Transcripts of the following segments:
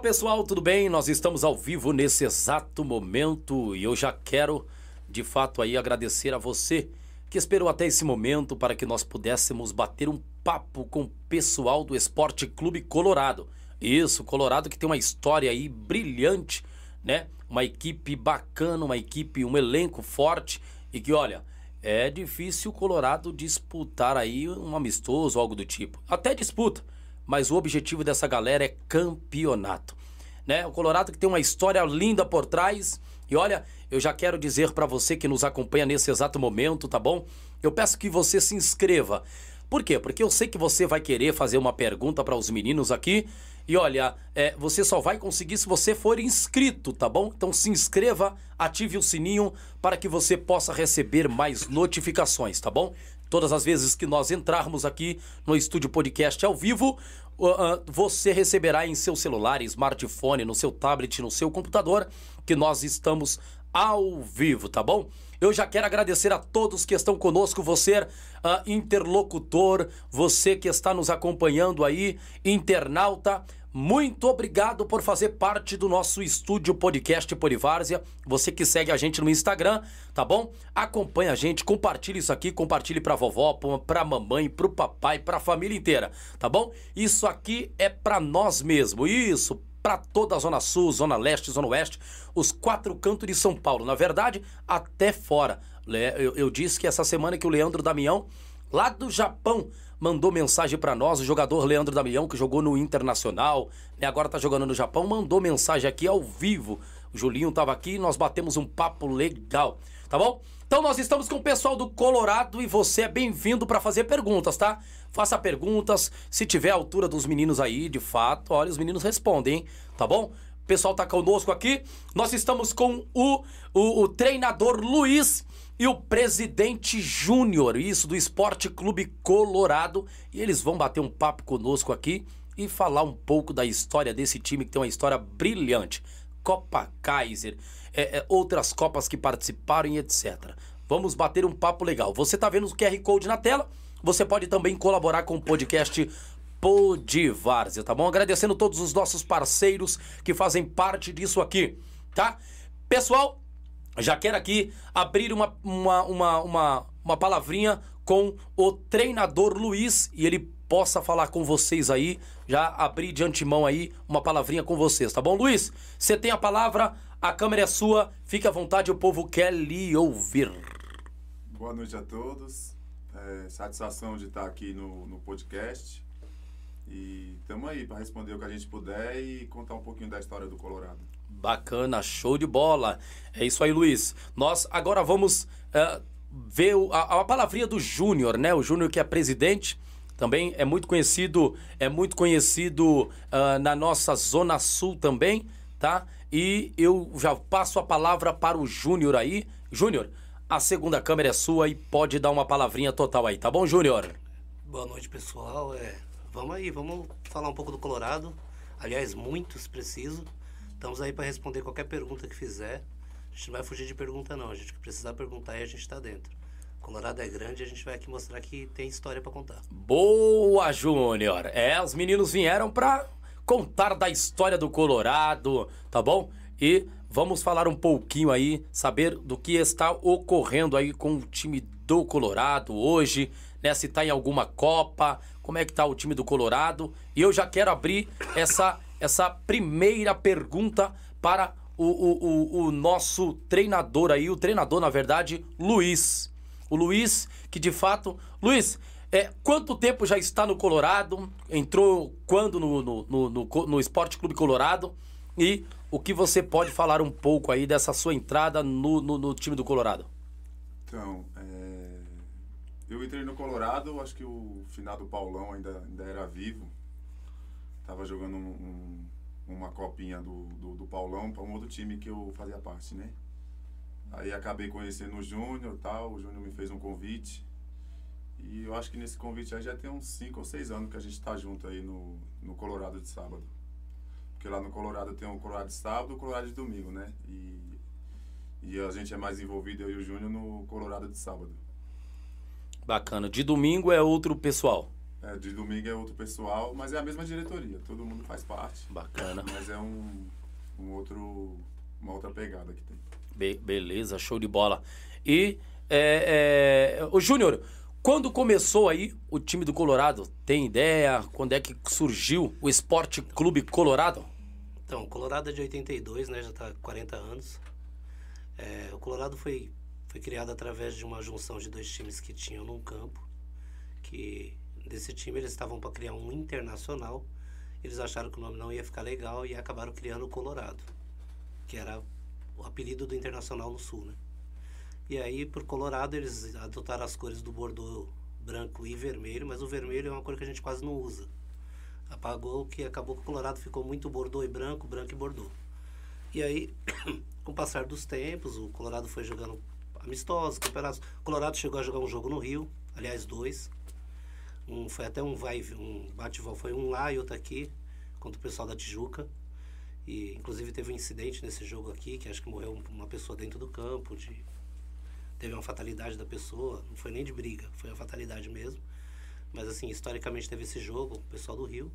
pessoal, tudo bem? Nós estamos ao vivo nesse exato momento e eu já quero, de fato, aí agradecer a você que esperou até esse momento para que nós pudéssemos bater um papo com o pessoal do Esporte Clube Colorado. Isso, Colorado que tem uma história aí brilhante, né? Uma equipe bacana, uma equipe, um elenco forte e que, olha, é difícil o Colorado disputar aí um amistoso algo do tipo. Até disputa, mas o objetivo dessa galera é campeonato. Né? O Colorado que tem uma história linda por trás. E olha, eu já quero dizer para você que nos acompanha nesse exato momento, tá bom? Eu peço que você se inscreva. Por quê? Porque eu sei que você vai querer fazer uma pergunta para os meninos aqui. E olha, é, você só vai conseguir se você for inscrito, tá bom? Então se inscreva, ative o sininho para que você possa receber mais notificações, tá bom? Todas as vezes que nós entrarmos aqui no estúdio podcast ao vivo, uh, você receberá em seu celular, smartphone, no seu tablet, no seu computador, que nós estamos ao vivo, tá bom? Eu já quero agradecer a todos que estão conosco, você, uh, interlocutor, você que está nos acompanhando aí, internauta. Muito obrigado por fazer parte do nosso estúdio podcast Polivárzia. Você que segue a gente no Instagram, tá bom? Acompanha a gente, compartilhe isso aqui, compartilhe pra vovó, pra mamãe, pro papai, pra família inteira, tá bom? Isso aqui é pra nós mesmo. Isso, para toda a Zona Sul, Zona Leste, Zona Oeste, os quatro cantos de São Paulo. Na verdade, até fora. Eu, eu disse que essa semana que o Leandro Damião, lá do Japão, mandou mensagem para nós. O jogador Leandro Damião, que jogou no Internacional, né, agora tá jogando no Japão, mandou mensagem aqui ao vivo. O Julinho tava aqui nós batemos um papo legal, tá bom? Então nós estamos com o pessoal do Colorado e você é bem-vindo para fazer perguntas, tá? Faça perguntas, se tiver a altura dos meninos aí, de fato, olha, os meninos respondem, hein? tá bom? O pessoal tá conosco aqui. Nós estamos com o, o, o treinador Luiz e o presidente Júnior, isso, do Esporte Clube Colorado. E eles vão bater um papo conosco aqui e falar um pouco da história desse time que tem uma história brilhante. Copa Kaiser é, é, outras Copas que participaram e etc. Vamos bater um papo legal. Você está vendo o QR Code na tela? Você pode também colaborar com o podcast Podivárzia, tá bom? Agradecendo todos os nossos parceiros que fazem parte disso aqui, tá? Pessoal, já quero aqui abrir uma, uma, uma, uma, uma palavrinha com o treinador Luiz e ele possa falar com vocês aí, já abrir de antemão aí uma palavrinha com vocês, tá bom? Luiz, você tem a palavra, a câmera é sua, fique à vontade, o povo quer lhe ouvir. Boa noite a todos, é, satisfação de estar aqui no, no podcast e estamos aí para responder o que a gente puder e contar um pouquinho da história do Colorado. Bacana, show de bola. É isso aí, Luiz. Nós agora vamos uh, ver a, a palavrinha do Júnior, né? O Júnior que é presidente também é muito conhecido, é muito conhecido uh, na nossa zona sul também, tá? E eu já passo a palavra para o Júnior aí. Júnior, a segunda câmera é sua e pode dar uma palavrinha total aí, tá bom, Júnior? Boa noite, pessoal. É, vamos aí, vamos falar um pouco do Colorado. Aliás, muitos preciso. Estamos aí para responder qualquer pergunta que fizer. A gente não vai fugir de pergunta não. A gente que precisar perguntar e a gente está dentro. Colorado é grande, a gente vai aqui mostrar que tem história para contar. Boa, Júnior. É, os meninos vieram para contar da história do Colorado, tá bom? E vamos falar um pouquinho aí, saber do que está ocorrendo aí com o time do Colorado hoje, né? Se tá em alguma Copa, como é que tá o time do Colorado. E eu já quero abrir essa, essa primeira pergunta para o, o, o, o nosso treinador aí, o treinador, na verdade, Luiz o Luiz, que de fato. Luiz, é, quanto tempo já está no Colorado? Entrou quando no, no, no, no, no Esporte Clube Colorado? E o que você pode falar um pouco aí dessa sua entrada no, no, no time do Colorado? Então, é... eu entrei no Colorado, acho que o final do Paulão ainda, ainda era vivo. Tava jogando um, uma copinha do, do, do Paulão para um outro time que eu fazia parte, né? Aí acabei conhecendo o Júnior tal, o Júnior me fez um convite. E eu acho que nesse convite aí já tem uns 5 ou 6 anos que a gente está junto aí no, no Colorado de sábado. Porque lá no Colorado tem o Colorado de sábado e o Colorado de domingo, né? E, e a gente é mais envolvido, eu e o Júnior, no Colorado de sábado. Bacana. De domingo é outro pessoal? É, de domingo é outro pessoal, mas é a mesma diretoria, todo mundo faz parte. Bacana. Mas é um, um outro, uma outra pegada que tem. Be beleza, show de bola. E, é, é, o Júnior, quando começou aí o time do Colorado? Tem ideia? Quando é que surgiu o Esporte Clube Colorado? Então, o Colorado é de 82, né? Já está 40 anos. É, o Colorado foi, foi criado através de uma junção de dois times que tinham num campo. Que desse time eles estavam para criar um internacional. Eles acharam que o nome não ia ficar legal e acabaram criando o Colorado, que era o apelido do Internacional no Sul, né? E aí, por Colorado, eles adotaram as cores do Bordeaux branco e vermelho, mas o vermelho é uma cor que a gente quase não usa. Apagou que acabou que o Colorado ficou muito Bordeaux e branco, branco e Bordeaux. E aí, com o passar dos tempos, o Colorado foi jogando amistosos, campeonatos. O Colorado chegou a jogar um jogo no Rio, aliás, dois. Um, foi até um vai um bate foi um lá e outro aqui, contra o pessoal da Tijuca. E inclusive teve um incidente nesse jogo aqui, que acho que morreu uma pessoa dentro do campo, de teve uma fatalidade da pessoa, não foi nem de briga, foi uma fatalidade mesmo. Mas assim, historicamente teve esse jogo, o pessoal do Rio.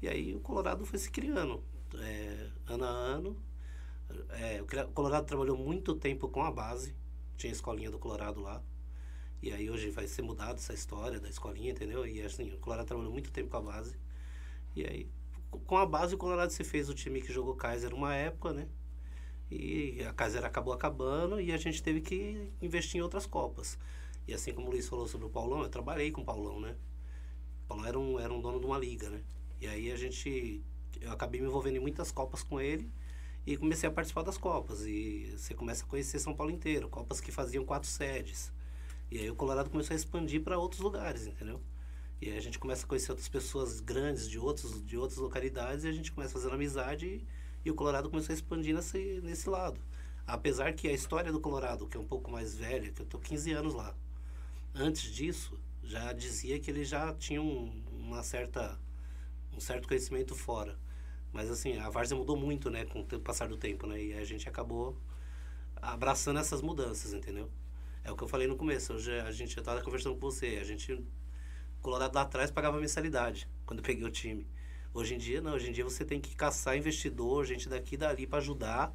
E aí o Colorado foi se criando, é, ano a ano. É, o Colorado trabalhou muito tempo com a base, tinha a escolinha do Colorado lá. E aí hoje vai ser mudado essa história da escolinha, entendeu? E assim, o Colorado trabalhou muito tempo com a base. E aí, com a base, o Colorado se fez o time que jogou Kaiser uma época, né? E a Kaiser acabou acabando e a gente teve que investir em outras Copas. E assim como o Luiz falou sobre o Paulão, eu trabalhei com o Paulão, né? O Paulão era um, era um dono de uma liga, né? E aí a gente. Eu acabei me envolvendo em muitas Copas com ele e comecei a participar das Copas. E você começa a conhecer São Paulo inteiro. Copas que faziam quatro sedes. E aí o Colorado começou a expandir para outros lugares, entendeu? E aí a gente começa a conhecer outras pessoas grandes de, outros, de outras localidades e a gente começa fazendo amizade. E, e o Colorado começou a expandir nesse, nesse lado. Apesar que a história do Colorado, que é um pouco mais velha, que eu tô 15 anos lá, antes disso, já dizia que ele já tinha um, uma certa, um certo conhecimento fora. Mas assim, a Várzea mudou muito, né, com o passar do tempo, né? E a gente acabou abraçando essas mudanças, entendeu? É o que eu falei no começo, hoje a gente já estava conversando com você, a gente, Colorado lá atrás pagava mensalidade, quando eu peguei o time. Hoje em dia, não. Hoje em dia você tem que caçar investidor, gente daqui e dali para ajudar,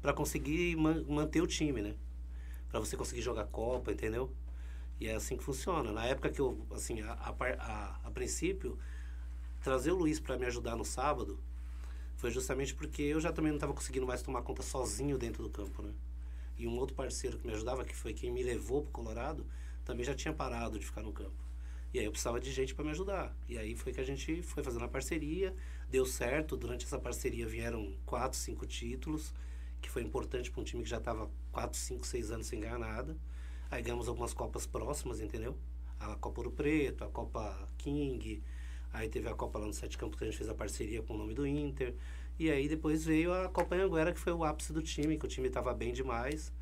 para conseguir man manter o time, né? Para você conseguir jogar Copa, entendeu? E é assim que funciona. Na época que eu, assim, a, a, a, a princípio, trazer o Luiz para me ajudar no sábado foi justamente porque eu já também não estava conseguindo mais tomar conta sozinho dentro do campo, né? E um outro parceiro que me ajudava, que foi quem me levou para Colorado, também já tinha parado de ficar no campo. E aí eu precisava de gente para me ajudar. E aí foi que a gente foi fazendo a parceria, deu certo. Durante essa parceria vieram quatro, cinco títulos, que foi importante para um time que já estava quatro, cinco, seis anos sem ganhar nada. Aí ganhamos algumas copas próximas, entendeu? A Copa Ouro Preto, a Copa King, aí teve a Copa lá no Sete Campos que a gente fez a parceria com o nome do Inter. E aí depois veio a Copa Anguera, que foi o ápice do time, que o time estava bem demais.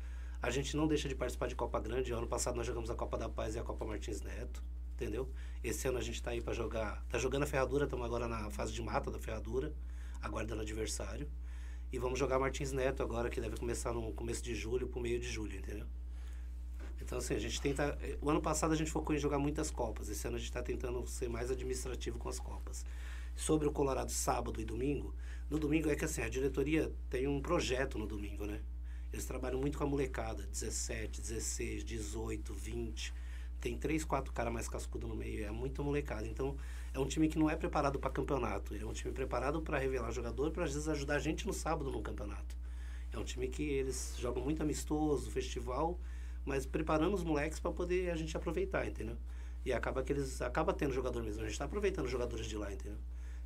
A gente não deixa de participar de Copa Grande. Ano passado nós jogamos a Copa da Paz e a Copa Martins Neto entendeu? Esse ano a gente está aí para jogar, tá jogando a ferradura, estamos agora na fase de mata da ferradura, aguardando adversário. E vamos jogar Martins Neto agora, que deve começar no começo de julho para o meio de julho, entendeu? Então, assim, a gente tenta. Eh, o ano passado a gente focou em jogar muitas Copas. Esse ano a gente está tentando ser mais administrativo com as Copas. Sobre o Colorado sábado e domingo, no domingo é que assim, a diretoria tem um projeto no domingo, né? Eles trabalham muito com a molecada, 17, 16, 18, 20 tem três, quatro caras mais cascudo no meio, é muito molecada. Então, é um time que não é preparado para campeonato, é um time preparado para revelar jogador, para às vezes ajudar a gente no sábado no campeonato. É um time que eles jogam muito amistoso, festival, mas preparando os moleques para poder a gente aproveitar, entendeu? E acaba que eles acaba tendo jogador mesmo, a gente está aproveitando os jogadores de lá, entendeu?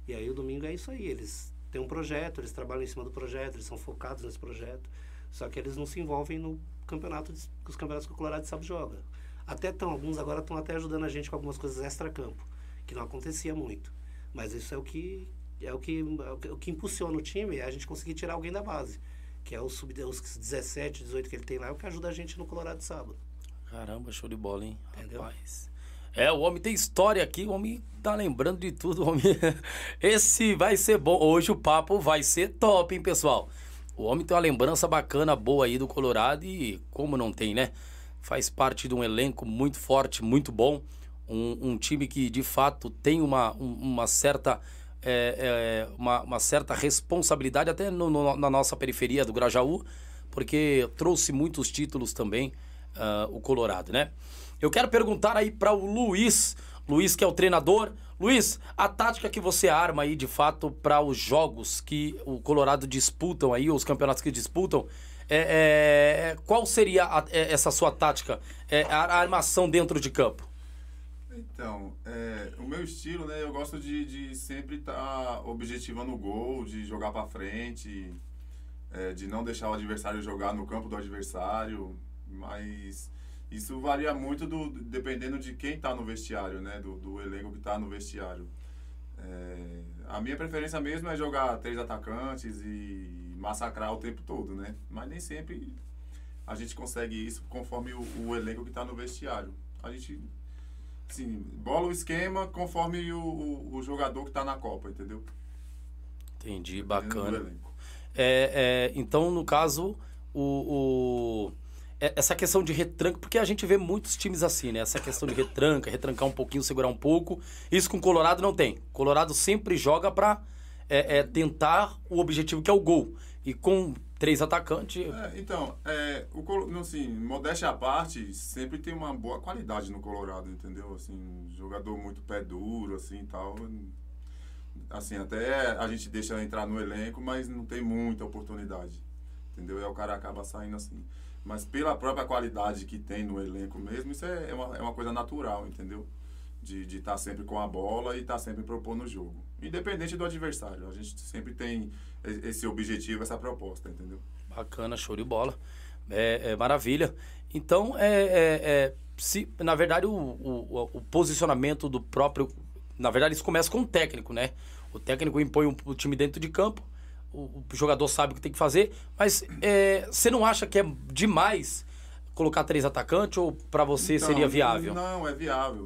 E aí o domingo é isso aí, eles têm um projeto, eles trabalham em cima do projeto, eles são focados nesse projeto, só que eles não se envolvem no campeonato, os campeonatos que o Colorado sabe joga. Até estão, alguns agora estão até ajudando a gente com algumas coisas extra-campo, que não acontecia muito. Mas isso é o que é o que, é o que impulsiona o time, é a gente conseguir tirar alguém da base. Que é o sub, os 17, 18 que ele tem lá, é o que ajuda a gente no Colorado de sábado. Caramba, show de bola, hein? Entendeu? Rapaz. É, o homem tem história aqui, o homem tá lembrando de tudo. Homem... Esse vai ser bom. Hoje o papo vai ser top, hein, pessoal? O homem tem uma lembrança bacana, boa aí do Colorado e como não tem, né? faz parte de um elenco muito forte, muito bom. Um, um time que de fato tem uma, um, uma certa. É, é, uma, uma, certa responsabilidade até no, no, na nossa periferia do Grajaú, porque trouxe muitos títulos também uh, o Colorado, né? Eu quero perguntar aí para o Luiz, Luiz que é o treinador. Luiz, a tática que você arma aí de fato para os jogos que o Colorado disputam aí, os campeonatos que disputam, é, é, qual seria a, é, essa sua tática, é, a, armação dentro de campo? Então, é, o meu estilo, né, eu gosto de, de sempre estar tá objetivando o gol, de jogar para frente, é, de não deixar o adversário jogar no campo do adversário, mas isso varia muito do, dependendo de quem está no vestiário, né, do, do elenco que está no vestiário. É, a minha preferência mesmo é jogar três atacantes e massacrar o tempo todo, né? Mas nem sempre a gente consegue isso conforme o, o elenco que está no vestiário. A gente, assim, bola o esquema conforme o, o, o jogador que está na Copa, entendeu? Entendi, bacana. É, é, então, no caso, o, o, essa questão de retranca, porque a gente vê muitos times assim, né? Essa questão de retranca, retrancar um pouquinho, segurar um pouco. Isso com o Colorado não tem. Colorado sempre joga para é, é, tentar o objetivo que é o gol. E com três atacantes. É, então, é, o, assim, modéstia à parte, sempre tem uma boa qualidade no Colorado, entendeu? Assim, jogador muito pé duro, assim tal. Assim, até a gente deixa entrar no elenco, mas não tem muita oportunidade. Entendeu? E o cara acaba saindo assim. Mas pela própria qualidade que tem no elenco mesmo, isso é, é uma, é uma coisa natural, entendeu? De estar tá sempre com a bola e estar tá sempre propondo o jogo. Independente do adversário. A gente sempre tem esse objetivo, essa proposta, entendeu? Bacana, show de bola. É, é maravilha. Então, é, é, é, se, na verdade, o, o, o, posicionamento do próprio. Na verdade, isso começa com o técnico, né? O técnico impõe o, o time dentro de campo, o, jogador sabe o que tem que fazer, mas é, você não acha que é demais colocar três atacantes ou para você então, seria viável? Não, é viável.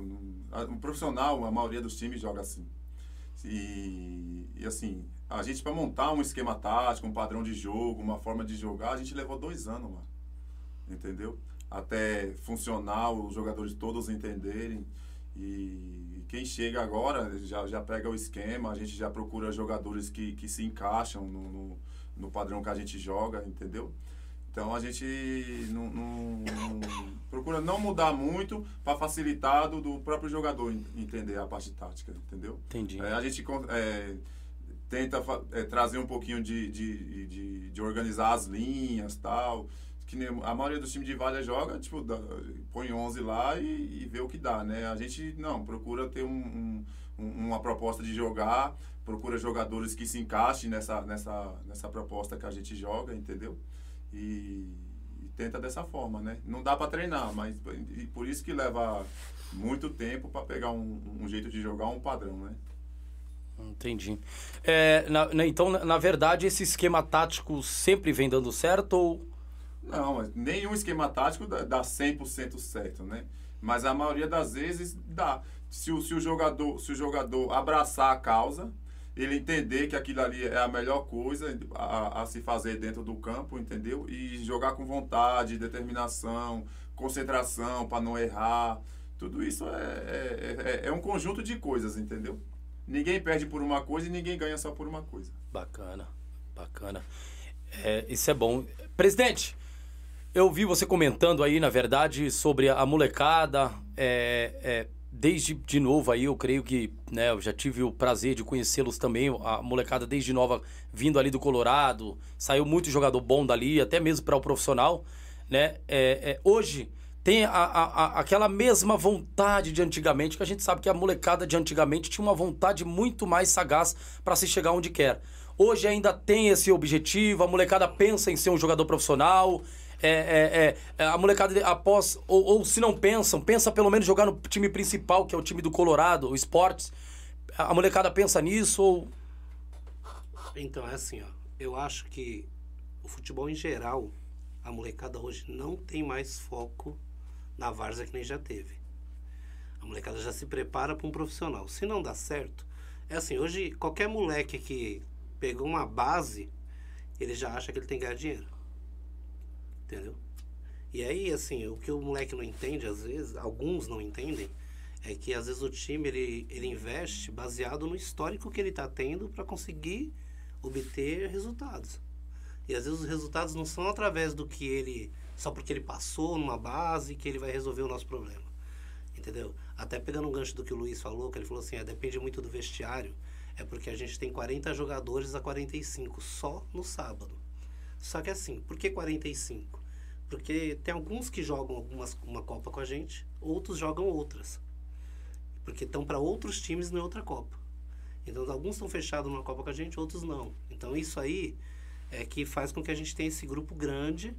Um profissional, a maioria dos times joga assim. E, e assim, a gente, para montar um esquema tático, um padrão de jogo, uma forma de jogar, a gente levou dois anos lá. Entendeu? Até funcionar, os jogadores todos entenderem. E quem chega agora já, já pega o esquema, a gente já procura jogadores que, que se encaixam no, no, no padrão que a gente joga, entendeu? Então a gente não, não, não, procura não mudar muito para facilitar do, do, próprio jogador entender a parte tática, entendeu? Entendi. É, a gente é, tenta é, trazer um pouquinho de, de, de, de, organizar as linhas tal. Que nem a maioria dos times de Valha joga, tipo, dá, põe 11 lá e, e vê o que dá, né? A gente, não, procura ter um, um, uma proposta de jogar, procura jogadores que se encaixem nessa, nessa, nessa proposta que a gente joga, entendeu? E, e tenta dessa forma, né? Não dá para treinar, mas e por isso que leva muito tempo para pegar um, um jeito de jogar um padrão, né? Entendi. É, na, na, então, na, na, verdade, esse esquema tático sempre vem dando certo ou... Não, nenhum esquema tático dá, dá 100% certo, né? Mas a maioria das vezes dá. Se o, se o, jogador, se o jogador abraçar a causa, ele entender que aquilo ali é a melhor coisa a, a se fazer dentro do campo, entendeu? E jogar com vontade, determinação, concentração para não errar. Tudo isso é, é, é, é um conjunto de coisas, entendeu? Ninguém perde por uma coisa e ninguém ganha só por uma coisa. Bacana, bacana. É, isso é bom. Presidente, eu vi você comentando aí, na verdade, sobre a molecada. É, é, desde de novo aí, eu creio que né, eu já tive o prazer de conhecê-los também. A molecada desde nova vindo ali do Colorado. Saiu muito jogador bom dali, até mesmo para o profissional. Né? É, é, hoje tem a, a, aquela mesma vontade de antigamente, que a gente sabe que a molecada de antigamente tinha uma vontade muito mais sagaz para se chegar onde quer. Hoje ainda tem esse objetivo, a molecada pensa em ser um jogador profissional. É, é, é, a molecada após, ou, ou, se não pensam, pensa pelo menos jogar no time principal, que é o time do Colorado, o Esportes. A molecada pensa nisso ou. Então, é assim, ó. Eu acho que o futebol em geral, a molecada hoje não tem mais foco na várzea que nem já teve. A molecada já se prepara para um profissional. Se não dá certo, é assim, hoje qualquer moleque que pegou uma base, ele já acha que ele tem que ganhar dinheiro. Entendeu? E aí, assim, o que o moleque não entende, às vezes, alguns não entendem, é que às vezes o time ele, ele investe baseado no histórico que ele está tendo para conseguir obter resultados. E às vezes os resultados não são através do que ele. só porque ele passou numa base que ele vai resolver o nosso problema. Entendeu? Até pegando um gancho do que o Luiz falou, que ele falou assim: é, depende muito do vestiário. É porque a gente tem 40 jogadores a 45 só no sábado. Só que assim, por que 45? Porque tem alguns que jogam algumas, uma Copa com a gente, outros jogam outras. Porque estão para outros times na outra Copa. Então, alguns estão fechados numa Copa com a gente, outros não. Então, isso aí é que faz com que a gente tenha esse grupo grande.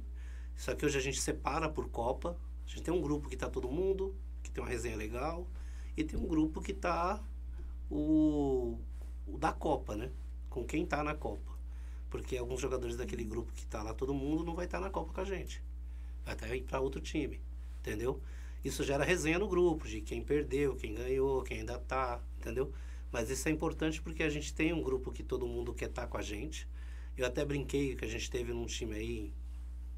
Só que hoje a gente separa por Copa. A gente tem um grupo que está todo mundo, que tem uma resenha legal, e tem um grupo que está o, o da Copa, né? Com quem está na Copa. Porque alguns jogadores daquele grupo que está lá todo mundo não vai estar tá na Copa com a gente. Vai até ir para outro time, entendeu? Isso gera resenha no grupo, de quem perdeu, quem ganhou, quem ainda tá, entendeu? Mas isso é importante porque a gente tem um grupo que todo mundo quer estar tá com a gente. Eu até brinquei que a gente teve num time aí,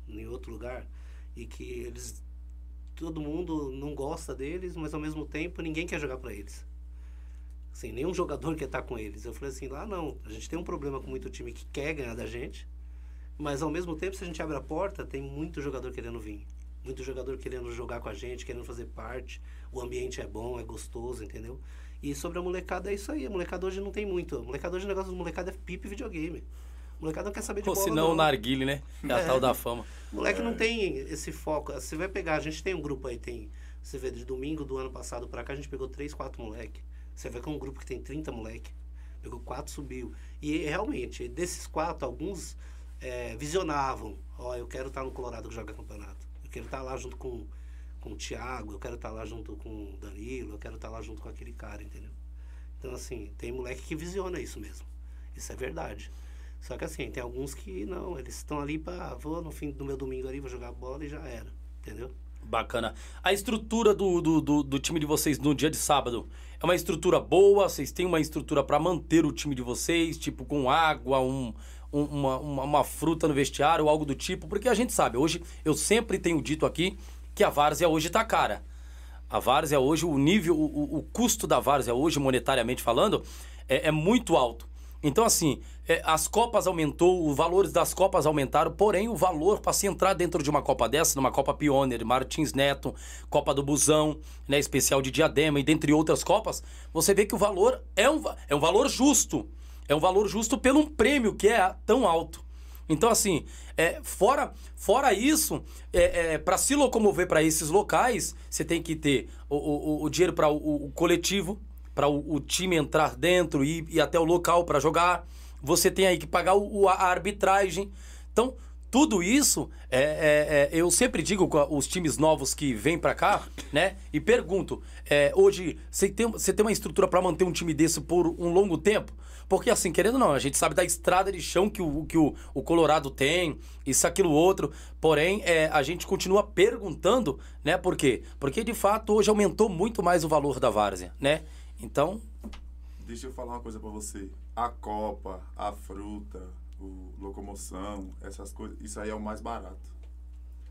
em outro lugar, e que eles. Todo mundo não gosta deles, mas ao mesmo tempo ninguém quer jogar para eles. Assim, nenhum jogador quer estar tá com eles. Eu falei assim, lá não. A gente tem um problema com muito time que quer ganhar da gente, mas ao mesmo tempo, se a gente abre a porta, tem muito jogador querendo vir. Muito jogador querendo jogar com a gente, querendo fazer parte. O ambiente é bom, é gostoso, entendeu? E sobre a molecada é isso aí. A molecada hoje não tem muito. A molecada hoje o negócio do molecada é pipe e videogame. O molecada não quer saber de Ou bola, senão não. o narguile, né? É a é. tal da fama. O moleque é. não tem esse foco. Você vai pegar, a gente tem um grupo aí, tem... Você vê, de domingo do ano passado pra cá, a gente pegou três, quatro moleque. Você vê que é um grupo que tem 30 moleque. Pegou quatro, subiu. E realmente, desses quatro, alguns é, visionavam. Ó, oh, eu quero estar no Colorado que joga campeonato. Eu quero estar lá junto com, com o Thiago, eu quero estar lá junto com o Danilo, eu quero estar lá junto com aquele cara, entendeu? Então, assim, tem moleque que visiona isso mesmo. Isso é verdade. Só que, assim, tem alguns que não, eles estão ali para vou no fim do meu domingo ali, vou jogar bola e já era, entendeu? Bacana. A estrutura do, do, do, do, time de vocês no dia de sábado é uma estrutura boa? Vocês têm uma estrutura para manter o time de vocês, tipo com água, um, um, uma, uma, fruta no vestiário, algo do tipo? Porque a gente sabe, hoje eu sempre tenho dito aqui que a várzea hoje está cara. A várzea hoje, o nível, o, o custo da várzea hoje, monetariamente falando, é, é muito alto. Então, assim, é, as Copas aumentou, os valores das Copas aumentaram, porém o valor para se entrar dentro de uma Copa dessa, numa Copa Pioneer, Martins Neto, Copa do Busão, né, especial de Diadema e dentre outras Copas, você vê que o valor é um, é um valor justo. É um valor justo pelo um prêmio que é tão alto. Então, assim, é, fora, fora isso, é, é para se locomover para esses locais, você tem que ter o, o, o dinheiro para o, o, coletivo, para o, time entrar dentro e ir até o local para jogar. Você tem aí que pagar o, a arbitragem. Então, tudo isso, é, é, é, eu sempre digo com os times novos que vêm para cá, né? E pergunto: é, hoje, você tem, você tem uma estrutura para manter um time desse por um longo tempo? Porque, assim, querendo ou não, a gente sabe da estrada de chão que o, que o, o Colorado tem, isso, aquilo, outro. Porém, é, a gente continua perguntando, né? Por quê? Porque, de fato, hoje aumentou muito mais o valor da várzea, né? Então... Deixa eu falar uma coisa para você. A copa, a fruta, o locomoção, essas coisas, isso aí é o mais barato.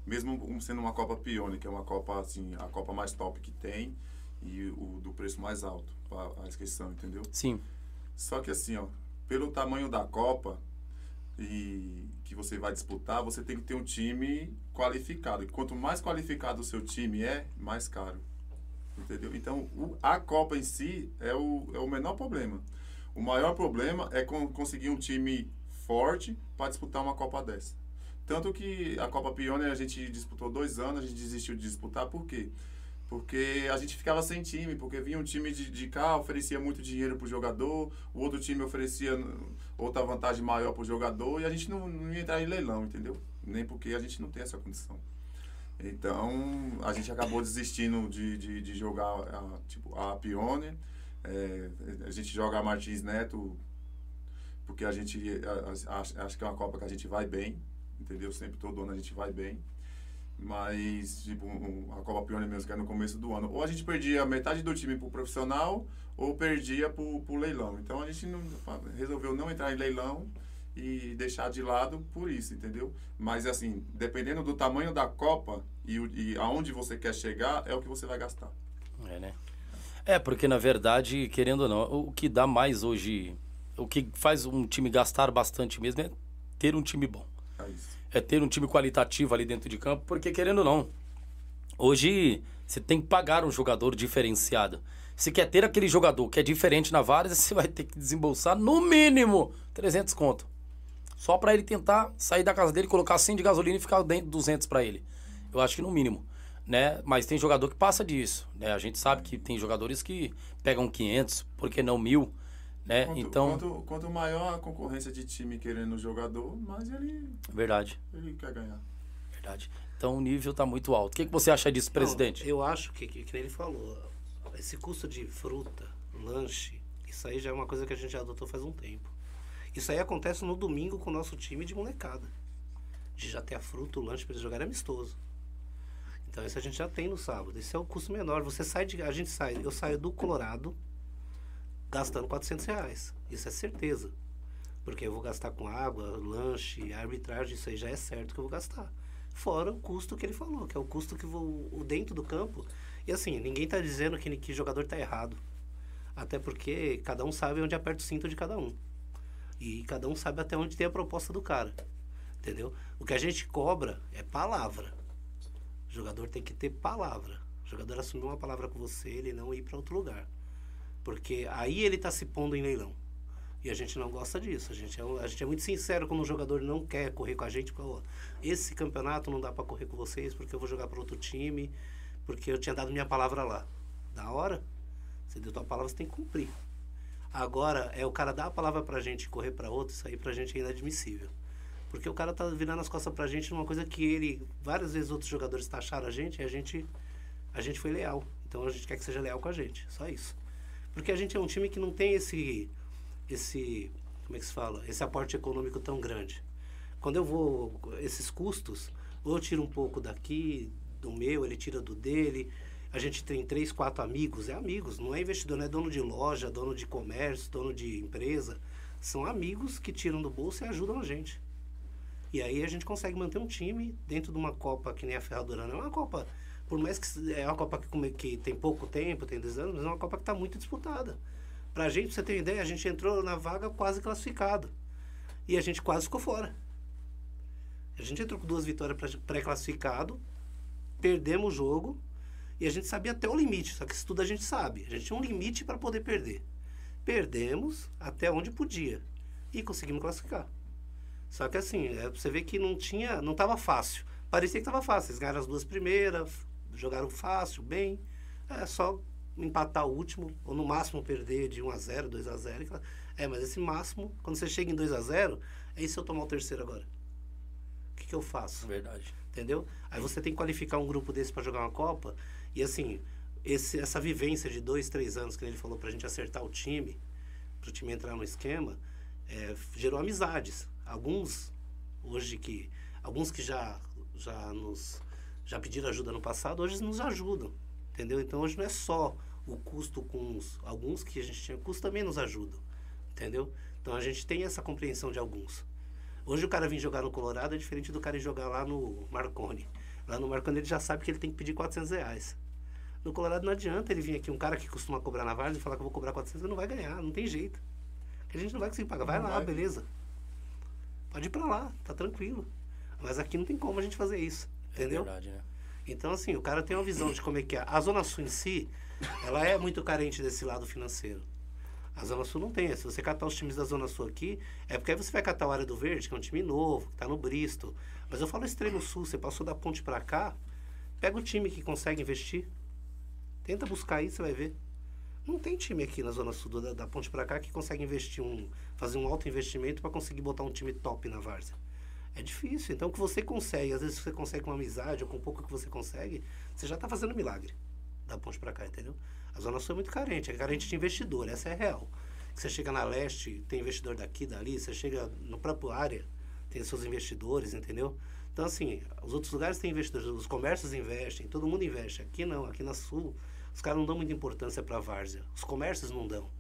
Mesmo sendo uma Copa Pione, que é uma Copa, assim, a Copa mais top que tem e o do preço mais alto, a, a inscrição, entendeu? Sim. Só que assim, ó, pelo tamanho da Copa e que você vai disputar, você tem que ter um time qualificado. E quanto mais qualificado o seu time é, mais caro. Entendeu? Então, o, a Copa em si é o, é o menor problema. O maior problema é conseguir um time forte para disputar uma Copa dessa. Tanto que a Copa Pioneer a gente disputou dois anos, a gente desistiu de disputar, por quê? Porque a gente ficava sem time, porque vinha um time de, de cá, oferecia muito dinheiro para o jogador, o outro time oferecia outra vantagem maior para o jogador e a gente não, não ia entrar em leilão, entendeu? Nem porque a gente não tem essa condição. Então, a gente acabou desistindo de, de, de jogar a, tipo, a Pione. É, a gente joga a Martins Neto porque a gente acha que é uma Copa que a gente vai bem, entendeu? Sempre todo ano a gente vai bem. Mas, tipo, a Copa Pioneer mesmo, que é no começo do ano. Ou a gente perdia metade do time pro profissional, ou perdia pro, pro leilão. Então a gente não, resolveu não entrar em leilão e deixar de lado por isso, entendeu? Mas, assim, dependendo do tamanho da Copa e, e aonde você quer chegar, é o que você vai gastar. É, né? É, porque na verdade, querendo ou não, o que dá mais hoje, o que faz um time gastar bastante mesmo é ter um time bom. É. É ter um time qualitativo ali dentro de campo, porque querendo ou não, hoje você tem que pagar um jogador diferenciado. Se quer ter aquele jogador que é diferente na várzea, você vai ter que desembolsar no mínimo 300 conto. Só para ele tentar sair da casa dele, colocar 100 de gasolina e ficar dentro de 200 para ele. Eu acho que no mínimo, né? Mas tem jogador que passa disso, né? A gente sabe que tem jogadores que pegam 500, por que não mil, né? Quanto, então, quanto, quanto maior a concorrência de time querendo o jogador, mais ele, verdade, ele quer ganhar. verdade. Então o nível tá muito alto. O que, que você acha disso, presidente? Não, eu acho que, que, que ele falou, esse custo de fruta, lanche, isso aí já é uma coisa que a gente já adotou faz um tempo. Isso aí acontece no domingo com o nosso time de molecada. De já ter a fruta, o lanche para eles jogarem amistoso. Então isso a gente já tem no sábado. Esse é o custo menor. Você sai de. A gente sai. Eu saio do Colorado gastando 400 reais. Isso é certeza. Porque eu vou gastar com água, lanche, arbitragem, isso aí já é certo que eu vou gastar. Fora o custo que ele falou, que é o custo que vou o dentro do campo. E assim, ninguém está dizendo que, que jogador está errado. Até porque cada um sabe onde aperta o cinto de cada um. E cada um sabe até onde tem a proposta do cara. Entendeu? O que a gente cobra é palavra. O jogador tem que ter palavra. O jogador assumir uma palavra com você, ele não ir para outro lugar. Porque aí ele está se pondo em leilão. E a gente não gosta disso. A gente é, a gente é muito sincero quando um jogador não quer correr com a gente. Fala, esse campeonato não dá para correr com vocês porque eu vou jogar para outro time, porque eu tinha dado minha palavra lá. Da hora, você deu tua palavra, você tem que cumprir. Agora, é o cara dar a palavra pra gente e correr para outro, isso aí pra gente é inadmissível. Porque o cara tá virando as costas pra gente numa coisa que ele, várias vezes outros jogadores taxaram a gente e a gente, a gente foi leal. Então a gente quer que seja leal com a gente, só isso. Porque a gente é um time que não tem esse, esse, como é que se fala? Esse aporte econômico tão grande. Quando eu vou, esses custos, ou eu tiro um pouco daqui, do meu, ele tira do dele. A gente tem três, quatro amigos, é amigos, não é investidor, não é dono de loja, dono de comércio, dono de empresa. São amigos que tiram do bolso e ajudam a gente. E aí a gente consegue manter um time dentro de uma Copa que nem a Ferradura. Não é uma Copa, por mais que é uma Copa que, que tem pouco tempo, tem dois anos, mas é uma Copa que está muito disputada. Pra gente, pra você ter uma ideia, a gente entrou na vaga quase classificado. E a gente quase ficou fora. A gente entrou com duas vitórias pré-classificado, perdemos o jogo e a gente sabia até o limite. Só que isso tudo a gente sabe. A gente tinha um limite para poder perder. Perdemos até onde podia e conseguimos classificar. Só que assim, é, você vê que não tinha, não estava fácil. Parecia que estava fácil. Eles ganharam as duas primeiras, jogaram fácil, bem. É só empatar o último, ou no máximo perder de 1 a 0 2 a 0 É, mas esse máximo, quando você chega em 2 a 0 é se eu tomar o terceiro agora? O que, que eu faço? Verdade. Entendeu? Aí você tem que qualificar um grupo desse para jogar uma Copa. E assim, esse, essa vivência de dois, três anos que ele falou pra gente acertar o time, pro time entrar no esquema, é, gerou amizades. Alguns, hoje que. Alguns que já, já nos já pediram ajuda no passado, hoje nos ajudam. Entendeu? Então hoje não é só o custo com os, alguns que a gente tinha custo também nos ajudam. Entendeu? Então a gente tem essa compreensão de alguns. Hoje o cara vir jogar no Colorado é diferente do cara ir jogar lá no Marconi. Lá no Marconi ele já sabe que ele tem que pedir 400 reais. No Colorado não adianta ele vir aqui, um cara que costuma cobrar na Vargas e falar que eu vou cobrar 400, ele não vai ganhar, não tem jeito. A gente não vai conseguir pagar. Vai Não lá, vai. beleza. Pode ir pra lá, tá tranquilo. Mas aqui não tem como a gente fazer isso, entendeu? É verdade, né? Então, assim, o cara tem uma visão de como é que é. A Zona Sul em si, ela é muito carente desse lado financeiro. A Zona Sul não tem. Se você catar os times da Zona Sul aqui, é porque aí você vai catar o Área do Verde, que é um time novo, que tá no Bristol. Mas eu falo Extremo Sul, você passou da ponte pra cá, pega o time que consegue investir. Tenta buscar aí, você vai ver. Não tem time aqui na Zona Sul da, da ponte pra cá que consegue investir um. fazer um alto investimento para conseguir botar um time top na várzea. É difícil. Então, o que você consegue, às vezes você consegue com amizade ou com pouco que você consegue, você já está fazendo milagre da ponte para cá, entendeu? A Zona Sul é muito carente, é carente de investidor, essa é real. Você chega na leste, tem investidor daqui, dali, você chega no próprio área, tem seus investidores, entendeu? Então, assim, os outros lugares têm investidores, os comércios investem, todo mundo investe. Aqui não, aqui na Sul, os caras não dão muita importância para a várzea. Os comércios não dão.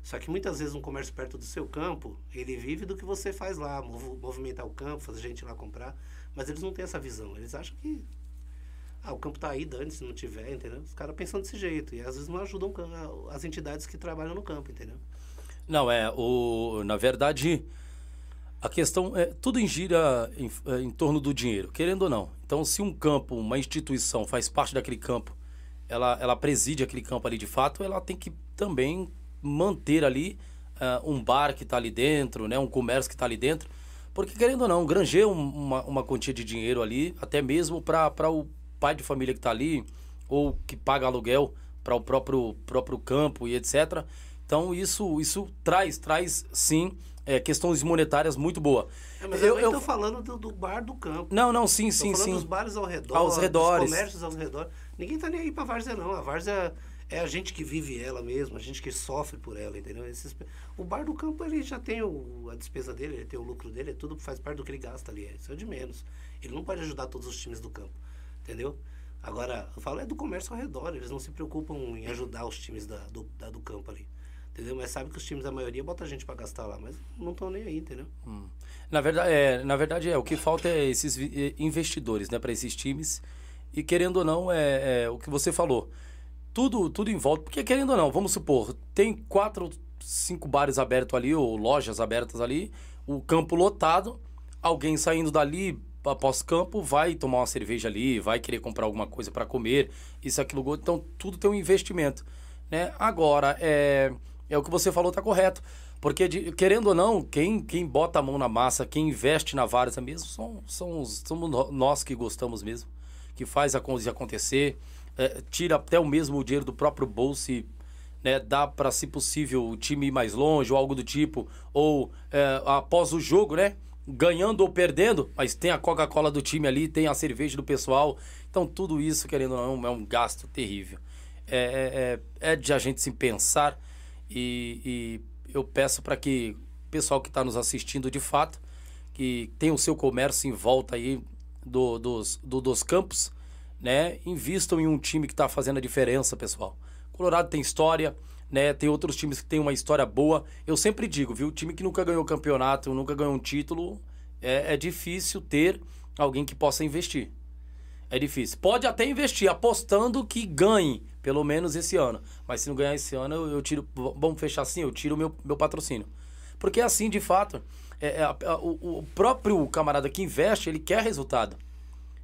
Só que muitas vezes um comércio perto do seu campo, ele vive do que você faz lá, mov- movimentar o campo, fazer gente lá comprar. Mas eles não têm essa visão. Eles acham que Ah, o campo tá aí, dane se não tiver, entendeu? Os caras pensam desse jeito. E às vezes não ajudam as entidades que trabalham no campo, entendeu? Não, é, o, na verdade, a questão é, tudo gira em, é, em torno do dinheiro, querendo ou não. Então, se um campo, uma instituição faz parte daquele campo, ela, ela preside aquele campo ali de fato, ela tem que também manter ali ah, um bar que está ali dentro, né, um comércio que está ali dentro, porque querendo ou não, granjeia um- uma, uma quantia de dinheiro ali, até mesmo para o pai de família que está ali, ou que paga aluguel para o próprio, próprio campo e etc. Então isso, isso traz, traz sim é, questões monetárias muito boa. É, mas Eu- eu, eu, falando do, do bar do campo. Não, não, sim, Tô sim, falando sim. dos bares ao redor, Aos redores. dos comércios ao redor. Ninguém tá nem aí pra várzea, não. A várzea é a gente que vive ela mesmo, a gente que sofre por ela, entendeu? Esses- o bar do campo, ele já tem o- a despesa dele, ele tem o lucro dele, é tudo faz parte do que ele gasta ali. Isso é de menos. Ele não pode ajudar todos os times do campo, entendeu? Agora, eu falo é do comércio ao redor, eles não se preocupam em ajudar os times da, do, da- do campo ali. Entendeu? Mas sabe que os times da maioria botam a gente pra gastar lá, mas não estão nem aí, entendeu? Na verdade, é, na verdade, é, o que falta é esses eh, investidores, né, para esses times. E querendo ou não, é, é o que você falou. Tudo, tudo em volta. Porque querendo ou não, vamos supor, tem quatro, cinco bares abertos ali, ou lojas abertas ali, o campo lotado, alguém saindo dali após campo vai tomar uma cerveja ali, vai querer comprar alguma coisa para comer, isso, aquilo, então tudo tem um investimento, né? Agora, é, é o que você falou, tá correto. Porque, de- querendo ou não, quem, quem bota a mão na massa, quem investe na várzea mesmo, são, são os- somos nó- nós que gostamos mesmo, que faz a coisa acontecer, é, tira até o mesmo dinheiro do próprio bolso e né, dá para, se possível, o time ir mais longe ou algo do tipo, ou é, após o jogo, né? Ganhando ou perdendo, mas tem a Coca-Cola do time ali, tem a cerveja do pessoal. Então, tudo isso, querendo ou não, é um gasto terrível. É, é, é de a gente se pensar e, e eu peço para que o pessoal que está nos assistindo, de fato, que tem o seu comércio em volta aí do- dos, do- dos campos, né? Invistam em um time que está fazendo a diferença, pessoal. Colorado tem história, né? Tem outros times que têm uma história boa. Eu sempre digo, viu? Time que nunca ganhou campeonato, nunca ganhou um título, é, é difícil ter alguém que possa investir. É difícil. Pode até investir apostando que ganhe, pelo menos esse ano. Mas se não ganhar esse ano, eu, eu tiro. Vamos fechar assim, eu tiro meu, meu patrocínio. Porque assim, de fato, é, é, o, o próprio camarada que investe, ele quer resultado.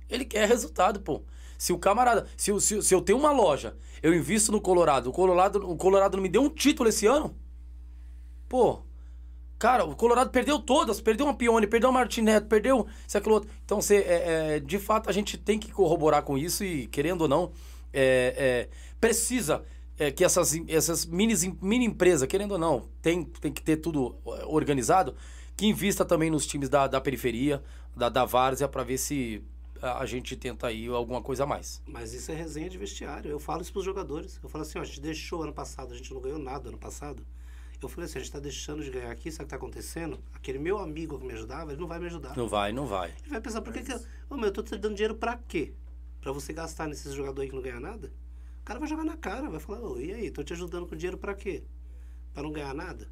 Ele quer resultado, pô. Se o camarada. Se, eu- se, se eu tenho uma loja, eu invisto no Colorado, o Colorado, o Colorado não me deu um título esse ano? Pô. Cara, o Colorado perdeu todas, perdeu uma Pione, perdeu uma Martineto, perdeu isso, aquilo outro. Então, você, é, é, de fato, a gente tem que corroborar com isso e, querendo ou não, é, é, precisa é, que essas, essas mini, mini empresas, querendo ou não, tem, tem que ter tudo organizado, que invista também nos times da, da periferia, da, da várzea, para ver se a, gente tenta aí alguma coisa a mais. Mas isso é resenha de vestiário. Eu falo isso pros jogadores. Eu falo assim, ó, a gente deixou ano passado, a gente não ganhou nada ano passado. Eu falei assim, a gente tá deixando de ganhar aqui, sabe o que tá acontecendo? Aquele meu amigo que me ajudava, ele não vai me ajudar. Não vai, não vai. Ele vai pensar, por que que eu... Ô, meu, eu tô te dando dinheiro pra quê? Pra você gastar nesses jogadores aí que não ganha nada? O cara vai jogar na cara, vai falar, ô, e aí, tô te ajudando com dinheiro pra quê? Pra não ganhar nada?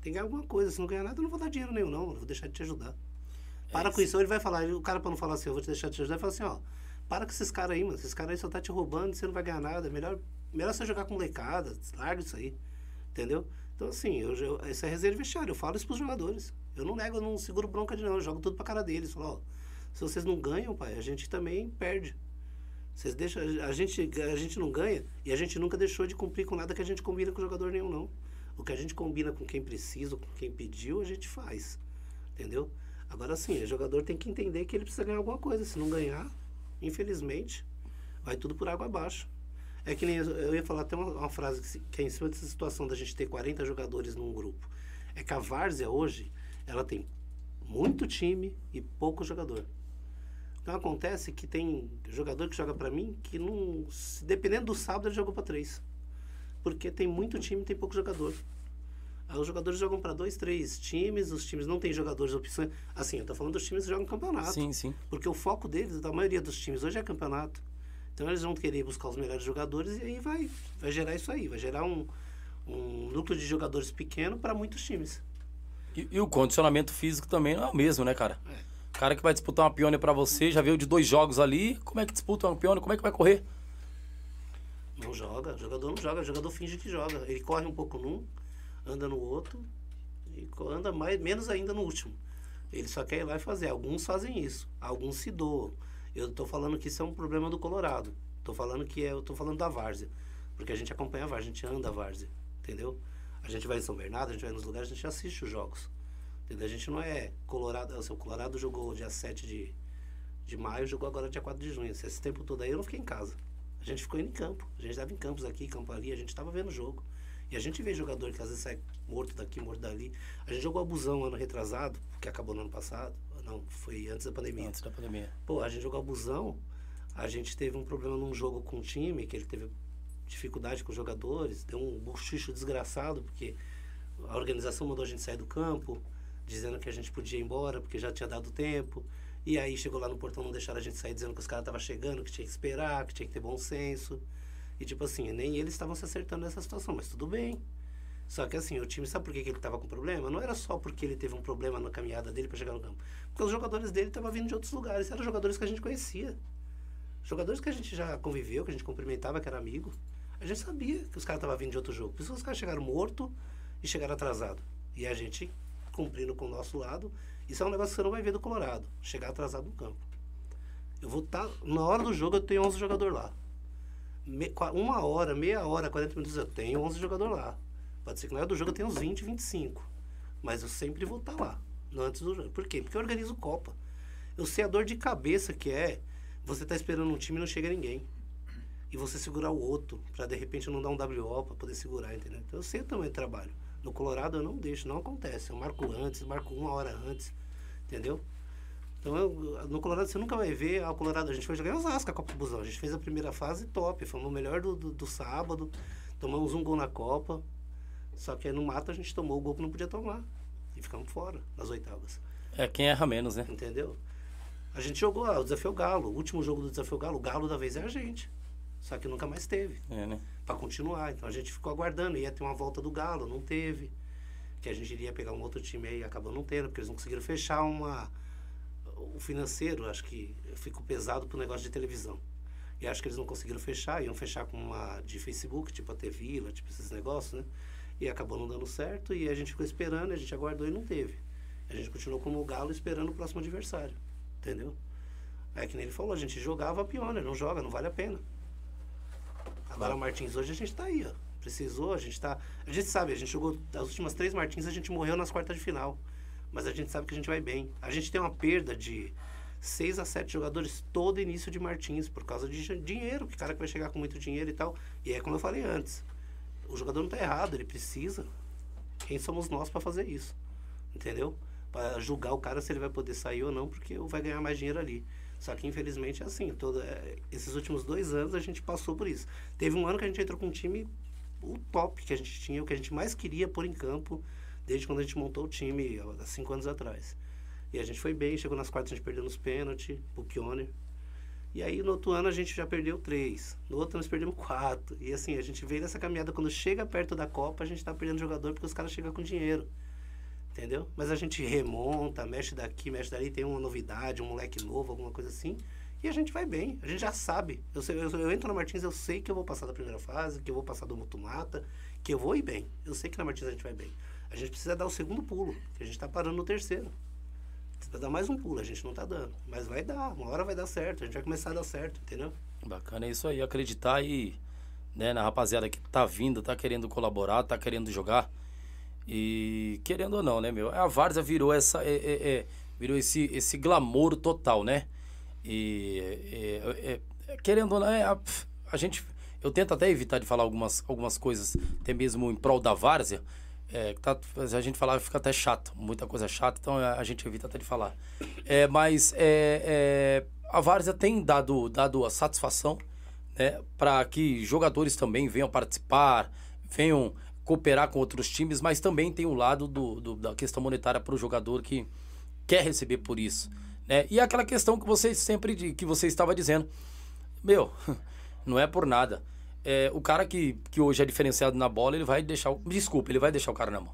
Tem que ganhar alguma coisa. Se não ganhar nada, eu não vou dar dinheiro nenhum, não. Eu vou deixar de te ajudar. Para com isso. Ou ele vai falar, o cara pra não falar assim, eu vou te deixar de te ajudar, ele fala assim, ó, para com esses caras aí, mano. Esses caras aí só tá te roubando, você não vai ganhar nada. É Melhor, melhor você jogar com molecada, larga isso aí. Entendeu? Então, assim, eu, eu, essa é reserva vestiário. Eu falo isso pros jogadores. Eu não nego, eu não seguro bronca de não. Eu jogo tudo pra cara deles. Falo, ó, se vocês não ganham, pai, a gente também perde. Vocês deixam, a gente, a gente não ganha e a gente nunca deixou de cumprir com nada que a gente combina com jogador nenhum, não. O que a gente combina com quem precisa, com quem pediu, a gente faz. Entendeu? Agora sim, o jogador tem que entender que ele precisa ganhar alguma coisa. Se não ganhar, infelizmente, vai tudo por água abaixo. É que nem eu- ia falar até uma, uma frase que, que é em cima dessa situação da gente ter 40 jogadores num grupo. É que a Várzea hoje, ela tem muito time e pouco jogador. Então acontece que tem jogador que joga pra mim que não. Dependendo do sábado, ele jogou pra três. Porque tem muito time e tem pouco jogador. Aí os jogadores jogam pra dois, três times, os times não têm jogadores opções. Assim, eu tô falando dos times que jogam campeonato. Sim, sim. Porque o foco deles, da maioria dos times hoje é campeonato. Então eles vão querer buscar os melhores jogadores e aí vai, vai gerar isso aí, vai gerar um, um núcleo de jogadores pequeno para muitos times. E, e o condicionamento físico também não é o mesmo, né, cara? É. cara que vai disputar uma pione pra você, já veio de dois jogos ali. Como é que disputa uma pione? Como é que vai correr? Não joga, jogador não joga, jogador finge que joga. Ele corre um pouco num, anda no outro e anda mais, menos ainda no último. Ele só quer ir lá e fazer. Alguns fazem isso, alguns se doam. Eu tô falando que isso é um problema do Colorado. Tô falando que é, eu tô falando da várzea. Porque a gente acompanha a várzea, a gente anda a várzea, entendeu? A gente vai em São Bernardo, a gente vai nos lugares, a gente assiste os jogos. Entendeu? A gente não é Colorado, o seu Colorado jogou dia 7 de, de maio, jogou agora dia 4 de junho. Esse tempo todo aí eu não fiquei em casa. A gente ficou indo em campo. A gente estava em campos aqui, campo ali, a gente estava vendo o jogo. E a gente vê jogador que às vezes sai morto daqui, morto dali. A gente jogou abusão ano retrasado, que acabou no ano passado. Não, foi antes da pandemia. Antes da pandemia. Pô, a gente jogou abusão, a gente teve um problema num jogo com o time, que ele teve dificuldade com os jogadores, deu um buchicho desgraçado, porque a organização mandou a gente sair do campo, dizendo que a gente podia ir embora, porque já tinha dado tempo. E aí chegou lá no portão, não deixaram a gente sair, dizendo que os caras estavam chegando, que tinha que esperar, que tinha que ter bom senso. E tipo assim, nem eles estavam se acertando nessa situação, mas tudo bem. Só que assim, o time, sabe por que, que ele estava com problema? Não era só porque ele teve um problema na caminhada dele para chegar no campo. Porque os jogadores dele estavam vindo de outros lugares. Eram jogadores que a gente conhecia. Jogadores que a gente já conviveu, que a gente cumprimentava, que era amigo. A gente sabia que os caras estavam vindo de outro jogo. Por isso os caras chegaram morto e chegaram atrasado. E a gente cumprindo com o nosso lado. Isso é um negócio que você não vai ver do Colorado. Chegar atrasado no campo. Eu vou estar. na hora do jogo eu tenho 11 jogadores lá. Me- uma hora, meia hora, 40 minutos eu tenho 11 jogadores lá. Pode ser que na hora do jogo eu tenha uns 20, 25. Mas eu sempre vou estar lá. no Antes do jogo. Por quê? Porque eu organizo Copa. Eu sei a dor de cabeça que é você tá esperando um time e não chega ninguém. E você segurar o outro, pra de repente não dar um WO pra poder segurar, entendeu? Então eu sei também o trabalho. No Colorado eu não deixo, não acontece. Eu marco antes, marco uma hora antes, entendeu? Então, eu- no Colorado você nunca vai ver. Ah, o Colorado, a gente foi jogar em Osasco a Copa do Busão. A gente fez a primeira fase top. Fomos o melhor do, do, do sábado. Tomamos um gol na Copa. Só que aí no mato a gente tomou o gol que não podia tomar. E ficamos fora nas oitavas. É quem erra menos, né? Entendeu? A gente jogou ah, o Desafio Galo. O último jogo do Desafio Galo, o Galo da vez é a gente. Só que nunca mais teve É, né? para continuar. Então a gente ficou aguardando, ia ter uma volta do Galo, não teve. Que a gente iria pegar um outro time aí, acabou não tendo, porque eles não conseguiram fechar uma. O financeiro, acho que ficou pesado pro negócio de televisão. E acho que eles não conseguiram fechar, iam fechar com uma de Facebook, tipo a T-Vila, tipo esses negócios, né? E acabou não dando certo, e a gente ficou esperando, a gente aguardou e não teve. A gente continuou como o Galo esperando o próximo adversário, entendeu? É que nem ele falou, a gente jogava a pioneer, não joga, não vale a pena. Agora Martins hoje a gente tá aí, ó. Precisou, a gente tá. A gente sabe, a gente jogou as últimas três Martins, a gente morreu nas quartas de final. Mas a gente sabe que a gente vai bem. A gente tem uma perda de seis a sete jogadores todo início de Martins, por causa de dinheiro, que cara que vai chegar com muito dinheiro e tal. E é como eu falei antes. O jogador não tá errado, ele precisa. Quem somos nós para fazer isso? Entendeu? Para julgar o cara se ele vai poder sair ou não, porque vai ganhar mais dinheiro ali. Só que infelizmente é assim. Todo, é, esses últimos dois anos a gente passou por isso. Teve um ano que a gente entrou com um time o top que a gente tinha, o que a gente mais queria pôr em campo desde quando a gente montou o time há cinco anos atrás. E a gente foi bem, chegou nas quartas a gente perdeu nos pênaltis, o Pioneer. E aí no outro ano a gente já perdeu três. No outro nós perdemos quatro. E assim, a gente veio nessa caminhada, quando chega perto da Copa, a gente tá perdendo jogador porque os caras chegam com dinheiro. Entendeu? Mas a gente remonta, mexe daqui, mexe dali, tem uma novidade, um moleque novo, alguma coisa assim. E a gente vai bem, a gente já sabe. Eu, eu, eu entro na Martins, eu sei que eu vou passar da primeira fase, que eu vou passar do Mutumata, que eu vou ir bem. Eu sei que na Martins a gente vai bem. A gente precisa dar o segundo pulo, que a gente tá parando no terceiro. Precisa dar mais um pulo, a gente não tá dando. Mas vai dar, uma hora vai dar certo, a gente vai começar a dar certo, entendeu? Bacana é isso aí, acreditar e né, na rapaziada que tá vindo, tá querendo colaborar, tá querendo jogar. E querendo ou não, né, meu? A Várzea virou essa. é- é- é, virou esse, esse glamour total, né? E é, é, é, querendo ou não, é, a, a gente. Eu tento até evitar de falar algumas, algumas coisas, até mesmo em prol da Várzea. É, tá, a gente falar fica até chato, muita coisa chata, então a, a gente evita até de falar. É, mas é, é, a Várzea tem dado, dado a satisfação né, para que jogadores também venham participar, venham cooperar com outros times, mas também tem o lado do, do- da questão monetária para o jogador que quer receber por isso. Né? E aquela questão que você sempre que você estava dizendo, meu, não é por nada. É, o cara que, que hoje é diferenciado na bola, ele vai deixar. Desculpa, ele vai deixar o cara na mão.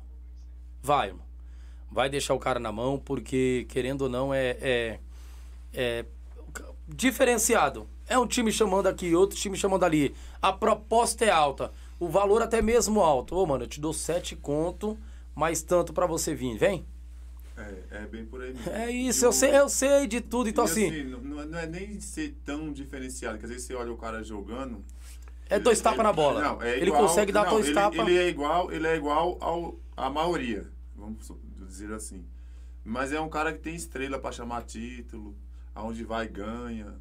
Vai, irmão. Vai deixar o cara na mão, porque, querendo ou não, é, é, é diferenciado. É um time chamando aqui, outro time chamando ali. A proposta é alta. O valor até mesmo alto. Ô, mano, eu te dou sete conto, mais tanto para você vir. Vem? É, é bem por aí mesmo. É isso, eu, eu sei, eu sei de tudo. Então, assim. assim não, não, é nem ser tão diferenciado, que às vezes você olha o cara jogando. É dois tapas na bola. Não, é igual, ele consegue dar não, dois tapas. Ele é igual, ele é igual ao, à maioria, vamos dizer assim. Mas é um cara que tem estrela para chamar título, aonde vai ganha.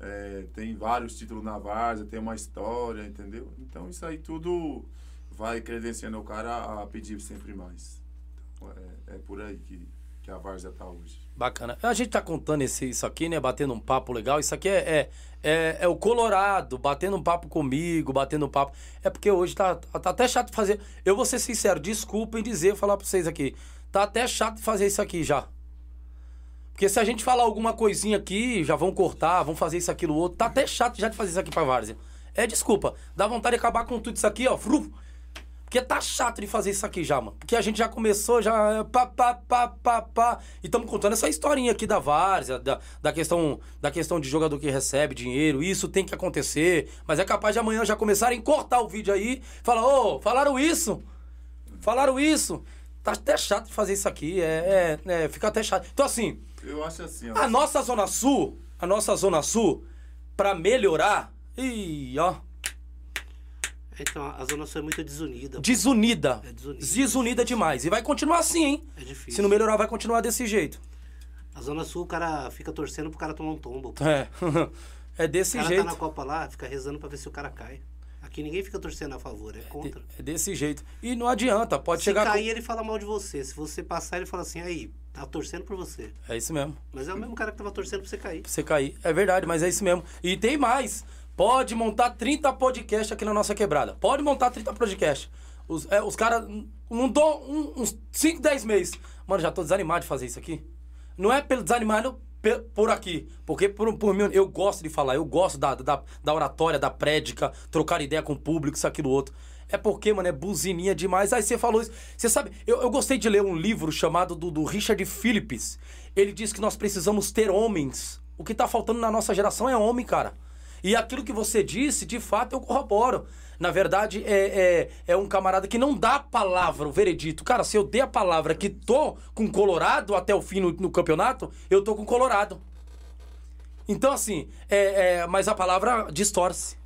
É, tem vários títulos na várzea, tem uma história, entendeu? Então isso aí tudo vai credenciando o cara a pedir sempre mais. Então, é, é por aí que, que a várzea tá hoje. Bacana. A gente tá contando esse, isso aqui, né? Batendo um papo legal. Isso aqui é, é, é, é, o Colorado batendo um papo comigo, batendo um papo. É porque hoje tá, tá até chato fazer. Eu vou ser sincero, desculpem dizer, falar pra vocês aqui. Tá até chato fazer isso aqui já. Porque se a gente falar alguma coisinha aqui, já vão cortar, vão fazer isso, aquilo, outro. Tá até chato já de fazer isso aqui pra Várzea. É, desculpa. Dá vontade de acabar com tudo isso aqui, ó. Fru. Porque tá chato de fazer isso aqui já, mano. Porque a gente já começou, já. Pá, pá, pá, pá, pá. E estamos contando essa historinha aqui da Várzea, da, da, questão, da questão de jogador que recebe dinheiro. Isso tem que acontecer. Mas é capaz de amanhã já começarem a cortar o vídeo aí. Falar, ô, oh, falaram isso. Falaram isso. Tá até chato de fazer isso aqui. É, é, é, fica até chato. Então, assim. Eu acho assim. Ó. A nossa Zona Sul, a nossa Zona Sul, pra melhorar. Ih, ó. Então, a Zona Sul é muito desunida. Desunida. É desunida. Desunida demais. E vai continuar assim, hein? É difícil. Se não melhorar, vai continuar desse jeito. A Zona Sul, o cara fica torcendo pro cara tomar um tombo. É. é desse jeito. O cara jeito. tá na Copa lá, fica rezando pra ver se o cara cai. Aqui ninguém fica torcendo a favor, é contra. É desse jeito. E não adianta, pode Se chegar. Se cair, com... ele fala mal de você. Se você passar, ele fala assim, aí, tá torcendo por você. É isso mesmo. Mas é o mesmo cara que tava torcendo pra você cair. Pra você cair. É verdade, mas é isso mesmo. E tem mais. Pode montar 30 podcasts aqui na nossa quebrada. Pode montar 30 podcasts. Os, é, os caras. Não dou um, uns 5, 10 meses. Mano, já tô desanimado de fazer isso aqui. Não é pelo desanimado por aqui. Porque por, por mim, eu gosto de falar, eu gosto da, da, da oratória, da prédica, trocar ideia com o público, isso, aquilo, outro. É porque, mano, é buzininha demais. Aí você falou isso. Você sabe, eu, eu gostei de ler um livro chamado do, do Richard Phillips. Ele diz que nós precisamos ter homens. O que tá faltando na nossa geração é homem, cara. E aquilo que você disse, de fato, eu corroboro. Na verdade, é, é, é um camarada que não dá a palavra, o veredito. Cara, se eu der a palavra que tô com Colorado até o fim no, no campeonato, eu tô com Colorado. Então, assim, é, é, mas a palavra distorce.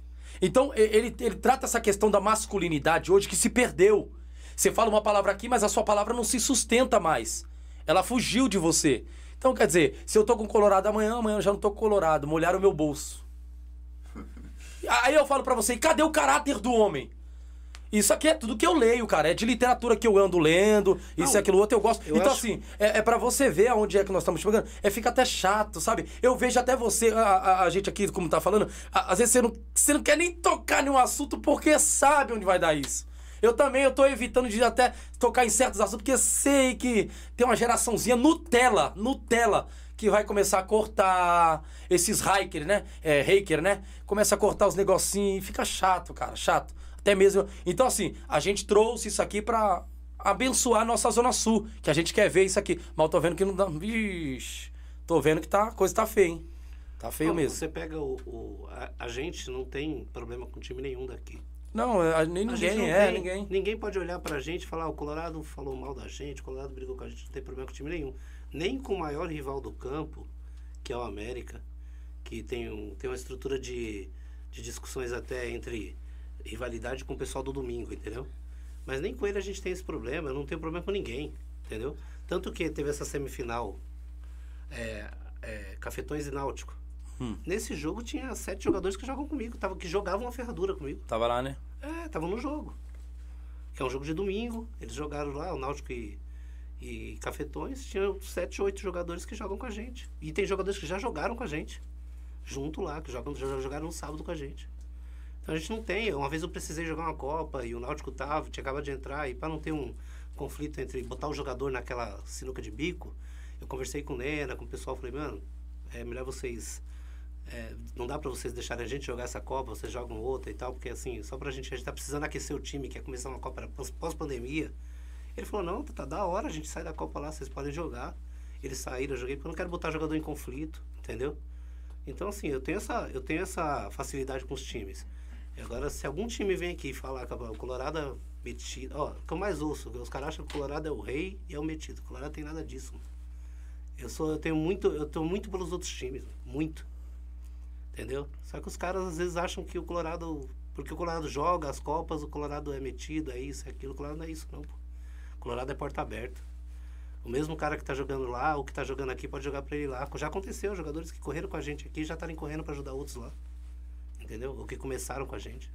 Então, ele, ele trata essa questão da masculinidade hoje que se perdeu. Você fala uma palavra aqui, mas a sua palavra não se sustenta mais. Ela fugiu de você. Então, quer dizer, se eu tô com Colorado amanhã, amanhã eu já não tô com Colorado. Molharam o meu bolso. Aí eu falo para você, cadê o caráter do homem? Isso aqui é tudo que eu leio, cara. É de literatura que eu ando lendo, isso e aquilo outro, eu gosto. Eu então, acho... assim, é, é para você ver aonde é que nós estamos chegando. É, fica até chato, sabe? Eu vejo até você, a, a, a gente aqui, como tá falando, a, às vezes você não, você não quer nem tocar nenhum assunto porque sabe onde vai dar isso. Eu também, eu tô evitando de até tocar em certos assuntos, porque sei que tem uma geraçãozinha Nutella, Nutella, que vai começar a cortar esses hackers, né? É, hacker, né? Começa a cortar os negocinhos, fica chato, cara, chato. Até mesmo. Então, assim, a gente trouxe isso aqui pra abençoar a nossa Zona Sul, que a gente quer ver isso aqui. Mas eu tô vendo que não dá. Vixe, tô vendo que tá, a coisa tá feia, hein? Tá feio não, mesmo. Você pega o. o a, a, gente não tem problema com time nenhum daqui. Não, a, nem ninguém, não é, tem, ninguém. Ninguém pode olhar pra gente e falar, o Colorado falou mal da gente, o Colorado brigou com a gente, não tem problema com time nenhum nem com o maior rival do campo, que é o América, que tem, um, tem uma estrutura de, de discussões até entre rivalidade com o pessoal do domingo, entendeu? Mas nem com ele a gente tem esse problema, eu não tenho problema com ninguém, entendeu? Tanto que teve essa semifinal é, é, Cafetões e Náutico. Hum. Nesse jogo tinha sete jogadores que jogam comigo, tava, que jogavam a ferradura comigo. Tava lá, né? É, estavam no jogo. Que é um jogo de domingo, eles jogaram lá, o Náutico e e Cafetões tinha sete, oito jogadores que jogam com a gente. E tem jogadores que já jogaram com a gente. Junto lá, que jogam, já jogaram no sábado com a gente. Então a gente não tem. Uma vez eu precisei jogar uma Copa e o Náutico tava, tinha acabado de entrar, e para não ter um conflito entre botar o jogador naquela sinuca de bico, eu conversei com o Nena, com o pessoal, falei, mano, é melhor vocês. É, não dá para vocês deixarem a gente jogar essa Copa, vocês jogam outra e tal, porque assim, só pra gente, a gente tá precisando aquecer o time, quer começar uma Copa pós-pandemia. Ele falou, não, tá da hora, a gente sai da Copa lá, vocês podem jogar. Eles saíram, eu joguei porque eu não quero botar jogador em conflito, entendeu? Então, assim, eu tenho essa, eu tenho essa facilidade com os times. E agora, se algum time vem aqui falar que o Colorado é metido... Ó, o que eu mais ouço, os caras acham que o Colorado é o rei e é o metido. O Colorado tem nada disso, mano. Eu, sou, eu tenho muito, eu tô muito pelos outros times, muito. Entendeu? Só que os caras às vezes acham que o Colorado... Porque o Colorado joga as Copas, o Colorado é metido, é isso, é aquilo. O Colorado não é isso, não, pô. Colorado é porta aberta. O mesmo cara que está jogando lá, ou que está jogando aqui, pode jogar para ele lá. Já aconteceu, jogadores que correram com a gente aqui já estarem correndo para ajudar outros lá. Entendeu? Ou que começaram com a gente.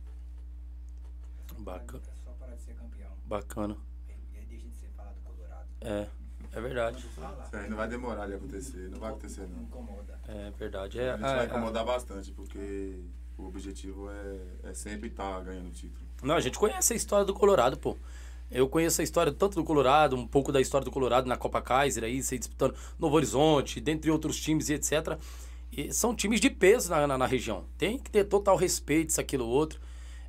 Bacana. Só parar de ser campeão. Bacana. E aí deixa de ser falado do Colorado. É, é verdade. Aí não vai demorar de acontecer, não vai acontecer não. incomoda. É verdade. É, A gente é, vai é. incomodar bastante, porque o objetivo é, é sempre estar ganhando o título. Não, a gente conhece a história do Colorado, pô. Eu conheço a história tanto do Colorado, um pouco da história do Colorado na Copa Kaiser aí, você disputando Novo Horizonte, dentre outros times e etc. E são times de peso na, na, na região. Tem que ter total respeito, isso, aquilo, outro.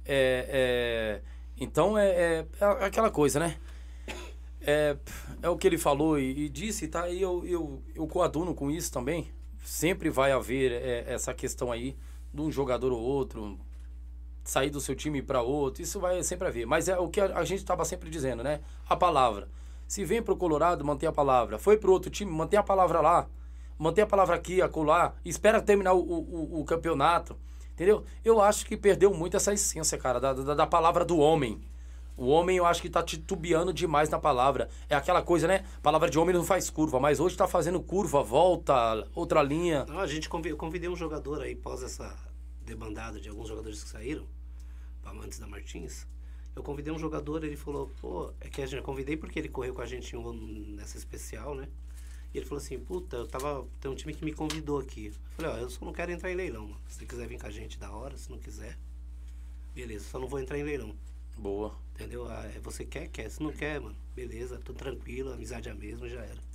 É, é, então é, é, é aquela coisa, né? É, é o que ele falou e, e disse, tá? E eu, eu, eu coaduno com isso também. Sempre vai haver é, essa questão aí de um jogador ou outro, sair do seu time para outro, isso vai sempre haver. Mas é o que a, a gente estava sempre dizendo, né? A palavra. Se vem para o Colorado, mantém a palavra. Foi para outro time, mantém a palavra lá. Mantém a palavra aqui, acolá. Espera terminar o, o, o campeonato. Entendeu? Eu acho que perdeu muito essa essência, cara, da, da, da palavra do homem. O homem, eu acho que tá titubeando demais na palavra. É aquela coisa, né? Palavra de homem não faz curva, mas hoje tá fazendo curva, volta, outra linha. Não, a gente convidei um jogador aí, pós essa debandada de alguns jogadores que saíram, amantes da Martins. Eu convidei um jogador, ele falou, pô, é que a gente eu convidei porque ele correu com a gente nessa especial, né? E ele falou assim, puta, eu tava. Tem um time que me convidou aqui. Eu falei, ó, eu só não quero entrar em leilão, mano. Se você quiser vir com a gente, da hora, se não quiser. Beleza, só não vou entrar em leilão. Boa. Entendeu? Ah, é você quer, quer. Se não quer, mano, beleza, tudo tranquilo, amizade é a mesma, já era.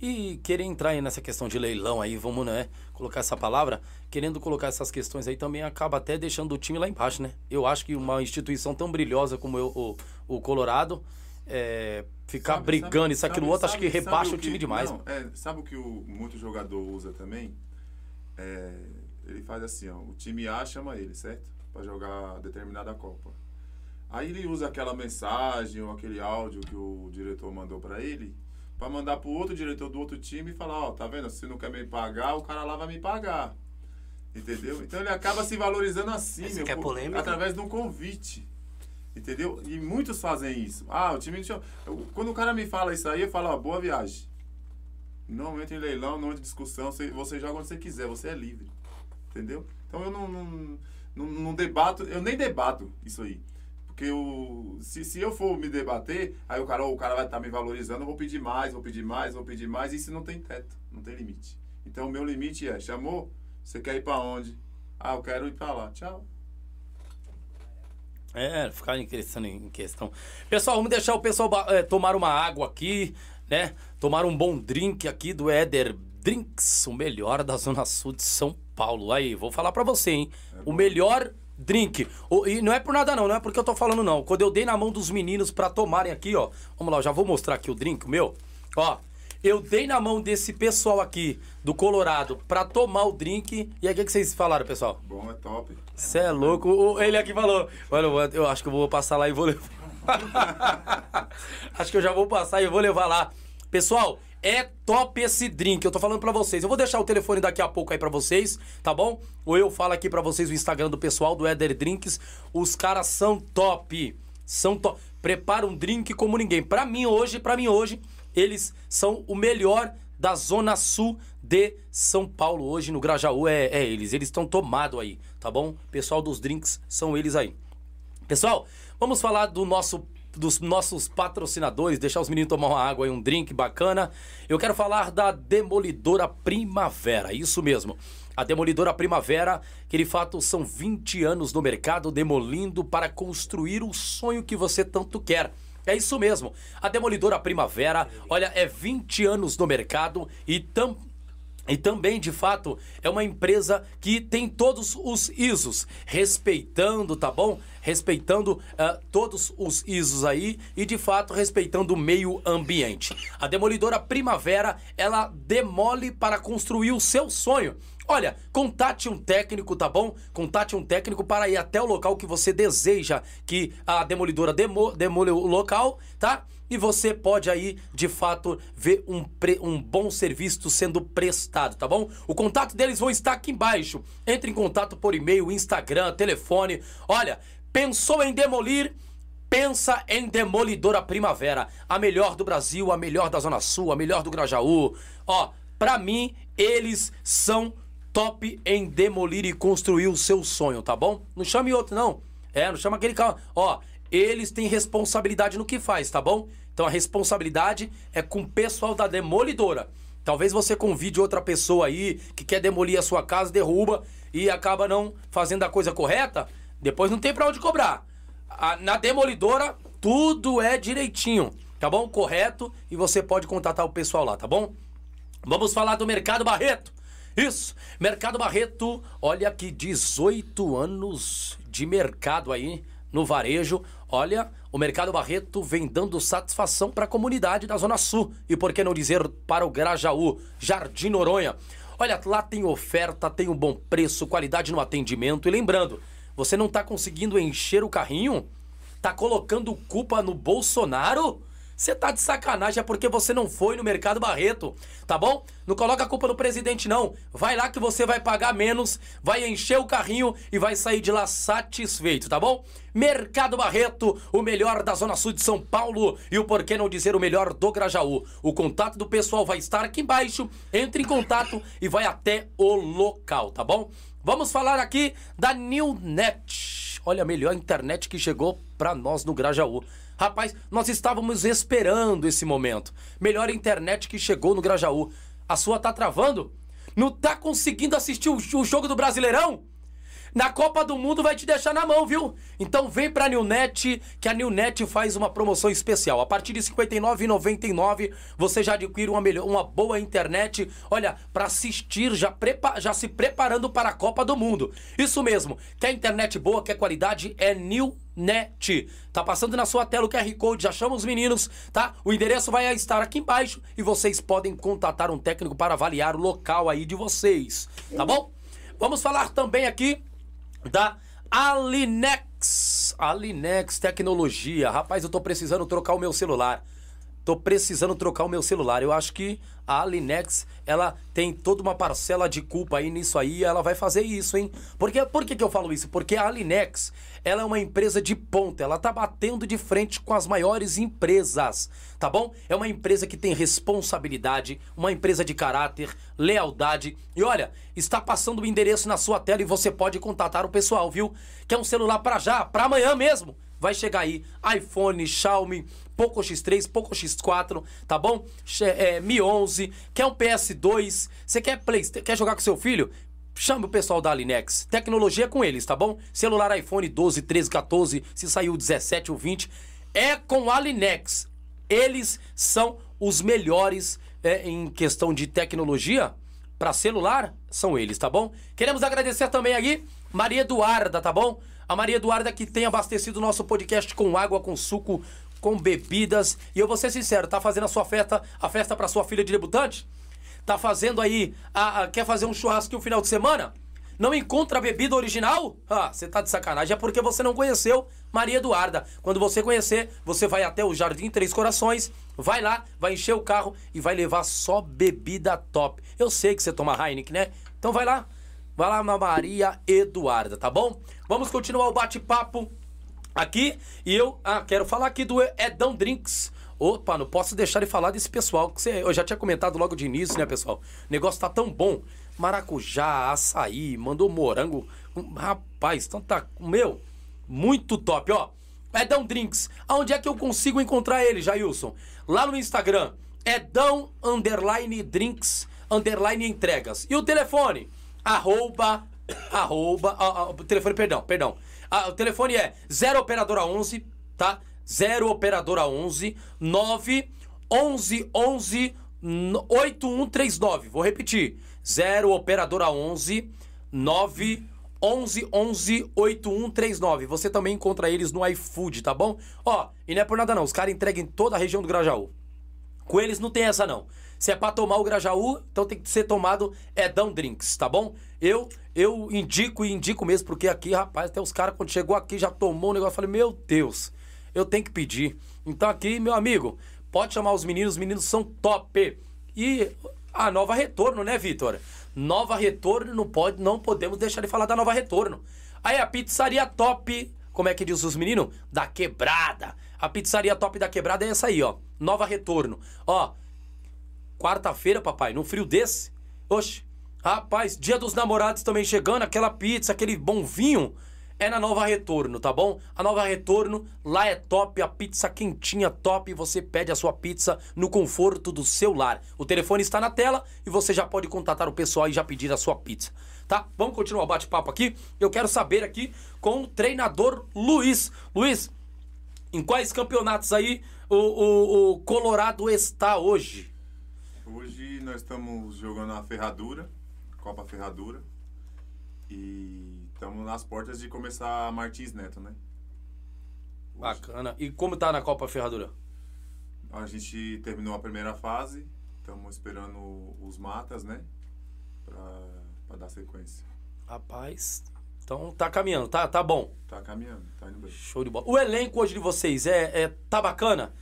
E querer entrar aí nessa questão de leilão aí, vamos, né, colocar essa palavra, querendo colocar essas questões aí também acaba até deixando o time lá embaixo, né? Eu acho que uma instituição tão brilhosa como eu, o, o Colorado, é, ficar Sabe- brigando sabe- isso, aquilo, sabe- outro, acho que sabe- sabe rebaixa o que- time demais. Não, é, sabe o que o muito jogador usa também? É, ele faz assim, ó, o time A chama ele, certo? Pra jogar determinada Copa. Aí ele usa aquela mensagem ou aquele áudio que o diretor mandou pra ele pra mandar pro outro diretor do outro time e falar, ó, tá vendo? Se não quer me pagar, o cara lá vai me pagar. Entendeu? Então ele acaba se valorizando assim, Esse meu, é polêmica. através de um convite. Entendeu? E muitos fazem isso. Ah, o time. eu- eu- Quando o cara me fala isso aí, eu falo, ó, boa viagem. Não entra em leilão, não entra em discussão. Você, você joga onde você quiser, você é livre. Entendeu? Então eu não, não, não, não debato, eu nem debato isso aí. Porque eu, se, se eu for me debater, aí o cara, ó, o cara vai estar me valorizando, eu vou pedir mais, vou pedir mais, vou pedir mais, e isso não tem teto, não tem limite. Então o meu limite é, chamou? Você quer ir pra onde? Ah, eu quero ir pra lá. Tchau. É, ficar em questão, em questão. Pessoal, vamos deixar o pessoal eh, tomar uma água aqui, né? Tomar um bom drink aqui do Éder Drinks, o melhor da Zona Sul de São Paulo. Aí, vou falar pra você, hein? o melhor drink. E não é por nada não, não é porque eu tô falando não. Quando eu dei na mão dos meninos pra tomarem aqui, ó. Vamos lá, eu já vou mostrar aqui o drink, meu. Ó, eu dei na mão desse pessoal aqui do Colorado pra tomar o drink. E aí, o que, que vocês falaram, pessoal? Bom, é top. Você é louco. O- ele aqui falou. Olha, eu acho que eu vou passar lá e vou levar. acho que eu já vou passar e vou levar lá. Pessoal, é top esse drink. Eu tô falando pra vocês. Eu vou deixar o telefone daqui a pouco aí pra vocês, tá bom? Ou eu falo aqui pra vocês o Instagram do pessoal do Eder Drinks. Os caras são top. São top. Prepara um drink como ninguém. Pra mim hoje, pra mim hoje, eles são o melhor da Zona Sul de São Paulo. Hoje no Grajaú é, é eles. Eles estão tomados aí, tá bom? Pessoal dos drinks são eles aí. Pessoal, vamos falar do nosso dos nossos patrocinadores, deixar os meninos tomar uma água e um drink bacana. Eu quero falar da Demolidora Primavera, isso mesmo. A Demolidora Primavera, que de fato são 20 anos no mercado demolindo para construir o sonho que você tanto quer. É isso mesmo. A Demolidora Primavera, olha, é 20 anos no mercado e tam E também, de fato, é uma empresa que tem todos os ISOs, respeitando, tá bom? Respeitando ah, todos os ISOs aí e, de fato, respeitando o meio ambiente. A Demolidora Primavera, ela demole para construir o seu sonho. Olha, contate um técnico, tá bom? Contate um técnico para ir até o local que você deseja que a demolidora demo, demole o local, tá? E você pode aí, de fato, ver um, pre- um bom serviço sendo prestado, tá bom? O contato deles vão estar aqui embaixo. Entre em contato por e-mail, Instagram, telefone. Olha, pensou em demolir? Pensa em Demolidora Primavera, a melhor do Brasil, a melhor da Zona Sul, a melhor do Grajaú. Ó, pra mim, eles são top em demolir e construir o seu sonho, tá bom? Não chame outro, não. É, não chama aquele cara. Ó, eles têm responsabilidade no que faz, tá bom? Então a responsabilidade é com o pessoal da Demolidora. Talvez você convide outra pessoa aí que quer demolir a sua casa, derruba e acaba não fazendo a coisa correta, depois não tem pra onde cobrar. A- na Demolidora, tudo é direitinho, tá bom? Correto e você pode contatar o pessoal lá, tá bom? Vamos falar do Mercado Barreto. Isso, Mercado Barreto, olha que 18 anos de mercado aí no varejo. Olha, o Mercado Barreto vem dando satisfação para a comunidade da Zona Sul e por que não dizer para o Grajaú, Jardim Noronha. Olha, lá tem oferta, tem um bom preço, qualidade no atendimento e lembrando, você não tá conseguindo encher o carrinho? Tá colocando culpa no Bolsonaro? Você tá de sacanagem, é porque você não foi no Mercado Barreto, tá bom? Não coloca a culpa no presidente, não. Vai lá que você vai pagar menos, vai encher o carrinho e vai sair de lá satisfeito, tá bom? Mercado Barreto, o melhor da Zona Sul de São Paulo e o por que não dizer o melhor do Grajaú. O contato do pessoal vai estar aqui embaixo, entre em contato e vai até o local, tá bom? Vamos falar aqui da Newnet. Olha, a melhor internet que chegou pra nós no Grajaú. Rapaz, nós estávamos esperando esse momento. Melhor internet que chegou no Grajaú. A sua tá travando? Não tá conseguindo assistir o, o jogo do Brasileirão? Na Copa do Mundo vai te deixar na mão, viu? Então vem pra Newnet, que a Newnet faz uma promoção especial. A partir de R$ 59,99 você já adquire uma, melhor, uma boa internet, olha, pra assistir, já, prepa, já se preparando para a Copa do Mundo. Isso mesmo, quer internet boa, quer qualidade, é Newnet. Tá passando na sua tela o QR Code, já chama os meninos, tá? O endereço vai estar aqui embaixo e vocês podem contatar um técnico para avaliar o local aí de vocês, tá bom? Vamos falar também aqui da Alinex. Alinex Tecnologia. Rapaz, eu tô precisando trocar o meu celular. Tô precisando trocar o meu celular. Eu acho que a Alinex, ela tem toda uma parcela de culpa aí nisso aí, ela vai fazer isso, hein? Porque, por que, que eu falo isso? Porque a Alinex, ela é uma empresa de ponta, ela tá batendo de frente com as maiores empresas, tá bom? É uma empresa que tem responsabilidade, uma empresa de caráter, lealdade. E olha, está passando o endereço na sua tela e você pode contatar o pessoal, viu? Quer um celular para já, para amanhã mesmo? Vai chegar aí iPhone, Xiaomi, Poco X3, Poco X4, tá bom? É, Mi 11, quer um PS2, você quer Playstation, quer jogar com seu filho? Chame o pessoal da Alinex. Tecnologia com eles, tá bom? Celular iPhone 12, 13, 14, se saiu o 17 ou 20, é com a Alinex. Eles são os melhores é, em questão de tecnologia para celular, são eles, tá bom? Queremos agradecer também aqui Maria Eduarda, tá bom? A Maria Eduarda que tem abastecido o nosso podcast com água, com suco, com bebidas. E eu vou ser sincero, tá fazendo a sua festa, a festa para sua filha de debutante? Tá fazendo aí, a- a- quer fazer um churrasco no final de semana? Não encontra a bebida original? Ah, você tá de sacanagem. É porque você não conheceu Maria Eduarda. Quando você conhecer, você vai até o Jardim Três Corações, vai lá, vai encher o carro e vai levar só bebida top. Eu sei que você toma Heineken, né? Então vai lá, vai lá na Maria Eduarda, tá bom? Vamos continuar o bate-papo aqui. E eu ah, quero falar aqui do Edão Drinks. Opa, não posso deixar de falar desse pessoal. Que você, eu já tinha comentado logo de início, né, pessoal? O negócio tá tão bom. Maracujá, açaí, mandou morango. Hum, Rapaz, então tá. Meu, muito top, ó. Edão Drinks. Aonde é que eu consigo encontrar ele, Jailson? Lá no Instagram. Edão Underline Drinks Underline Entregas. E o telefone? Arroba. Arroba. ah, telefone, perdão, perdão. Ah, o telefone é 0 Operadora 11, tá? 0 Operadora 11 9 11 11 8139. Vou repetir. 0 operadora 11 9 11 11 8139. Você também encontra eles no iFood, tá bom? Ó, e não é por nada não, os caras entregam em toda a região do Grajaú. Com eles não tem essa não. Se é pra tomar o Grajaú, então tem que ser tomado Edão Drinks, tá bom? Eu eu indico e indico mesmo, porque aqui, rapaz, até os caras quando chegou aqui já tomou o negócio, eu falei, meu Deus, eu tenho que pedir. Então aqui, meu amigo, pode chamar os meninos, os meninos são top. E a nova retorno, né, Vitor? Nova retorno, não pode, não podemos deixar de falar da nova retorno. Aí a pizzaria top, como é que diz os meninos? Da quebrada. A pizzaria top da quebrada é essa aí, ó. Nova retorno. Ó, quarta-feira, papai, num frio desse. Oxe, rapaz, dia dos namorados também chegando, aquela pizza, aquele bom vinho. É na Nova Retorno, tá bom? A Nova Retorno, lá é top, a pizza quentinha top, você pede a sua pizza no conforto do seu lar. O telefone está na tela e você já pode contatar o pessoal e já pedir a sua pizza, tá? Vamos continuar o bate-papo aqui. Eu quero saber aqui com o treinador Luiz. Luiz, em quais campeonatos aí o, o, o Colorado está hoje? Hoje nós estamos jogando a Ferradura, Copa Ferradura. E estamos nas portas de começar a Martins Neto, né? Hoje. Bacana. E como tá na Copa Ferradura? A gente terminou a primeira fase, estamos esperando os matas, né? Pra dar sequência. Rapaz, então tá caminhando, tá, tá bom. Tá caminhando, tá indo bem. Show de bola. O elenco hoje de vocês é, é tá bacana?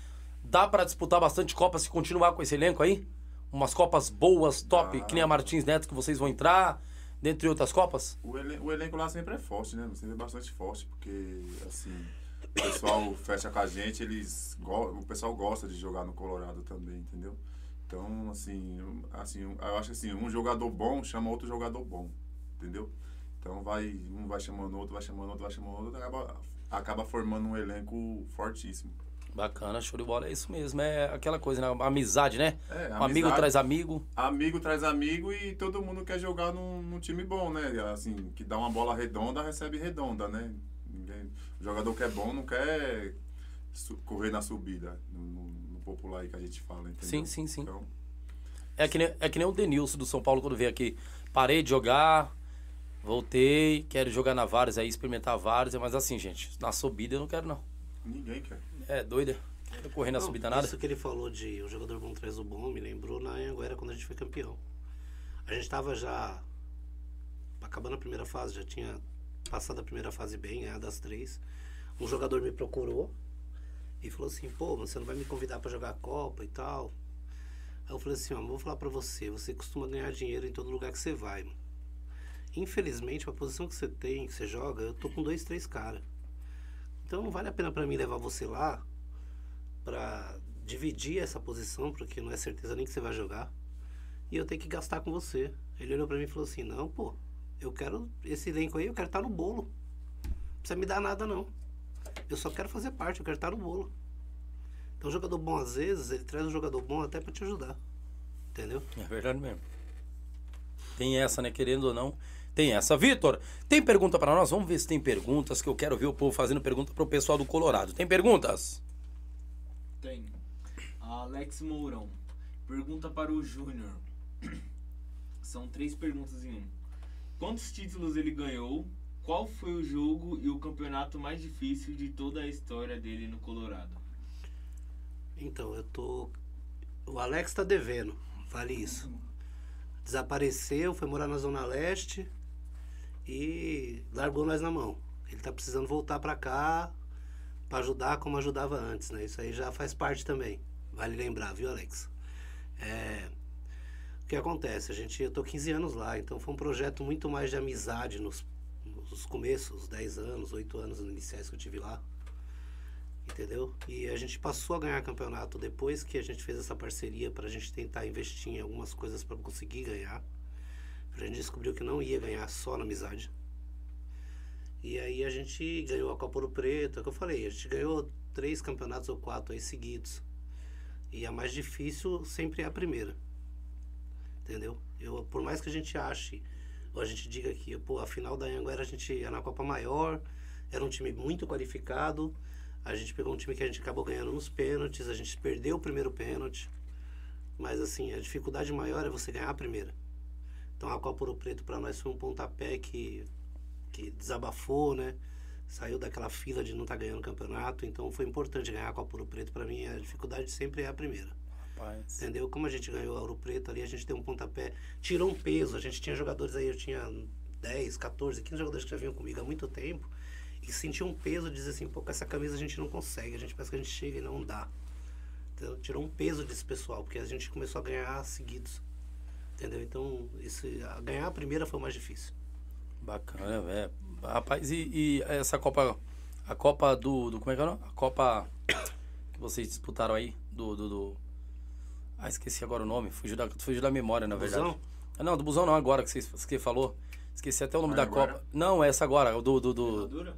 Dá pra disputar bastante Copa se continuar com esse elenco aí? Umas Copas boas, top, Dá. que nem a Martins Neto que vocês vão entrar, dentre outras Copas? O, elen- o elenco lá sempre é forte, né? Sempre é bastante forte, porque, assim, o pessoal fecha com a gente, eles o pessoal gosta de jogar no Colorado também, entendeu? Então, assim, assim, eu acho que assim, um jogador bom chama outro jogador bom, entendeu? Então vai, um vai chamando outro, vai chamando outro, vai chamando outro, acaba, acaba formando um elenco fortíssimo. Bacana, show de bola. É isso mesmo, é aquela coisa, né? Amizade, né? É, Um amigo amizade. traz amigo. Amigo traz amigo e todo mundo quer jogar num, num time bom, né? Assim, que dá uma bola redonda, recebe redonda, né? O jogador que é bom não quer correr na subida, no, no- no popular aí que a gente fala, entendeu? Sim, sim, sim. Então, É que, nem, é que nem o Denilson do São Paulo quando veio aqui. Parei de jogar, voltei, quero jogar na Várzea aí, experimentar a Várzea, mas assim, gente, na subida eu não quero não. ninguém quer. É doida. Correr na Não, subida nada. Isso que ele falou de o jogador bom traz o bom, me lembrou na Anhanguera quando a gente foi campeão. A gente tava já acabando a primeira fase, já tinha passado a primeira fase bem, ganhado as três. Um jogador me procurou e falou assim, pô, você não vai me convidar pra jogar a Copa e tal. Aí eu falei assim, ó, vou falar pra você, você costuma ganhar dinheiro em todo lugar que você vai, mano. Infelizmente, a posição que você tem, que você joga, eu tô com dois, três caras. Então não vale a pena pra mim levar você lá pra dividir essa posição, porque não é certeza nem que você vai jogar. E eu tenho que gastar com você. Ele olhou pra mim e falou assim: Não, pô, eu quero esse elenco aí, eu quero estar no bolo. Não precisa me dar nada, não. Eu só quero fazer parte, eu quero estar no bolo. Então, jogador bom, às vezes, ele traz um jogador bom até pra te ajudar. Entendeu? É verdade mesmo. Tem essa, né? Querendo ou não, tem essa. Vitor, tem pergunta pra nós? Vamos ver se tem perguntas, que eu quero ver o povo fazendo pergunta pro pessoal do Colorado. Tem perguntas? Tem. Alex Mourão. Pergunta para o Júnior. São três perguntas em um. Quantos títulos ele ganhou? Qual foi o jogo e o campeonato mais difícil de toda a história dele no Colorado? Então, eu tô. O Alex tá devendo, vale isso. Desapareceu, foi morar na Zona Leste e largou nós na mão. Ele tá precisando voltar pra cá pra ajudar como ajudava antes, né? Isso aí já faz parte também. Vale lembrar, viu, Alex? É, O que acontece? A gente, eu tô 15 anos lá, então foi um projeto muito mais de amizade nos, nos começos, os 10 anos, 8 anos iniciais que eu tive lá entendeu? E a gente passou a ganhar campeonato depois que a gente fez essa parceria para a gente tentar investir em algumas coisas para conseguir ganhar. A gente descobriu que não ia ganhar só na amizade. E aí a gente ganhou a Copa Ouro Preto, é o que eu falei, a gente ganhou três campeonatos ou quatro aí seguidos. E a mais difícil sempre é a primeira. Entendeu? Eu, por mais que a gente ache, ou a gente diga que pô, a final da Anguera a gente ia na Copa Maior, era um time muito qualificado, a gente pegou um time que a gente acabou ganhando nos pênaltis, a gente perdeu o primeiro pênalti. Mas assim, a dificuldade maior é você ganhar a primeira. Então Então a Copa Ouro Preto para nós foi um pontapé que, que desabafou, né? Saiu daquela fila de não estar ganhando campeonato, então foi importante ganhar a Copa Ouro Preto para mim. A dificuldade sempre é a primeira. Rapaz. Entendeu? Como a gente ganhou a Ouro Preto ali, a gente deu um pontapé, tirou um peso. A gente tinha jogadores aí, eu tinha 10, 14, 15 jogadores que já vinham comigo há muito tempo e sentia um peso de dizer assim, pô, com essa camisa a gente não consegue, a gente parece que a gente chega e não dá. Entendeu? Tirou um peso desse pessoal, porque a gente começou a ganhar seguidos. Entendeu? Então, a ganhar a primeira foi o mais difícil. Bacana, velho. Rapaz, e, e essa Copa. A Copa do, do. Como é que é o nome? A Copa que vocês disputaram aí, do. do, do- ah, esqueci agora o nome. Fugiu da, fugiu da memória, na verdade. Busão? Ah, Não, do Busão não, agora que você, que falou. Esqueci até o nome da Agora? Copa. Não, essa agora, o do. do, do Dura?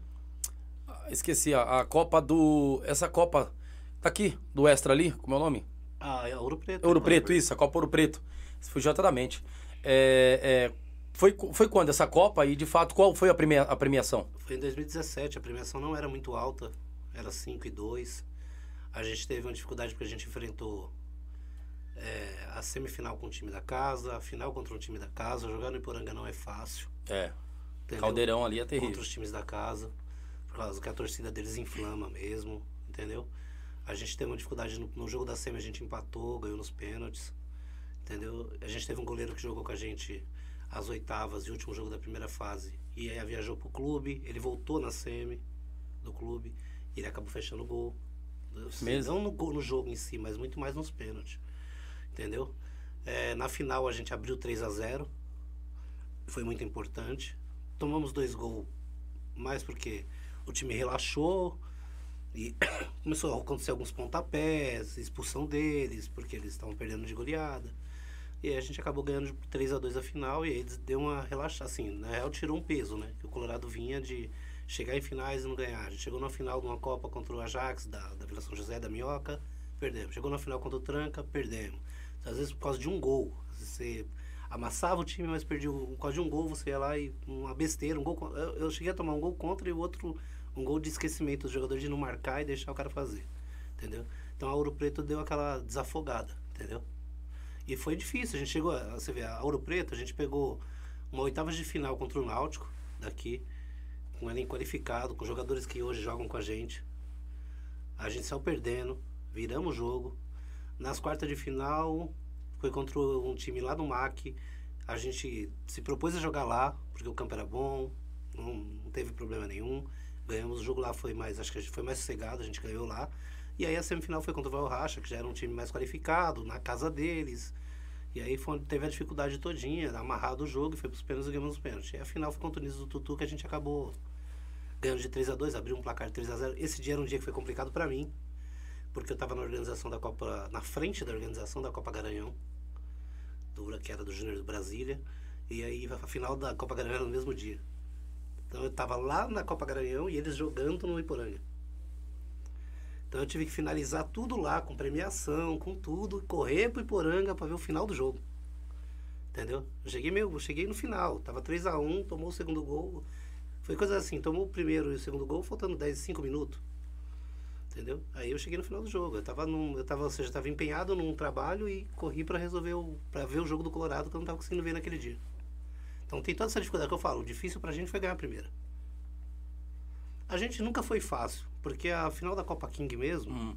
esqueci, a, a Copa do. Essa Copa. Tá aqui, do Extra ali, como é o nome? Ah, é Ouro Preto. Ouro né? Preto, isso, a Copa Ouro Preto. Fugiu até da mente. É, é, foi, foi quando essa Copa e, de fato, qual foi a, premia, a premiação? Foi em 2017, a premiação não era muito alta, era 5 e 2. A gente teve uma dificuldade porque a gente enfrentou é, a semifinal com o time da casa, a final contra um time da casa. Jogar no Iporanga não é fácil. É, entendeu? Caldeirão ali é Contra terrível. os times da casa, por causa que a torcida deles inflama mesmo, entendeu? A gente teve uma dificuldade no, no jogo da semi, a gente empatou, ganhou nos pênaltis, entendeu? A gente teve um goleiro que jogou com a gente as oitavas e o último jogo da primeira fase. E aí viajou pro clube, ele voltou na semi do clube e ele acabou fechando o gol. Mesmo? Não no, gol- no jogo em si, mas muito mais nos pênaltis. Entendeu? É, na final a gente abriu 3 a 0 Foi muito importante. Tomamos dois gols mais porque o time relaxou e começou a acontecer alguns pontapés, expulsão deles, porque eles estavam perdendo de goleada. E aí a gente acabou ganhando de 3 a 2 a final e aí deu uma relaxada, assim, na real tirou um peso, né? Que o Colorado vinha de chegar em finais e não ganhar. A gente chegou na final de uma Copa contra o Ajax da, da Vila São José da Minhoca, perdemos. Chegou na final contra o Tranca, perdemos. Então, às vezes por causa de um gol, você amassava o time, mas perdia um- por causa de um gol, você ia lá e uma besteira, um gol. Eu, eu cheguei a tomar um gol contra e o outro um gol de esquecimento do jogador de não marcar e deixar o cara fazer. Entendeu? Então a Ouro Preto deu aquela desafogada, entendeu? E foi difícil, a gente chegou, a- você vê, a Ouro Preto, a gente pegou uma oitava de final contra o Náutico, daqui, com elenco qualificado, com jogadores que hoje jogam com a gente. A gente saiu perdendo, viramos o jogo. Nas quartas de final, foi contra um time lá do MAC. A gente se propôs a jogar lá, porque o campo era bom, não, não teve problema nenhum. Ganhamos o jogo lá, foi mais, acho que a gente foi mais sossegado, a gente ganhou lá. E aí a semifinal foi contra o Val Racha, que já era um time mais qualificado, na casa deles. E aí foi, teve a dificuldade todinha, amarrado o jogo, foi pros pênaltis e ganhamos os pênaltis. E a final foi contra o Niso do Tutu, que a gente acabou ganhando de 3 a 2 abriu um placar de 3 a 0 Esse dia era um dia que foi complicado para mim, porque eu estava na organização da Copa, na frente da organização da Copa Garanhão, do, que era do Júnior do Brasília, e aí a final da Copa Garanhão era no mesmo dia. Então eu estava lá na Copa Garanhão e eles jogando no Iporanga. Então eu tive que finalizar tudo lá, com premiação, com tudo, correr pro Iporanga para ver o final do jogo. Entendeu? Eu cheguei, meio, cheguei no final, tava 3 a 1 tomou o segundo gol. Foi coisa assim, tomou o primeiro e o segundo gol faltando 10, 5 minutos. Entendeu? Aí eu cheguei no final do jogo. Eu tava, num, eu tava, ou seja, tava empenhado num trabalho e corri para resolver o para ver o jogo do Colorado que eu não tava conseguindo ver naquele dia. Então tem toda essa dificuldade que eu falo. O difícil pra gente foi ganhar a primeira. A gente nunca foi fácil, porque a final da Copa King mesmo, Hum.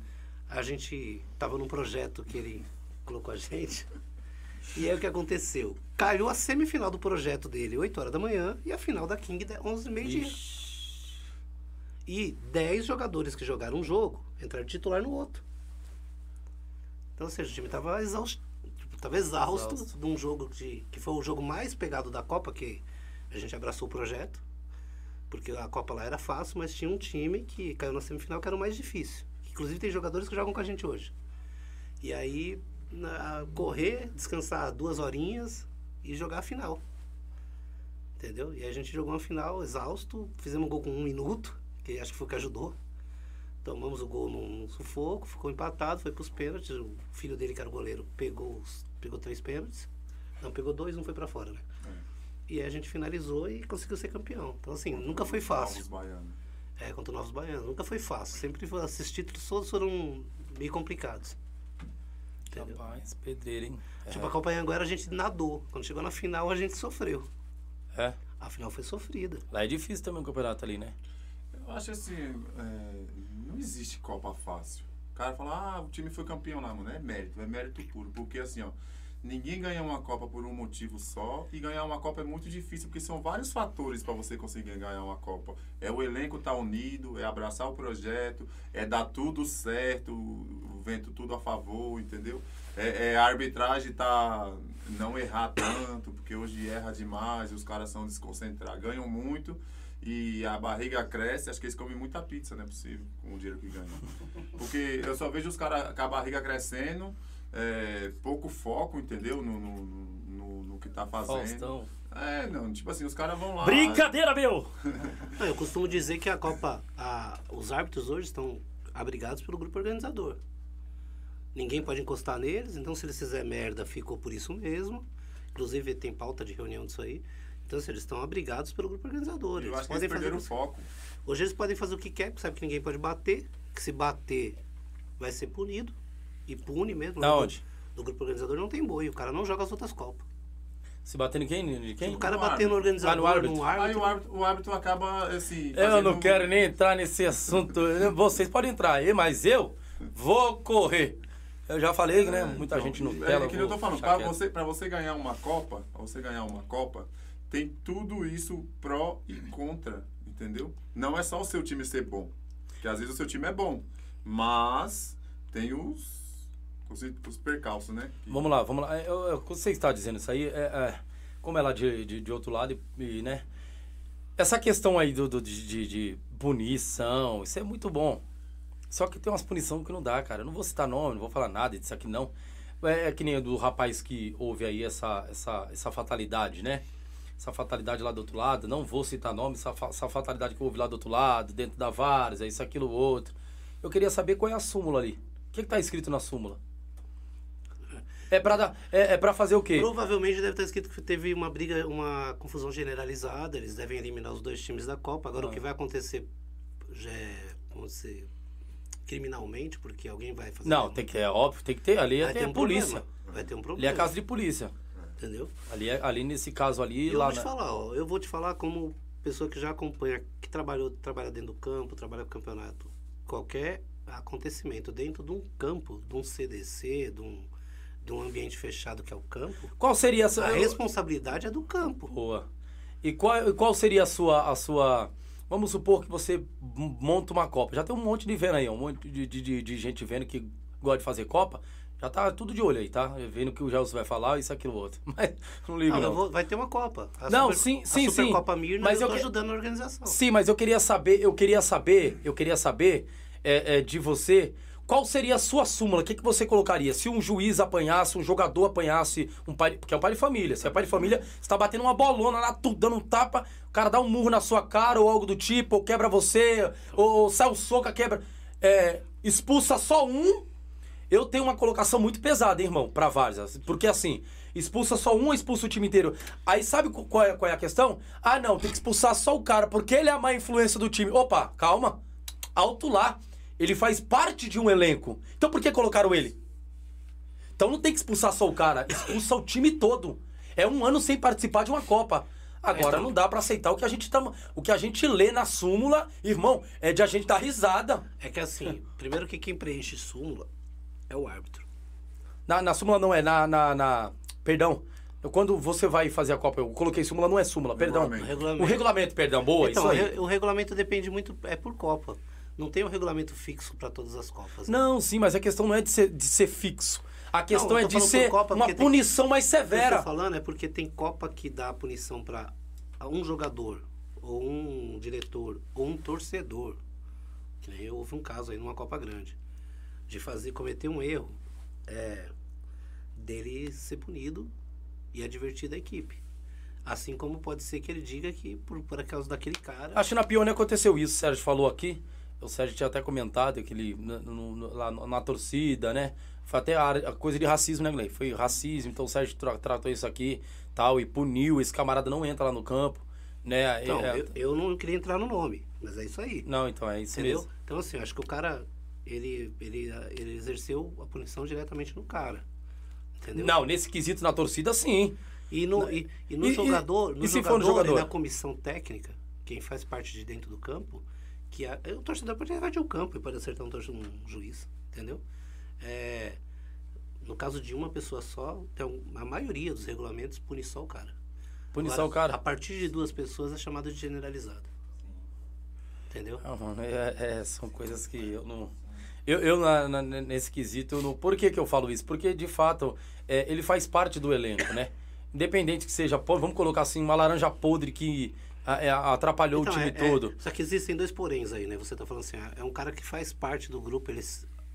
a gente tava num projeto que ele colocou a gente. E aí o que aconteceu? Caiu a semifinal do projeto dele, 8 horas da manhã, e a final da King, 11 meio-dia. Ixi. E 10 jogadores que jogaram um jogo entraram titular no outro. Então, ou seja, o time estava exausto, tava exausto, Exausto. de um jogo de, que foi o jogo mais pegado da Copa, que a gente abraçou o projeto. Porque a Copa lá era fácil, mas tinha um time que caiu na semifinal que era o mais difícil. Inclusive tem jogadores que jogam com a gente hoje. E aí, na- correr, descansar duas horinhas e jogar a final. Entendeu? E a gente jogou uma final exausto, fizemos um gol com um minuto, que acho que foi o que ajudou. Tomamos o gol num sufoco, ficou empatado, foi pros pênaltis. O filho dele, que era o goleiro, pegou, os- pegou três pênaltis. Não, pegou dois, um foi pra fora, né? E aí a gente finalizou e conseguiu ser campeão. Então, assim, nunca foi fácil. Novos Baianos. É, contra o Novos Baianos. Nunca foi fácil. Sempre foi, esses títulos todos foram meio complicados. Entendeu? Rapaz, pedreiro, hein? Tipo, a Copa Anhanguera a gente nadou. Quando chegou na final, a gente sofreu. É. A final foi sofrida. Lá é difícil também o campeonato ali, né? Eu acho assim, é, não existe Copa fácil. O cara fala, ah, o time foi campeão lá, mano. É mérito, é mérito puro. Porque assim, ó, ninguém ganha uma Copa por um motivo só. E ganhar uma Copa é muito difícil, porque são vários fatores para você conseguir ganhar uma Copa. É o elenco estar unido, é abraçar o projeto, é dar tudo certo, o vento tudo a favor, entendeu? É, é a arbitragem tá não errar tanto, porque hoje erra demais, os caras são desconcentrados, ganham muito e a barriga cresce, acho que eles comem muita pizza, não é possível, com o dinheiro que ganham. Porque eu só vejo os caras com a barriga crescendo, é, pouco foco, entendeu? No, no, no, no que tá fazendo. Faustão. É, não, tipo assim, os caras vão lá. Brincadeira, meu! Não, eu costumo dizer que a Copa, a- os árbitros hoje estão abrigados pelo grupo organizador. Ninguém pode encostar neles, então se eles fizerem merda, ficou por isso mesmo. Inclusive tem pauta de reunião disso aí. Então, assim, eles estão abrigados pelo grupo organizador. Eu Eles acho que eles podem fazer perderam o foco. Hoje eles podem fazer o que quer, porque sabe que ninguém pode bater, que se bater vai ser punido. E pune mesmo. Da No onde? grupo- No grupo organizador não tem boi, o cara não joga as outras copas. Se bater em quem? De quem? Se o cara No bater árbitro. no organizador, Ah, no árbitro. no Aí árbitro, o árbitro, o árbitro acaba, assim... Eu não fazendo- quero nem entrar nesse assunto. Vocês podem entrar aí, mas eu vou correr. Eu já falei, né? Muita Então, gente no é, tela. É que nem eu tô falando, quieto. você, pra você ganhar uma Copa, pra você ganhar uma Copa, tem tudo isso pró e contra, entendeu? Não é só o seu time ser bom. Porque às vezes o seu time é bom, mas tem os, os, os percalços, né? Que- Vamos lá, vamos lá. Eu, eu, você está dizendo isso aí, é, é, como é lá de, de, de outro lado, e, e, né? Essa questão aí do, do- de, de, punição, isso é muito bom. Só que tem umas punições que não dá, cara. Eu não vou citar nome, não vou falar nada disso aqui, não. É, é que nem do rapaz que houve aí essa, essa, essa fatalidade, né? Essa fatalidade lá do outro lado, não vou citar nome, essa, essa fatalidade que houve lá do outro lado, dentro da Várzea, isso, aquilo, outro. Eu queria saber qual é a súmula ali. O que, que tá escrito na súmula? É pra, dar, é, é pra fazer o quê? Provavelmente deve estar escrito que teve uma briga, uma confusão generalizada. Eles devem eliminar os dois times da Copa. Agora, Ah. o que vai acontecer já é, vamos dizer, criminalmente, porque alguém vai fazer. Não, tem que, é óbvio, tem que ter. Ali vai tem ter a um polícia. problema. Vai ter um Ali problema. é casa de polícia. Entendeu? Ali, é, ali nesse caso ali, eu lá vou te na- falar, ó, eu vou te falar como pessoa que já acompanha, que trabalhou, trabalha dentro do campo, trabalha com campeonato. Qualquer acontecimento dentro de um campo, de um CDC, de um, de um ambiente fechado que é o campo, Qual seria a sua. a responsabilidade é do campo. Boa. E qual, qual seria a sua, a sua. Vamos supor que você monta uma Copa. Já tem um monte de vendo aí, um monte de, de, de- gente vendo que gosta de fazer Copa. Já tá tudo de olho aí, tá? Vendo o que o Gelson vai falar, isso, aquilo, outro. Mas não ligo, Não, não. vou- vai ter uma Copa. A Não, Super- sim, a sim, sim. Supercopa Mirna, Mas eu eu tô que- ajudando na organização. Sim, mas eu queria saber, eu queria saber, eu queria saber é, é, de você qual seria a sua súmula, o que, que você colocaria? Se um juiz apanhasse, um jogador apanhasse, um pai, porque é um pai de família, se é pai de família, você tá batendo uma bolona lá, tu, dando um tapa, o cara dá um murro na sua cara ou algo do tipo, ou quebra você, ou, sai um soco, quebra, é, expulsa só um, eu tenho uma colocação muito pesada, hein, irmão, pra Várzea. Porque assim, expulsa só um expulsa o time inteiro? Aí sabe qu- qual é, qual é a questão? Ah, não, tem que expulsar só o cara, porque ele é a má influência do time. Opa, calma. Alto lá. Ele faz parte de um elenco. Então por que colocaram ele? Então não tem que expulsar só o cara, expulsa o time todo. É um ano sem participar de uma Copa. Agora Então- não dá pra aceitar o que a gente tá, o que a gente lê na súmula, irmão, é de a gente dar risada. É que assim, primeiro que quem preenche súmula é o árbitro. Na, na súmula não é, na, na, na- Perdão. Eu, Quando você vai fazer a Copa, eu coloquei súmula, não é súmula, perdão. Regulamento. O regulamento. Perdão, boa, então, isso aí. o regulamento depende muito, é por Copa. Não tem um regulamento fixo para todas as Copas. né? Não, sim, mas a questão não é de ser, de ser fixo. A questão eu é de ser uma porque tem- punição mais O que eu severa. tô falando é porque tem Copa que dá punição para um jogador, ou um diretor, ou um torcedor. Que nem houve um caso aí numa Copa Grande. De fazer, cometer um erro. É, dele ser punido e advertido a equipe. Assim como pode ser que ele diga que por, por causa daquele cara. Acho que na Pione aconteceu isso, o Sérgio falou aqui. O Sérgio tinha até comentado que ele, no- no- lá na torcida, né? Foi até a, a coisa de racismo, né, Glenn? Foi racismo, então o Sérgio tra- tratou isso aqui tal, e puniu. Esse camarada não entra lá no campo, né? Então, É- eu, eu não queria entrar no nome, mas é isso aí. Não, então é isso Entendeu? mesmo. Então, assim, eu acho que o cara. ele, ele, ele exerceu a punição diretamente no cara. Entendeu? Não, nesse quesito na torcida, sim. E no, e, e no E- jogador, no e se jogador, for no jogador? e na comissão técnica, quem faz parte de dentro do campo, que a, o torcedor pode invadir o campo e pode acertar um, um juiz, entendeu? É, no caso de uma pessoa só, um- a maioria dos regulamentos pune só o cara. Punição, Agora, cara. A partir de duas pessoas é chamado de generalizado. Entendeu? Ah, é- é, são coisas que eu não. Eu, eu na- na- nesse quesito, não. Por que, que eu falo isso? Porque, de fato, é, ele faz parte do elenco, né? Independente que seja, vamos colocar assim, uma laranja podre que atrapalhou Então, o time é- é- todo. só que existem dois poréns aí, né? Você tá falando assim, ah, é um cara que faz parte do grupo, ele,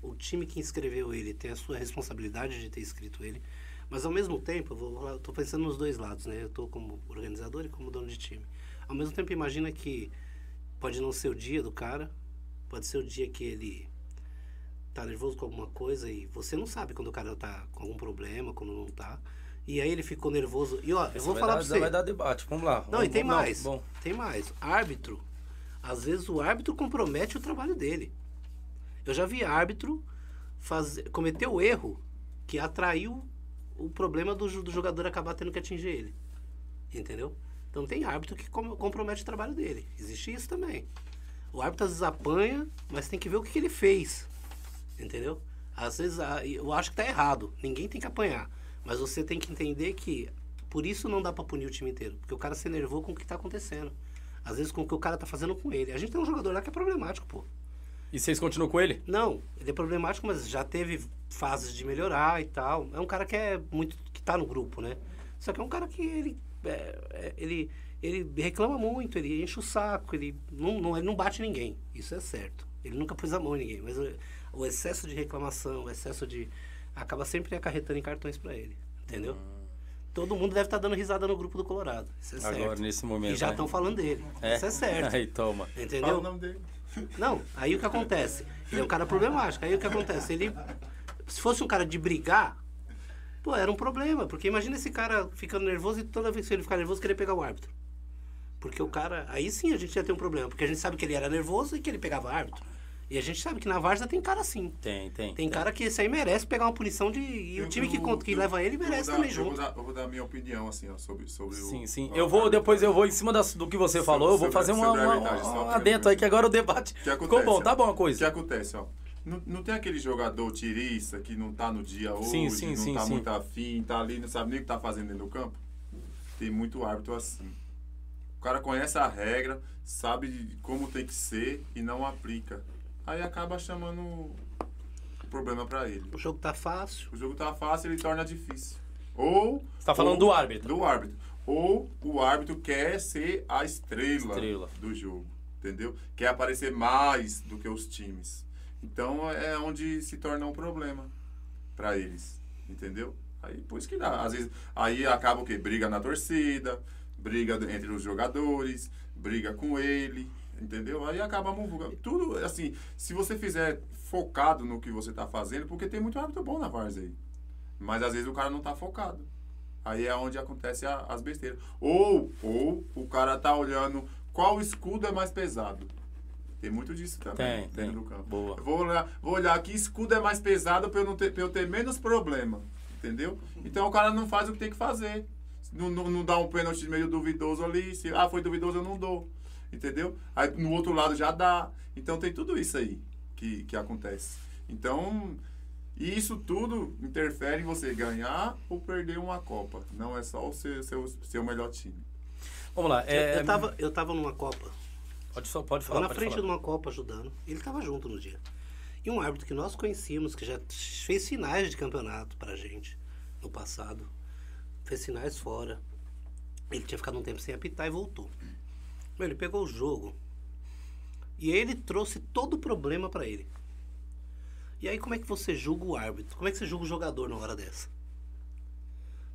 o time que inscreveu ele tem a sua responsabilidade de ter escrito ele, mas ao mesmo tempo, eu tô pensando nos dois lados, né? Eu tô como organizador e como dono de time. Ao mesmo tempo, imagina que pode não ser o dia do cara, pode ser o dia que ele tá nervoso com alguma coisa e você não sabe quando o cara tá com algum problema, quando não tá. E aí ele ficou nervoso. E ó, eu Isso vou falar dar, pra você. Vai dar debate, vamos lá. Não, vamos, e tem vamos mais. Bom, Tem mais. Árbitro. Às vezes o árbitro compromete o trabalho dele. Eu já vi árbitro fazer, cometer o erro que atraiu o problema do, do jogador acabar tendo que atingir ele. Entendeu? Então tem árbitro que com- compromete o trabalho dele. Existe isso também. O árbitro às vezes apanha, mas tem que ver o que, que ele fez. Entendeu? Às vezes a- eu acho que tá errado. Ninguém tem que apanhar. Mas você tem que entender que por isso não dá pra punir o time inteiro. Porque o cara se nervou com o que tá acontecendo. Às vezes com o que o cara tá fazendo com ele. A gente tem um jogador lá que é problemático, pô. E vocês continuam com ele? Não, ele é problemático, mas já teve fases de melhorar e tal. É um cara que é muito. que tá no grupo, né? Só que é um cara que ele. é, é, ele, ele reclama muito, ele enche o saco, ele não, não, ele não bate ninguém. Isso é certo. Ele nunca pôs a mão em ninguém. Mas o, o excesso de reclamação, o excesso de. Acaba sempre acarretando em cartões pra ele. Entendeu? Todo mundo deve estar dando risada no grupo do Colorado. Isso é certo. Agora, nesse momento. E já né? estão falando dele. É? Isso é certo. Aí, toma. Fala o Entendeu? nome dele. Não, aí o que acontece? Ele é um cara problemático. Aí o que acontece? Ele. Se fosse um cara de brigar, pô, era um problema. Porque imagina esse cara ficando nervoso e toda vez que ele ficar nervoso querer pegar o árbitro. Porque o cara. Aí sim a gente ia ter um problema. Porque a gente sabe que ele era nervoso e que ele pegava árbitro. E a gente sabe que na Várzea tem cara assim. Tem, tem. Tem cara que esse aí merece pegar uma punição de. E o Eu- time que, eu- que eu- leva ele merece dar- também eu vou junto. dar- Eu vou dar a minha opinião, assim, ó, sobre, sobre o... Sim, sim. o- Eu vou, depois eu vou, em cima das- do que você Sobre- falou, eu vou fazer uma, uma, uma pra- adentro aí, que agora o debate que ficou acontece, bom, ó. tá bom a O que coisa. acontece, ó? Não, não tem aquele jogador tirista que não tá no dia hoje, Sim, sim, não sim, tá sim. muito afim, tá ali, não sabe nem o que tá fazendo dentro do campo? Tem muito árbitro assim. O cara conhece a regra, sabe como tem que ser e não aplica. Aí acaba chamando o problema pra ele. O jogo tá fácil. O jogo tá fácil, ele torna difícil. Ou. Você tá falando ou- do árbitro. Do árbitro. Ou o árbitro quer ser a estrela, Estrela. do jogo. Entendeu? Quer aparecer mais do que os times. Então é onde se torna um problema pra eles. Entendeu? Aí por isso que dá. Às vezes, aí acaba o quê? Briga na torcida, briga entre os jogadores, briga com ele. Entendeu? Aí acaba a muvuca. Tudo, assim, se você fizer focado no que você tá fazendo, porque tem muito árbitro bom na Várzea aí. Mas às vezes o cara não tá focado. Aí é onde acontece a- as besteiras. Ou, ou o cara tá olhando qual escudo é mais pesado. Tem muito disso também Tem, tem. do campo. Boa. Vou olhar, vou olhar que escudo é mais pesado para eu, não ter, eu ter menos problema. Entendeu? Então o cara não faz o que tem que fazer. Não, não, não dá um pênalti meio duvidoso ali. Se, ah, foi duvidoso, eu não dou. Entendeu? Aí no outro lado já dá. Então tem tudo isso aí que, que acontece. Então, isso tudo interfere em você ganhar ou perder uma Copa. Não é só o seu, seu, seu melhor time. Vamos lá. É, eu, tava, eu tava numa Copa Pode, só- pode falar. na pode frente falar. de uma Copa ajudando. Ele estava junto no dia. E um árbitro que nós conhecíamos, que já fez finais de campeonato pra gente no passado. Fez finais fora. Ele tinha ficado um tempo sem apitar e voltou. Ele pegou o jogo. E ele trouxe todo o problema pra ele. E aí como é que você julga o árbitro? Como é que você julga o jogador na hora dessa?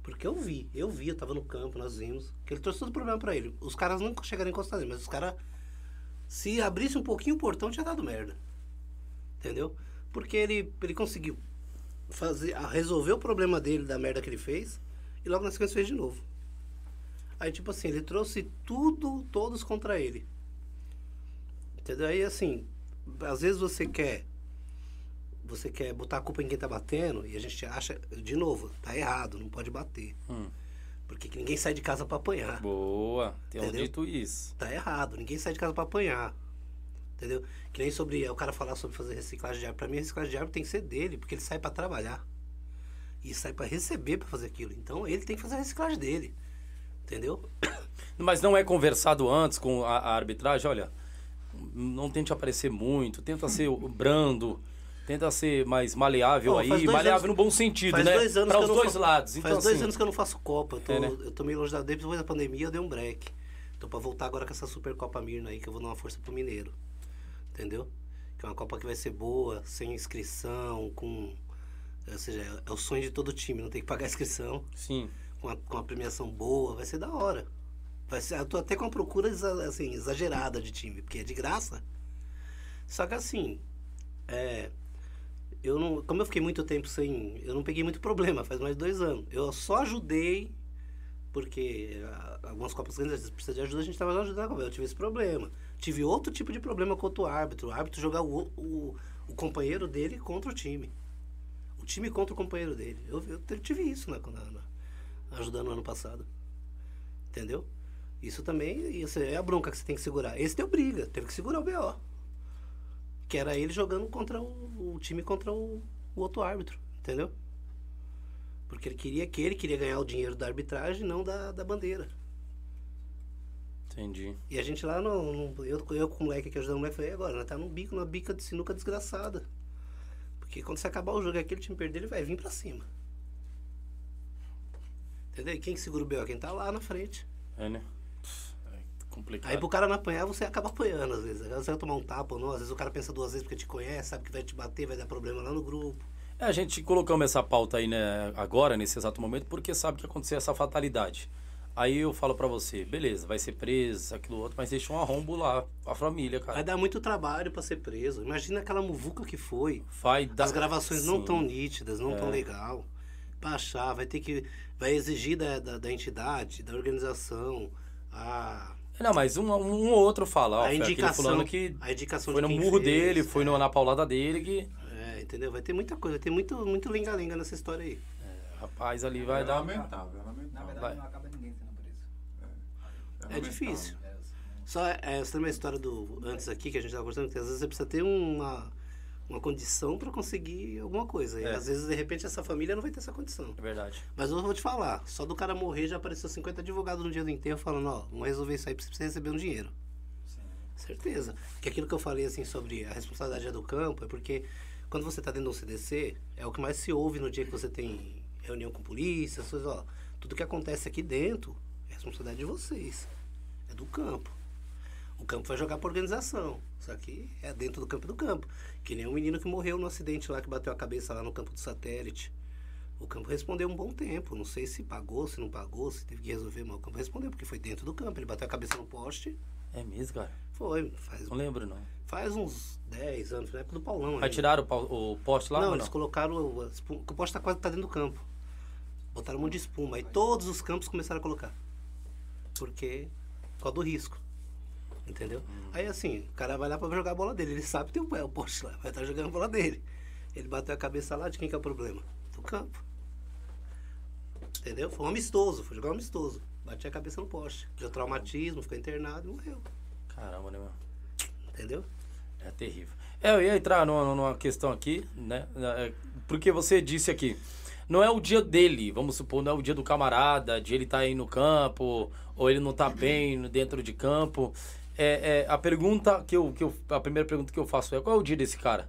Porque eu vi, eu vi, eu tava no campo, nós vimos, que ele trouxe todo o problema pra ele. Os caras nunca chegaram a encostar mas os caras se abrisse um pouquinho o portão, tinha dado merda. Entendeu? Porque ele, ele conseguiu fazer, resolver o problema dele, da merda que ele fez, e logo na sequência fez de novo. Aí, tipo assim, ele trouxe tudo, todos contra ele. Entendeu? Aí, assim, às vezes você quer você quer botar a culpa em quem tá batendo e a gente acha, de novo, tá errado, não pode bater. Hum. Porque que ninguém sai de casa pra apanhar. Boa, tem um dito isso. Tá errado, ninguém sai de casa pra apanhar. Entendeu? Que nem sobre o cara falar sobre fazer reciclagem de árvore. Pra mim, a reciclagem de árvore tem que ser dele, porque ele sai pra trabalhar. E sai pra receber pra fazer aquilo. Então ele tem que fazer a reciclagem dele. Entendeu? Mas não é conversado antes com a, a arbitragem? Olha, não tente aparecer muito, tenta ser brando, tenta ser mais maleável aí, dois maleável anos- no bom sentido, Faz né? dois anos Para os dois lados. Então, Faz dois assim, anos que eu não faço Copa. Eu tô, É, né? eu tô meio longe da. Depois da pandemia eu dei um break. Tô pra voltar agora com essa Super Copa Mirna aí, que eu vou dar uma força pro Mineiro. Entendeu? Que é uma Copa que vai ser boa, sem inscrição, com. Ou seja, é- é o sonho de todo time, não tem que pagar inscrição, Sim. Com uma, com uma premiação boa, vai ser da hora. Vai ser, eu tô até com uma procura assim, exagerada de time, porque é de graça. Só que assim, é, eu não, como eu fiquei muito tempo sem, eu não peguei muito problema, faz mais de dois anos. Eu só ajudei porque ah, algumas copas grandes precisa de ajuda, a gente estava ajudando. Eu tive esse problema. Tive outro tipo de problema contra o árbitro. O árbitro jogar o, o, o companheiro dele contra o time. O time contra o companheiro dele. Eu, eu tive isso na, na, na- ajudando no ano passado. Entendeu? Isso também isso é a bronca que você tem que segurar. Esse deu briga, teve que segurar o BO. Que era ele jogando contra o, o time contra o, o outro árbitro, entendeu? Porque ele queria que ele queria ganhar o dinheiro da arbitragem, não da, da bandeira. Entendi. E a gente lá, no, no- eu, eu com o moleque que ajudando o moleque, falei, "E agora, nós tá num bico, numa bica de sinuca desgraçada. Porque quando você acabar o jogo e aquele time perder, ele vai vir pra cima. Entendeu? E quem que segura o BO? Quem tá lá na frente. É, né? Pff, É complicado. Aí pro cara não apanhar, você acaba apanhando às vezes. Às vezes Você vai tomar um tapa ou não, às vezes o cara pensa duas vezes porque te conhece, sabe que vai te bater, vai dar problema lá no grupo. É, a gente colocamos essa pauta aí, né, agora, nesse exato momento, porque sabe que aconteceu essa fatalidade. Aí eu falo pra você, beleza, vai ser preso, aquilo outro, mas deixa um arrombo lá, a família, Vai cara. dar muito trabalho pra ser preso. Imagina aquela muvuca que foi. Vai dar... As gravações não Sim. tão nítidas, não tão É. legal. Pra achar, vai ter que. Vai exigir da, da, da entidade, da organização, a, Não, mas um, um ou outro fala, ó, a foi indicação. fulano que a indicação foi no murro fez, dele, foi é. no- na paulada dele, que... É, entendeu? Vai ter muita coisa, vai ter muito, muito lenga-lenga nessa história aí. Rapaz, ali vai é dar... lamentável, é Na lamentável. verdade, Vai. não acaba ninguém sendo preso. É difícil. É, os- Só, é, você tem uma história do antes aqui que a gente estava conversando, que às vezes você precisa ter uma, uma condição para conseguir alguma coisa. E É. às vezes, de repente, essa família não vai ter essa condição. É verdade. Mas eu vou te falar, só do cara morrer já apareceu 50 advogados no dia do enterro falando, ó, vamos resolver isso aí pra você receber um dinheiro. sim. Certeza. Que aquilo que eu falei assim sobre a responsabilidade é do campo é porque quando você está dentro de um CDC, é o que mais se ouve no dia que você tem reunião com polícia, essas coisas, ó. Tudo que acontece aqui dentro é responsabilidade de vocês. É do campo. O campo vai jogar para organização. Só que é dentro do campo do campo. Que nem o menino que morreu no acidente lá, que bateu a cabeça lá no campo do satélite. O campo respondeu um bom tempo. Não sei se pagou, se não pagou, se teve que resolver, mas o campo respondeu, porque foi dentro do campo. Ele bateu a cabeça no poste. É mesmo, cara? Foi, faz, Não lembro, não. faz uns 10 anos, na época do Paulão. Vai ainda. tirar o, o poste lá não, eles não? colocaram. o- espuma- O poste tá quase tá dentro do campo. Botaram um monte de espuma. Aí todos os campos começaram a colocar. Porque. Por causa do risco. Entendeu? Hum. Aí assim, o cara vai lá pra jogar a bola dele. Ele sabe que tem o, o poste lá. Vai estar jogando a bola dele. Ele bateu a cabeça lá, de quem que é o problema? Do campo. Entendeu? Foi um amistoso, foi jogar um amistoso. Bati a cabeça no poste. Deu traumatismo, ficou internado e morreu. Caramba, né, meu? Entendeu? É terrível. É, eu ia entrar numa, numa questão aqui, né? É, Porque você disse aqui, não é o dia dele, vamos supor, não é o dia do camarada, de ele estar aí no campo, ou ele não tá bem dentro de campo. É, é, a pergunta que eu, que eu. A primeira pergunta que eu faço é qual é o dia desse cara?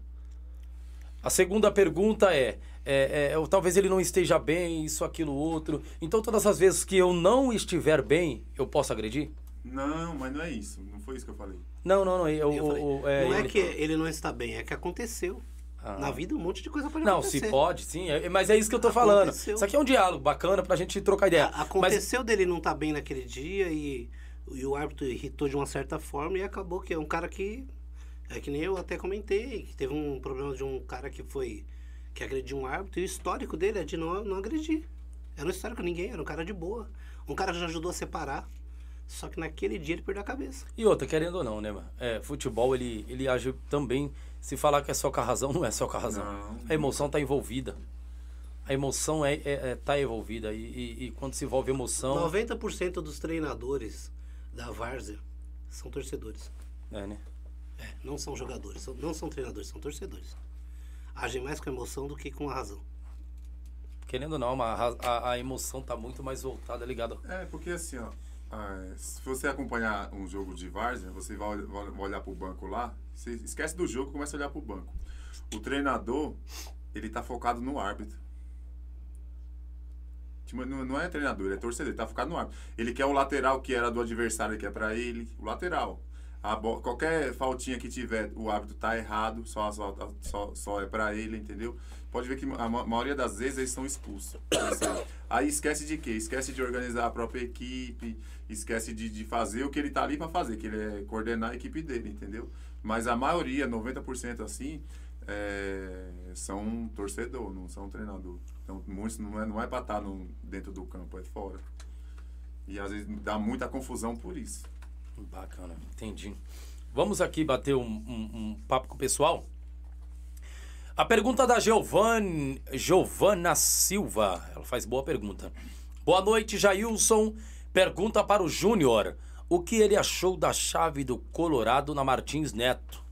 A segunda pergunta é, é, é, eu- talvez ele não esteja bem, isso, aquilo, outro. Então, todas as vezes que eu não estiver bem, eu posso agredir? Não, mas não é isso. Não foi isso que eu falei. Não, não, não. Eu, Eu falei, o- o- é, não é ele- que ele não está bem, é que aconteceu. Ah. Na vida um monte de coisa pode Não, acontecer. se pode, sim. é- mas é isso que eu tô falando. Aconteceu. Isso aqui é um diálogo bacana pra gente trocar ideia. A- Aconteceu dele não estar bem naquele dia e, e o árbitro irritou de uma certa forma e acabou que é um cara que. É que nem eu até comentei, que teve um problema de um cara que foi. que agrediu um árbitro e o histórico dele é de não, não agredir. Era um histórico ninguém, era um cara de boa. Um cara que já ajudou a separar. Só que naquele dia ele perdeu a cabeça. E outra, querendo ou não, né, mano? É, futebol, ele, ele age também. Se falar que é só com a razão, não é só com a razão. Não. A emoção tá envolvida. A emoção é, é, é- tá envolvida. E, e- e quando se envolve emoção. 90% dos treinadores da Várzea são torcedores. É, né? É, não são jogadores, são- não são treinadores, são torcedores. Agem mais com emoção do que com a razão. Querendo ou não, mas a, a, a emoção tá muito mais voltada, ligada. É, porque assim, ó, se você acompanhar um jogo de várzea, você vai, ol- vai olhar pro banco lá, você esquece do jogo e começa a olhar pro banco. O treinador, ele tá focado no árbitro. Tipo, Não não é treinador, é torcedor, tá focado no árbitro. Ele quer o lateral que era do adversário, que é pra ele, o lateral. A bo- qualquer faltinha que tiver, o árbitro tá errado, só, só, só, só é pra ele, entendeu? Pode ver que a ma- maioria das vezes eles são expulsos. Aí. Esquece de quê? Esquece de organizar a própria equipe, esquece de, de fazer o que ele tá ali pra fazer, que ele é coordenar a equipe dele, entendeu? Mas a maioria, 90% assim, é, são torcedor, não são treinador. Então, muitos não é, não é pra estar no, dentro do campo, é fora. E às vezes dá muita confusão por isso. Bacana, entendi. Vamos aqui bater um, um- um papo com o pessoal. A pergunta da Giovanni, Giovana Silva. Ela faz boa pergunta. Boa noite, Jailson. Pergunta para o Júnior. O que ele achou da chave do Colorado na Martins Neto?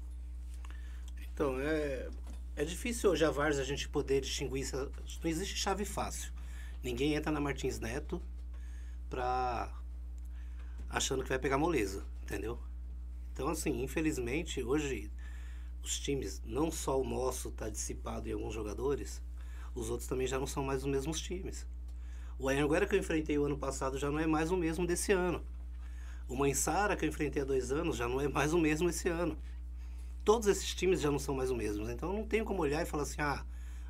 Então, é, é difícil hoje a a gente poder distinguir. Não existe chave fácil. Ninguém entra na Martins Neto pra achando que vai pegar moleza, entendeu? Então, assim, infelizmente, hoje os times, não só o nosso tá dissipado em alguns jogadores, os outros também já não são mais os mesmos times. O Anhanguera que eu enfrentei o ano passado já não é mais o mesmo desse ano. O Mansara que eu enfrentei há dois anos já não é mais o mesmo esse ano todos esses times já não são mais os mesmos. Então não tenho como olhar e falar assim, ah,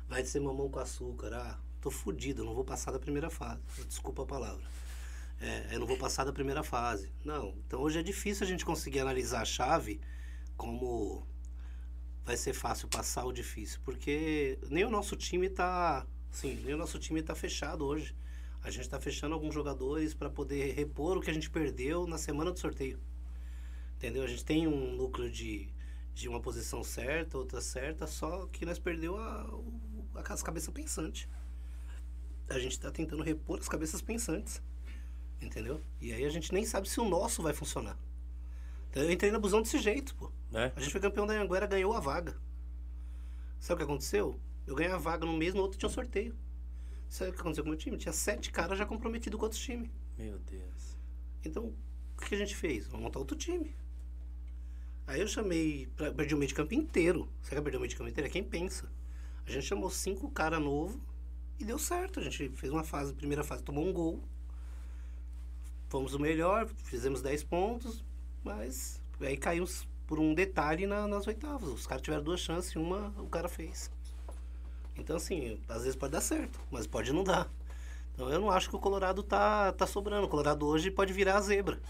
vai ser mamão com açúcar, ah, tô fudido, não vou passar da primeira fase. Desculpa a palavra. É, eu não vou passar da primeira fase. Não. Então hoje é difícil a gente conseguir analisar a chave como vai ser fácil passar ou difícil, porque nem o nosso time tá, sim, nem o nosso time tá fechado hoje. A gente está fechando alguns jogadores para poder repor o que a gente perdeu na semana do sorteio. Entendeu? A gente tem um núcleo de, de uma posição certa, outra certa, só que nós perdeu a, o- as cabeças pensantes. A gente está tentando repor as cabeças pensantes. Entendeu? E aí a gente nem sabe se o nosso vai funcionar. Então eu entrei na busão desse jeito, pô. Né? A gente foi campeão da Anguera, ganhou a vaga. Sabe o que aconteceu? Eu ganhei a vaga no mês, no outro tinha um sorteio. Sabe o que aconteceu com o meu time? Tinha sete caras já comprometidos com outros times. Meu Deus. Então, o que a gente fez? Vamos montar outro time. Aí eu chamei, pra- perdi o meio de campo inteiro. Você quer perder o meio de campo inteiro? É quem pensa. A gente chamou cinco caras novos e deu certo. A gente fez uma fase, primeira fase, tomou um gol. Fomos o melhor, fizemos 10 pontos, mas aí caímos por um detalhe na- nas oitavas. Os caras tiveram duas chances e uma o cara fez. Então, assim, às vezes pode dar certo, mas pode não dar. Então, eu não acho que o Colorado tá, tá sobrando. O Colorado hoje pode virar a zebra.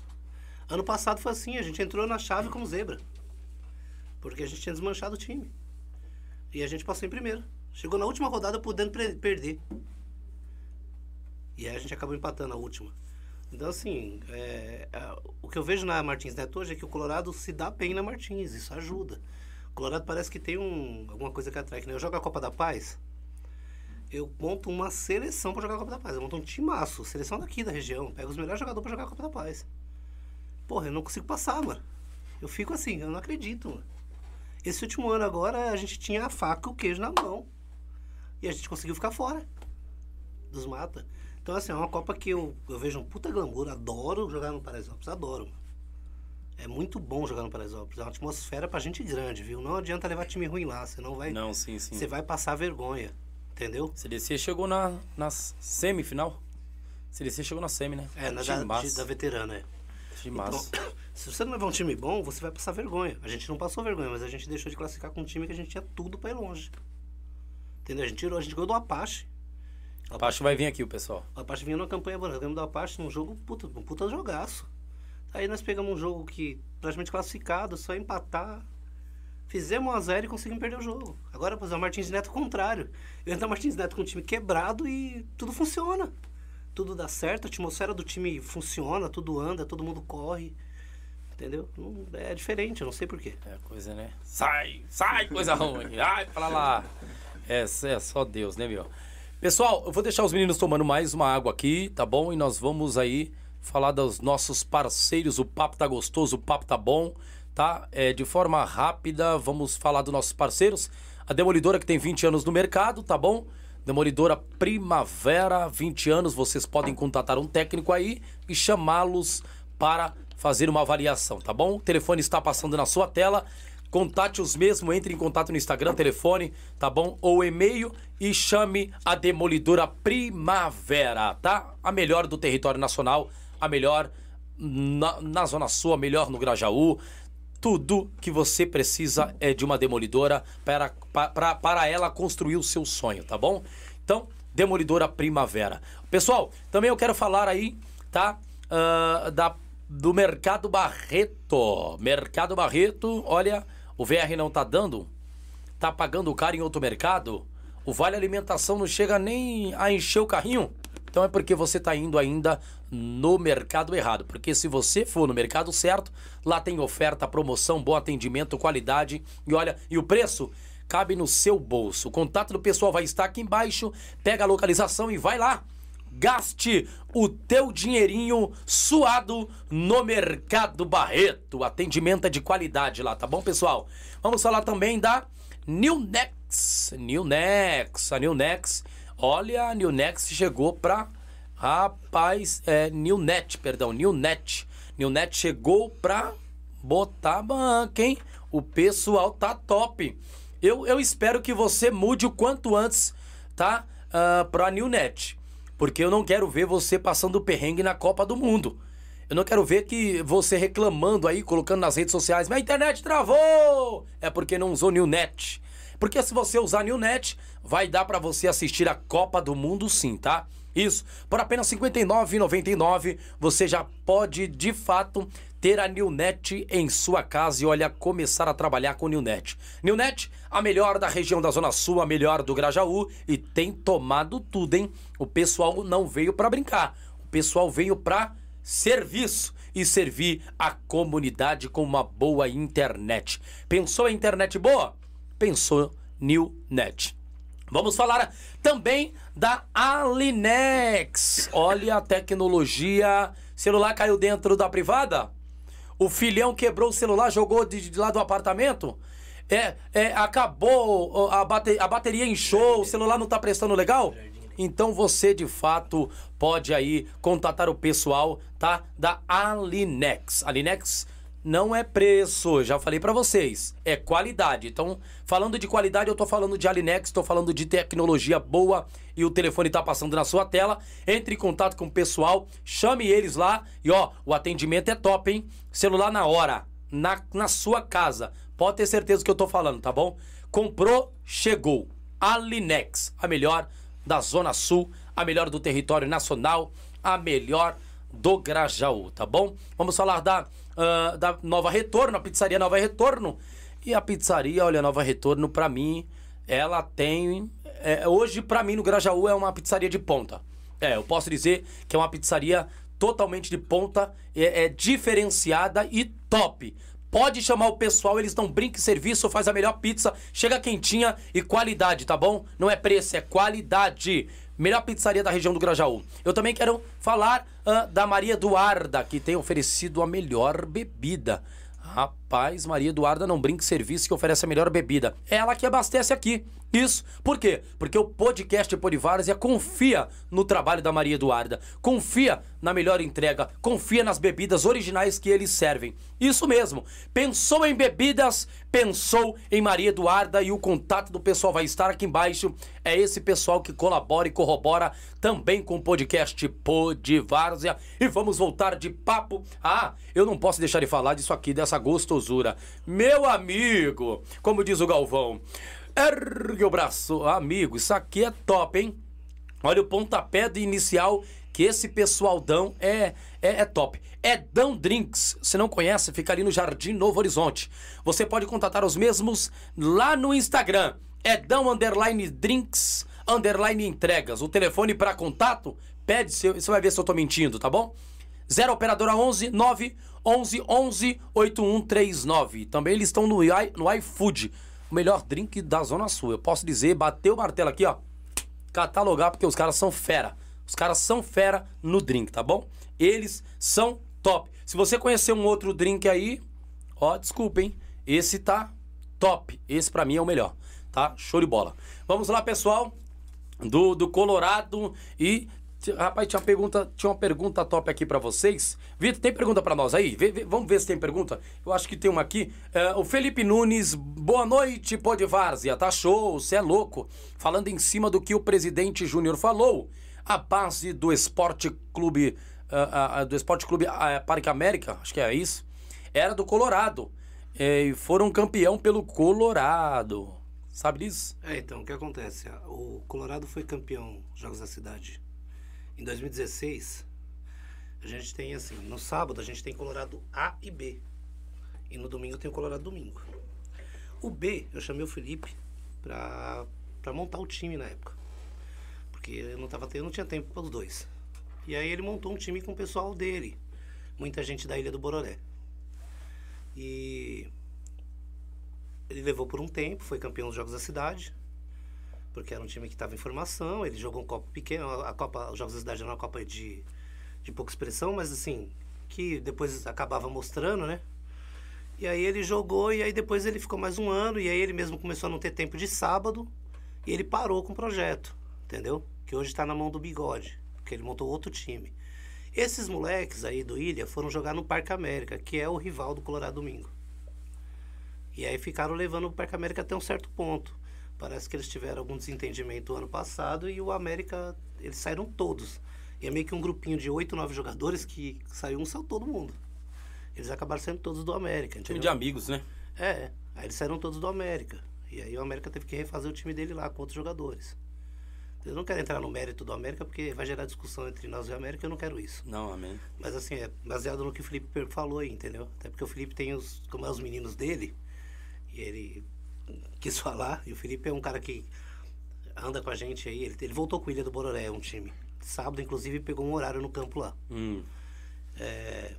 Ano passado foi assim, a gente entrou na chave como zebra. Porque a gente tinha desmanchado o time. E a gente passou em primeiro. Chegou na última rodada podendo perder. E aí a gente acabou empatando a última. Então, assim, é, é, o que eu vejo na Martins Neto hoje é que o Colorado se dá bem na Martins, isso ajuda. O Colorado parece que tem um, alguma coisa que atrai. Que nem eu jogo a Copa da Paz, eu monto uma seleção pra jogar a Copa da Paz. Eu monto um timaço, seleção daqui da região. Pego os melhores jogadores pra jogar a Copa da Paz. Porra, eu não consigo passar, mano. Eu fico assim, eu não acredito, mano. Esse último ano agora a gente tinha a faca e o queijo na mão. E a gente conseguiu ficar fora dos mata. Então, assim, é uma Copa que eu, eu vejo um puta glamour. Adoro jogar no Paraisópolis, adoro, mano. É muito bom jogar no Paraisópolis. É uma atmosfera pra gente grande, viu? Não adianta levar time ruim lá, você não vai. Não, sim, sim. Você vai passar vergonha. Entendeu? CDC chegou na, na semifinal. CDC chegou na semi, né? É, na da, da veterana, é. Timaço. Então, se você não levar um time bom, você vai passar vergonha. A gente não passou vergonha, mas a gente deixou de classificar com um time que a gente tinha tudo pra ir longe. Entendeu? A gente tirou, a gente ganhou do Apache. O Apache vai vir aqui, o pessoal. O Apache vinha numa campanha boa, ganhamos do Apache num jogo, puta, um puta jogaço. Aí nós pegamos um jogo que praticamente classificado, só empatar. Fizemos 1x0 e conseguimos perder o jogo. Agora, pois, é o Martins Neto contrário. Eu entro no Martins Neto com um time quebrado e tudo funciona. Tudo dá certo, a atmosfera do time funciona, tudo anda, todo mundo corre. Entendeu? Não- é diferente, eu não sei porquê. É coisa, né? Sai, sai, coisa ruim. Ai, pra lá. É, é só Deus, né, meu? Pessoal, eu vou deixar os meninos tomando mais uma água aqui, tá bom? E nós vamos aí falar dos nossos parceiros. O papo tá gostoso, o papo tá bom, tá? É, de forma rápida, vamos falar dos nossos parceiros. A Demolidora, que tem 20 anos no mercado, tá bom? Demolidora Primavera, 20 anos. Vocês podem contatar um técnico aí e chamá-los para fazer uma avaliação, tá bom? O telefone está passando na sua tela. Contate-os mesmo, entre em contato no Instagram, telefone, tá bom? Ou e-mail e chame a Demolidora Primavera, tá? A melhor do território nacional, a melhor na, na Zona Sul, a melhor no Grajaú. Tudo que você precisa é de uma demolidora para, para, para ela construir o seu sonho, tá bom? Então, Demolidora Primavera. Pessoal, também eu quero falar aí, tá? Ah, da, do Mercado Barreto. Mercado Barreto, olha, o VR não tá dando, tá pagando caro em outro mercado, o Vale Alimentação não chega nem a encher o carrinho. Então é porque você está indo ainda no mercado errado. Porque se você for no mercado certo, lá tem oferta, promoção, bom atendimento, qualidade e olha, e o preço cabe no seu bolso. O contato do pessoal vai estar aqui embaixo. Pega a localização e vai lá. Gaste o teu dinheirinho suado no Mercado Barreto. Atendimento é de qualidade lá, tá bom, pessoal? Vamos falar também da New Next. New. A New. Olha, a New chegou pra. Rapaz, é New Net, perdão, New Net. New Net chegou pra botar banca, hein? O pessoal tá top. Eu, eu espero que você mude o quanto antes, tá? Ah, pra New Net. Porque eu não quero ver você passando perrengue na Copa do Mundo. Eu não quero ver que você reclamando aí, colocando nas redes sociais, minha internet travou! É porque não usou New Net. Porque se você usar New Net, vai dar pra você assistir a Copa do Mundo sim, tá? Isso. Por apenas R$ 59,99 você já pode, de fato, ter a Newnet em sua casa e olha, começar a trabalhar com Newnet. Newnet, a melhor da região da Zona Sul, a melhor do Grajaú e tem tomado tudo, hein? O pessoal não veio pra brincar. O pessoal veio pra serviço e servir a comunidade com uma boa internet. Pensou em internet boa? Pensou Newnet. Vamos falar também da Alinex. Olha a tecnologia. Celular caiu dentro da privada? O filhão quebrou o celular, jogou de, de lá do apartamento? É, é, acabou, a, bate- a bateria inchou, o celular não tá prestando legal? Então você de fato pode aí contatar o pessoal, tá? Da Alinex. Alinex não é preço, já falei pra vocês, é qualidade. Então, falando de qualidade, eu tô falando de Alinex, tô falando de tecnologia boa e o telefone tá passando na sua tela. Entre em contato com o pessoal, chame eles lá e ó, o atendimento é top, hein? Celular na hora, na, na sua casa. Pode ter certeza que eu tô falando, tá bom? Comprou, chegou. Alinex, a melhor da Zona Sul, a melhor do território nacional, a melhor do Grajaú, tá bom? Vamos falar da, ah, da Nova Retorno, a pizzaria Nova Retorno. E a pizzaria, olha, Nova Retorno, pra mim, ela tem. é, hoje, pra mim, no Grajaú, é uma pizzaria de ponta. É, eu posso dizer que é uma pizzaria totalmente de ponta, é, é diferenciada e top. Pode chamar o pessoal, eles dão brinco e serviço, faz a melhor pizza, chega quentinha e qualidade, tá bom? Não é preço, é qualidade. Melhor pizzaria da região do Grajaú. Eu também quero falar ah, da Maria Eduarda, que tem oferecido a melhor bebida. Rapaz, Maria Eduarda não brinca em serviço que oferece a melhor bebida. É ela que abastece aqui. Isso. Por quê? Porque o podcast Polivárzia confia no trabalho da Maria Eduarda. Confia na melhor entrega. Confia nas bebidas originais que eles servem. Isso mesmo. Pensou em bebidas? Pensou em Maria Eduarda e o contato do pessoal vai estar aqui embaixo. É esse pessoal que colabora e corrobora também com o podcast Polivárzia. E vamos voltar de papo. Ah, eu não posso deixar de falar disso aqui, dessa Meu amigo, como diz o Galvão, ergue o braço. Amigo, isso aqui é top, hein? Olha o pontapé do inicial que esse pessoal dão é, é, é top. É Dão Drinks. Se não conhece, fica ali no Jardim Novo Horizonte. Você pode contatar os mesmos lá no Instagram. É Dão Underline Drinks Underline Entregas. O telefone para contato Pede, você você vai ver se eu tô mentindo, tá bom? 0 operadora 11 9 11 11 8139. Também eles estão no, i, no iFood, o melhor drink da Zona Sul. Eu posso dizer, bater o martelo aqui, ó. Catalogar, porque os caras são fera. Os caras são fera no drink, tá bom? Eles são top. Se você conhecer um outro drink aí, ó, desculpa, hein? Esse tá top. Esse pra mim é o melhor, tá? Show de bola. Vamos lá, pessoal do, do Colorado e rapaz tinha uma pergunta tinha uma pergunta top aqui pra vocês. Vitor tem pergunta pra nós aí? Vê- vê- vamos ver se tem pergunta. Eu acho que tem uma aqui. É, o Felipe Nunes boa noite pô de várzea. Tá show você é louco. Falando em cima do que o presidente Júnior falou a base do Esporte Clube ah, ah, do Esporte Clube ah, Parque América acho que é isso era do Colorado. É, e foram campeão pelo Colorado. Sabe disso? É, então, o que acontece? O Colorado foi campeão dos Jogos da Cidade. Em 2016, a gente tem assim, no sábado a gente tem Colorado A e B. E no domingo tem o Colorado Domingo. O B, eu chamei o Felipe pra, pra montar o time na época. Porque eu não, tava, eu não tinha tempo para os dois. E aí ele montou um time com o pessoal dele. Muita gente da Ilha do Bororé. E ele levou por um tempo, foi campeão dos Jogos da Cidade, porque era um time que estava em formação. Ele jogou um copo pequeno, a Copa, os Jogos da Cidade era uma Copa de, de pouca expressão, mas assim, que depois acabava mostrando, né? E aí ele jogou e aí depois ele ficou mais um ano e aí ele mesmo começou a não ter tempo de sábado e ele parou com o projeto, entendeu? Que hoje está na mão do Bigode, porque ele montou outro time. Esses moleques aí do Ilha foram jogar no Parque América, que é o rival do Colorado Domingo. E aí ficaram levando o Parque América até um certo ponto. Parece que eles tiveram algum desentendimento ano passado e o América, eles saíram todos. E é meio que um grupinho de oito, nove jogadores que saiu um, saiu todo mundo. Eles acabaram sendo todos do América, time entendeu? de amigos né É, aí eles saíram todos do América. E aí o América teve que refazer o time dele lá com outros jogadores. Eu não quero entrar no mérito do América porque vai gerar discussão entre nós e o América, eu não quero isso. não amém Mas assim, é baseado no que o Felipe falou aí, entendeu? Até porque o Felipe tem os, como é os meninos dele, e ele quis falar, e o Felipe é um cara que anda com a gente aí, ele, ele voltou com o Ilha do Bororé, um time. Sábado, inclusive, pegou um horário no campo lá. Hum. É,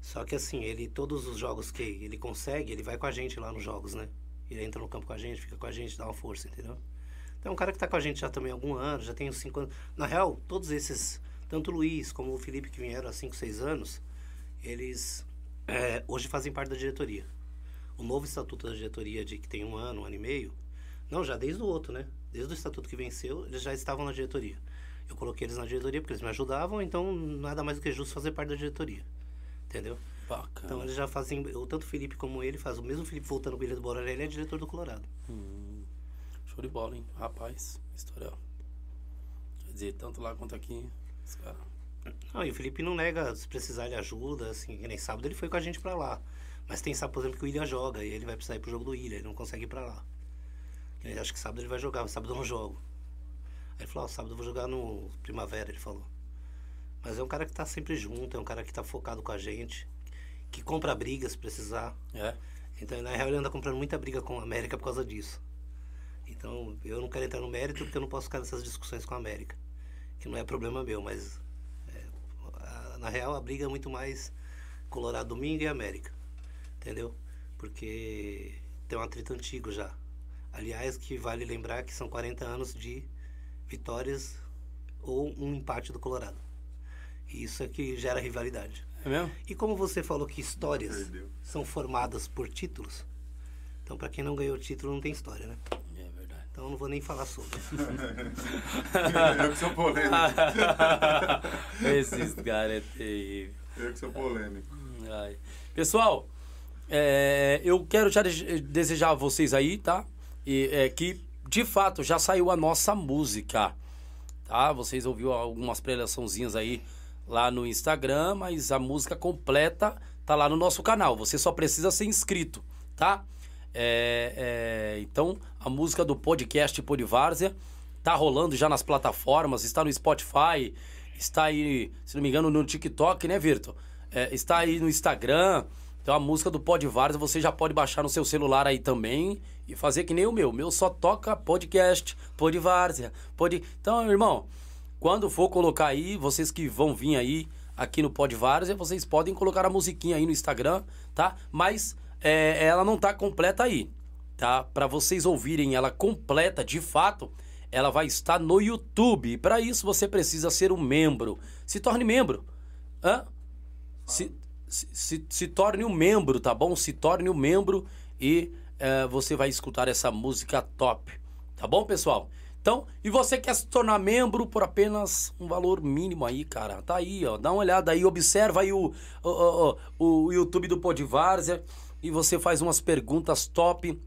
só que assim, ele, todos os jogos que ele consegue, ele vai com a gente lá nos jogos, né? Ele entra no campo com a gente, fica com a gente, dá uma força, entendeu? Então é um cara que tá com a gente já também há algum ano, já tem uns 5 anos. Na real, todos esses, tanto o Luiz como o Felipe que vieram há 5, 6 anos, eles é, hoje fazem parte da diretoria. O novo estatuto da diretoria, de que tem um ano, um ano e meio, não, já desde o outro, né? Desde o estatuto que venceu, eles já estavam na diretoria. Eu coloquei eles na diretoria porque eles me ajudavam, então nada mais do que justo fazer parte da diretoria. Entendeu? Bacana. Então eles já fazem, eu, tanto o Felipe como ele faz. O mesmo Felipe voltando com o Ilha do Bororé, ele é diretor do Colorado. Show de bola, hein? Rapaz, história. Quer dizer, tanto lá quanto aqui. Os caras. Não, e o Felipe não nega se precisar de ajuda, assim, nem sábado ele foi com a gente pra lá. Mas tem sábado, por exemplo, que o Ilha joga e ele vai precisar ir pro jogo do Ilha, ele não consegue ir pra lá. Ele acha que sábado ele vai jogar, mas sábado eu não jogo. Aí ele falou, ó, sábado eu vou jogar no Primavera, ele falou. Mas é um cara que tá sempre junto, é um cara que tá focado com a gente, que compra briga se precisar. É. Então, na real, ele anda comprando muita briga com a América por causa disso. Então, eu não quero entrar no mérito porque eu não posso ficar nessas discussões com a América. Que não é problema meu, mas. é, a- na real, a briga é muito mais Colorado Domingo e América. Entendeu? Porque tem um atrito antigo já. Aliás, que vale lembrar que são 40 anos de vitórias ou um empate do Colorado. E isso é que gera rivalidade. É mesmo? E como você falou que histórias Perdeu. são formadas por títulos, então para quem não ganhou título não tem história, né? É verdade. Então eu não vou nem falar sobre. eu que sou polêmico. Esses caras é terrível. Eu que sou polêmico. Ai. Pessoal, é, eu quero já de- desejar a vocês aí, tá? E, é, que de fato já saiu a nossa música, tá? Vocês ouviram algumas preleçãozinhas aí lá no Instagram, mas a música completa tá lá no nosso canal. Você só precisa ser inscrito, tá? É, é, então, a música do podcast Polivárzia tá rolando já nas plataformas, está no Spotify, está aí, se não me engano, no TikTok, né, Virto? É, está aí no Instagram. Então a música do Podvárzia você já pode baixar no seu celular aí também e fazer que nem o meu. O meu só toca podcast, Podvárzia, Pod... Então, irmão, Quando for colocar aí, vocês que vão vir aí aqui no Pod Várzea, vocês podem colocar a musiquinha aí no Instagram, tá? Mas é, ela não tá completa aí, tá? Para vocês ouvirem ela completa, de fato, ela vai estar no YouTube. Para isso você precisa ser um membro. Se torne membro. Hã? Se, se, se, torne um membro, tá bom? Se torne um membro e é, você vai escutar essa música top. Tá bom, pessoal? Então, e você quer se tornar membro por apenas um valor mínimo aí, cara? Tá aí, ó. Dá uma olhada aí, observa aí o, o, o, o YouTube do Podvárzea e você faz umas perguntas top.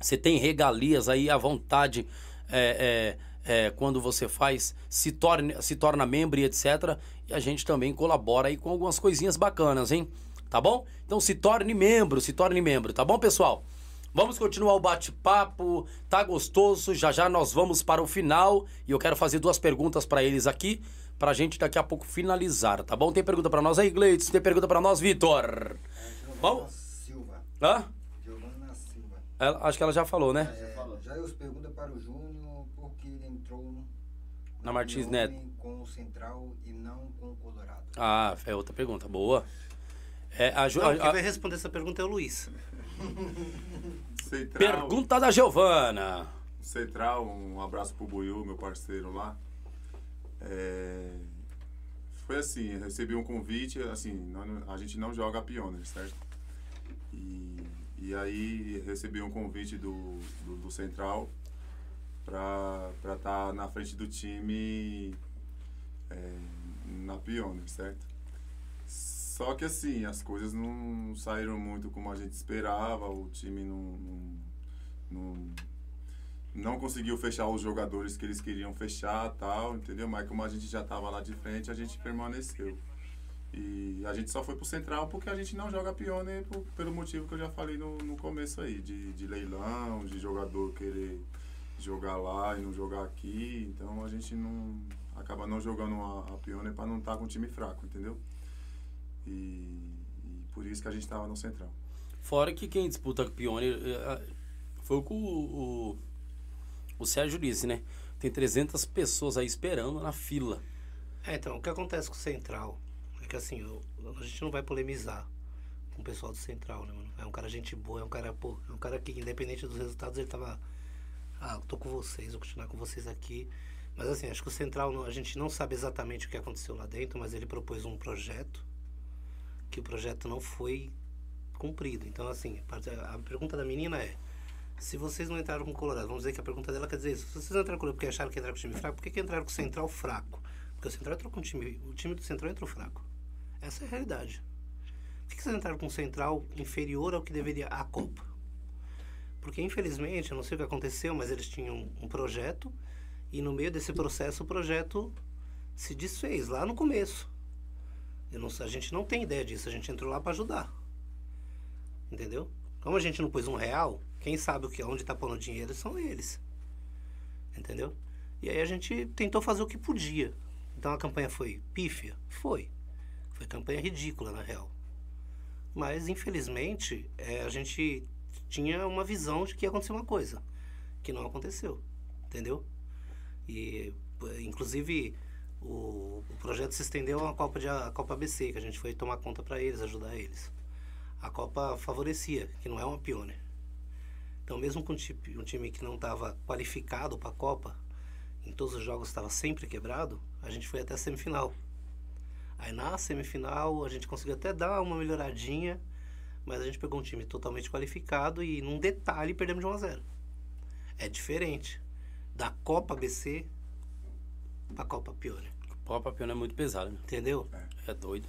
Você tem regalias aí à vontade é, é, é, quando você faz, se, torne, se torna membro e etc. E a gente também colabora aí com algumas coisinhas bacanas, hein? Tá bom? Então se torne membro, se torne membro, tá bom, pessoal? Vamos continuar o bate-papo, tá gostoso. Já já nós vamos para o final e eu quero fazer duas perguntas para eles aqui, pra gente daqui a pouco finalizar, tá bom? Tem pergunta para nós aí, Gleitz? Tem pergunta para nós, Vitor? Vamos? Silva. Hã? Giovana Silva. Ela- acho que ela já falou, né? É, Jair pergunta para o Júnior por que ele entrou Na Martins Neto. com o Central e não com o Colorado. Ah, é outra pergunta, boa. É, a, Não, a- quem a- vai responder essa pergunta é o Luiz. Central, pergunta da Giovana. Central, um abraço pro Buiu, meu parceiro lá. É, Foi assim, recebi um convite, assim, a gente não joga Pioneer, certo? E, e aí recebi um convite do, do, do Central pra estar na frente do time é, na Pioneer, certo? Só que assim, as coisas não saíram muito como a gente esperava, o time não, não, não, não conseguiu fechar os jogadores que eles queriam fechar tal, entendeu? Mas como a gente já estava lá de frente, a gente permaneceu. E a gente só foi pro Central porque a gente não joga Pioneer pelo motivo que eu já falei no, no começo aí, de, de leilão, de jogador querer jogar lá e não jogar aqui. Então a gente não acaba não jogando a, a Pioneer para não estar com um time fraco, entendeu? E, e por isso que a gente estava no Central. Fora que quem disputa com o Pioneer é, foi o que o, o, o Sérgio disse, né? Tem 300 pessoas aí esperando na fila. É, então, o que acontece com o Central é que assim, eu- a gente não vai polemizar com o pessoal do Central, né, mano? É um cara gente boa, é um cara, pô, é um cara que, independente dos resultados, ele tava. Ah, tô com vocês, vou continuar com vocês aqui. Mas assim, acho que o Central, a gente não sabe exatamente o que aconteceu lá dentro, mas ele propôs um projeto que o projeto não foi cumprido. Então, assim, a pergunta da menina é: se vocês não entraram com o Colorado, vamos dizer que a pergunta dela quer dizer isso. Se vocês não entraram com o Colorado porque acharam que entraram com o time fraco, por que, que entraram com o Central fraco? Porque o Central entrou com o time. O time do Central entrou fraco. Essa é a realidade. Por que, que vocês entraram com um Central inferior ao que deveria a Copa? Porque, infelizmente, eu não sei o que aconteceu, mas eles tinham um projeto e no meio desse processo o projeto se desfez lá no começo. Não, a gente não tem ideia disso, a gente entrou lá para ajudar. Entendeu? Como a gente não pôs um real, quem sabe o que onde está pondo dinheiro são eles. Entendeu? E aí a gente tentou fazer o que podia. Então a campanha foi pífia? Foi. Foi campanha ridícula, na real. Mas, infelizmente, é, a gente tinha uma visão de que ia acontecer uma coisa. Que não aconteceu. Entendeu? E, inclusive, o, o projeto se estendeu à Copa, de, à Copa ABC, que a gente foi tomar conta para eles, ajudar eles. A Copa favorecia, que não é uma pioneer. Então, mesmo com um time que não estava qualificado para a Copa, em todos os jogos estava sempre quebrado, a gente foi até a semifinal. Aí na semifinal a gente conseguiu até dar uma melhoradinha, mas a gente pegou um time totalmente qualificado e num detalhe perdemos de 1 a 0. É diferente da Copa BC para a Copa Pioneer, O Copa Pioneer é muito pesado, né? entendeu? É doido.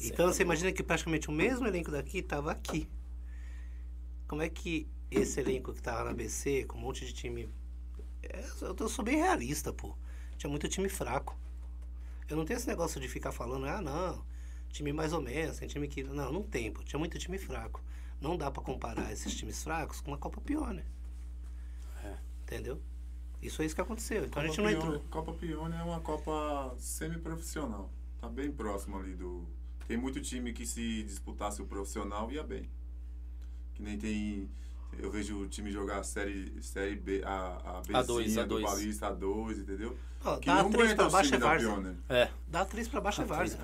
Então Cê você imagina que praticamente o mesmo elenco daqui estava aqui. Como é que esse elenco que tava na BC, com um monte de time. É, eu sou bem realista, pô. Tinha muito time fraco. Eu não tenho esse negócio de ficar falando, ah, não, time mais ou menos, tem time que. Não, não tem, pô. Tinha muito time fraco. Não dá pra comparar esses times fracos com uma Copa Pioneer. É. Entendeu? Isso é isso que aconteceu. Então a Copa gente não Pione- entrou. Copa Pione é uma Copa semi-profissional. Tá bem próximo ali do. Tem muito time que se disputasse o profissional ia bem. Que nem tem, Eu vejo o time jogar a série, série B, a, a A dois, Bzinha a do dois. Paulista A2, entendeu? Ó, Que dá não três aguenta pra baixo é times da Várzea. Pioneer. É. Dá três pra baixo é Várzea.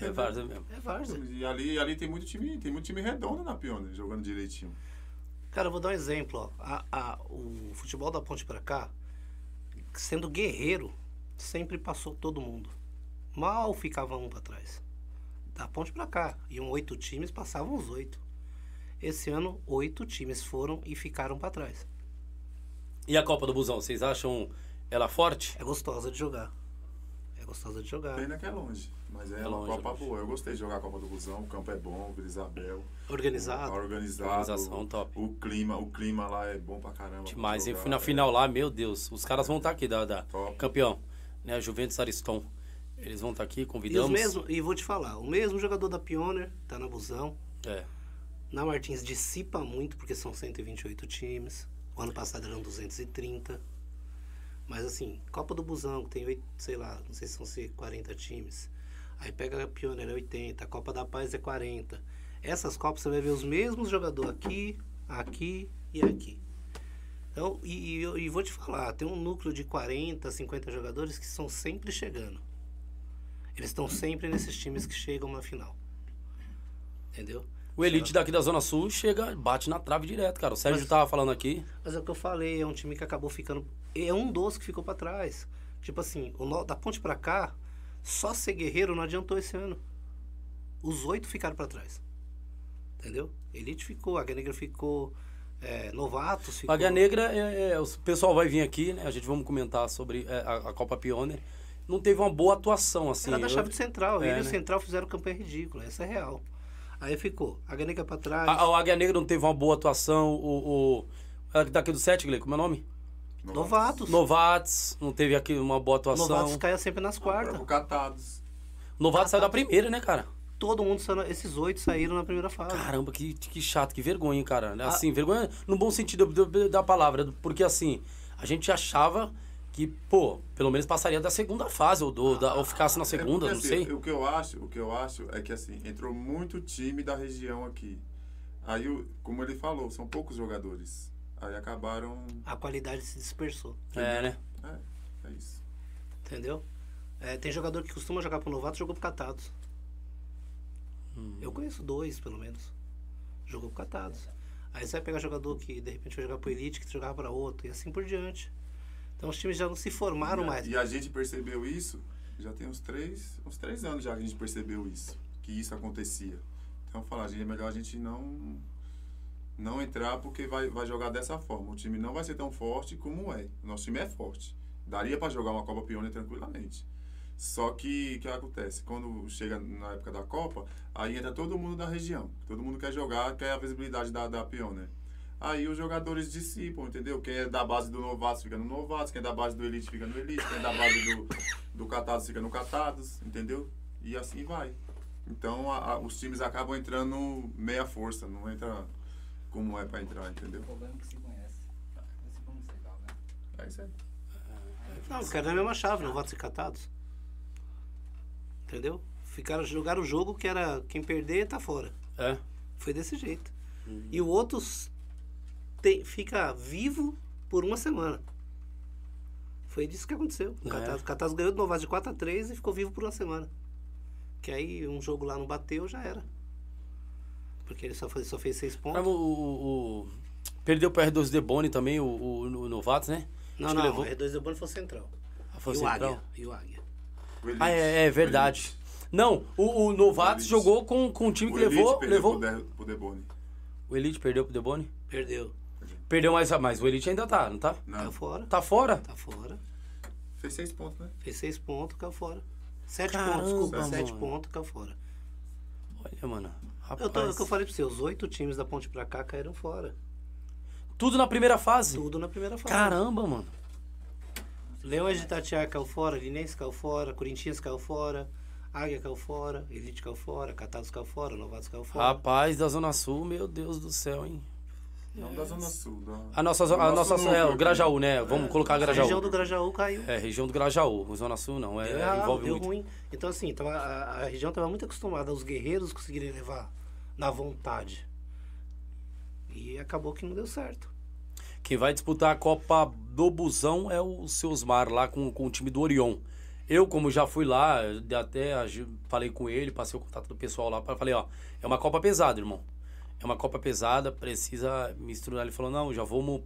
É Várzea mesmo. É Várzea. E ali, ali tem muito time, tem muito time redondo na Pioneer, jogando direitinho. Cara, eu vou dar um exemplo. Ó. A, a- o futebol da ponte pra cá, sendo guerreiro, sempre passou todo mundo. Mal ficava um pra trás. Da ponte pra cá. Iam oito times, passavam os oito. Esse ano, oito times foram e ficaram pra trás. E a Copa do Busão, vocês acham ela forte? É gostosa de jogar. Gostosa de jogar. Pena que é longe, mas é, É uma longe, Copa longe. boa. Eu gostei de jogar a Copa do Busão, o campo é bom, Vila Isabel. Organizado. Organizado. Organização top. O clima, o clima lá é bom pra caramba. pra Demais. Eu fui na é. final lá, meu Deus. Os caras vão estar aqui, da, da Top. campeão. Né, Juventus Ariston. Eles vão estar aqui, E, os convidamos. mesmo, e vou te falar, o mesmo jogador da Pioneer tá na Busão. É. Na Martins dissipa muito, porque são 128 times. O ano passado eram 230. Mas assim, Copa do Busão, que tem, oito, sei lá, não sei se são se 40 times. Aí pega a Pioneer, é 80. A Copa da Paz é 40. Essas Copas você vai ver os mesmos jogadores aqui, aqui e aqui. Então, e, e, e vou te falar, tem um núcleo de 40, 50 jogadores que estão sempre chegando. Eles estão sempre nesses times que chegam na final. Entendeu? O Elite daqui da Zona Sul chega, bate na trave direto, cara. O Sérgio Mas- tava falando aqui. Mas é o que eu falei, é um time que acabou ficando. É um dos que ficou pra trás. Tipo assim, o da ponte pra cá, só ser guerreiro não adiantou esse ano. Os oito ficaram pra trás. Entendeu? Elite ficou, a Negra ficou, é, Novatos ficou. Águia Negra, é, é, o pessoal vai vir aqui, né? A gente vamos comentar sobre é, a, a Copa Pioneer. Não teve uma boa atuação, assim. Era da chave de central. É, Ele e o né? central fizeram campanha ridícula, essa é real. Aí ficou, a Águia Negra pra trás. A, a Águia Negra não teve uma boa atuação. O, o, a daqui do Sete, Gle, como é o nome? Novatos. Novatos, não teve aqui uma boa atuação. Novatos caia sempre nas quartas. Quarta. Catados. Novatos saiu da primeira, né, cara? Todo mundo, saiu na- esses oito saíram na primeira fase. Caramba, que, que chato, que vergonha, hein, cara. Ah. Assim, vergonha no bom sentido do- do- da palavra. Porque, assim, a gente achava que, pô, pelo menos passaria da segunda fase, ou, do, da- ou ficasse na segunda, É não porque, sei. assim, O que eu acho, o que eu acho é que assim, entrou muito time da região aqui. Aí, como ele falou, são poucos jogadores. Aí acabaram. A qualidade se dispersou. É, né? É, é isso. Entendeu? É, tem jogador que costuma jogar pro novato jogou pro catados. Hum. Eu conheço dois, pelo menos. Jogou pro catados. Aí você vai pegar jogador que de repente vai jogar pro elite, que jogava pra outro, e assim por diante. Então os times já não se formaram e, a- mais. E a gente percebeu isso, já tem uns três, uns três anos já que a gente percebeu isso, que isso acontecia. Então, falar, gente, é melhor a gente não não entrar porque vai, vai jogar dessa forma. O time não vai ser tão forte como é. O nosso time é forte. Daria para jogar uma Copa Pioneer tranquilamente. Só que o que acontece? Quando chega na época da Copa, aí entra todo mundo da região. Todo mundo quer jogar, quer a visibilidade da, da Pioneer. Aí os jogadores dissipam, entendeu? Quem é da base do Novatos fica no Novatos, quem é da base do Elite fica no Elite, quem é da base do, do Catados fica no Catados, entendeu? E assim vai. Então a- a- os times acabam entrando meia força, não entra como é pra entrar, entendeu? O problema é que se conhece. Esse como né? É isso aí. Não, quero na mesma chave, novatos e catados. Entendeu? Ficaram, jogaram o jogo que era quem perder tá fora. É. Foi desse jeito. E o outros tem, fica vivo por uma semana. Foi disso que aconteceu. O É. Catarse, o Catarse ganhou do Novato de 4 a 3 e ficou vivo por uma semana. Que aí um jogo lá não bateu, já era. Porque ele só, fez- só fez 6 Ah, pontos. O, o- o- perdeu pro R2 Deboni também, o, o, o Novatos, né? Não, Acho não, levou- o R2 deu bom foi o Central. Ah, foi e o central? Águia. E o Águia. O Elite, Ah, é, é o verdade. Não, o, o Novatos jogou com, com um time O que Elite levou. perdeu levou... pro, De, pro Deboni. O Elite perdeu pro Deboni? Perdeu. Perdeu mais a mais. O Elite ainda tá, não tá? Não, Caiu fora. Tá fora? Tá fora. fez seis pontos, né? Fez 6 pontos, caiu fora. 7 Caramba, pontos, desculpa. mano. 7 pontos, caiu fora. Olha, mano. Rapaz. Eu tô, é o que eu falei pra você, os oito times da ponte pra cá caíram fora. Tudo na primeira fase? Tudo na primeira fase. Caramba, mano. Leões de Itatiaia caiu fora, Linense caiu fora, Corinthians caiu fora, Águia caiu fora, Elite caiu fora, Catados caiu fora, Novatos caiu fora. Rapaz da Zona Sul, meu Deus do céu, hein? Não da Zona Sul. Da, A nossa, a nossa é, o aqui. Grajaú, né? Vamos colocar a Grajaú. região do Grajaú caiu. É, região do Grajaú. Zona Sul não, é, errado, envolve deu muito. ruim. Então, assim, tava, a, a região estava muito acostumada aos guerreiros conseguirem levar na vontade. E acabou que não deu certo. Quem vai disputar a Copa do Busão é o Seusmar, lá com, com o time do Orion. Eu, como já fui lá, até falei com ele, passei o contato do pessoal lá, falei, ó, é uma Copa pesada, irmão. É uma Copa pesada, precisa misturar. Ele falou, não, já vamos,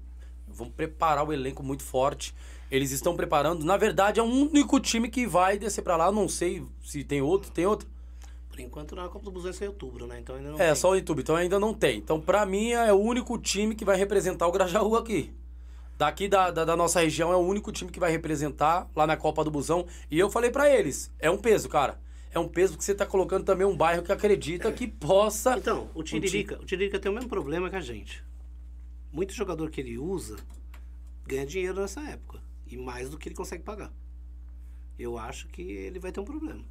vamos preparar o elenco muito forte. Eles estão preparando. Na verdade, é o único time que vai descer pra lá. Não sei se tem outro, tem outro. Por enquanto, na Copa do Busão é em outubro, né? Então ainda não É, tem. só o YouTube, então ainda não tem. Então, pra mim, é o único time que vai representar o Grajaú aqui. Daqui da, da, da nossa região é o único time que vai representar lá na Copa do Busão. E eu falei pra eles, é um peso, cara. É um peso que você tá colocando também um bairro que acredita que possa... Então, o Tiririca, o Tiririca tem o mesmo problema que a gente. Muito jogador que ele usa ganha dinheiro nessa época. E mais do que ele consegue pagar. Eu acho que ele vai ter um problema.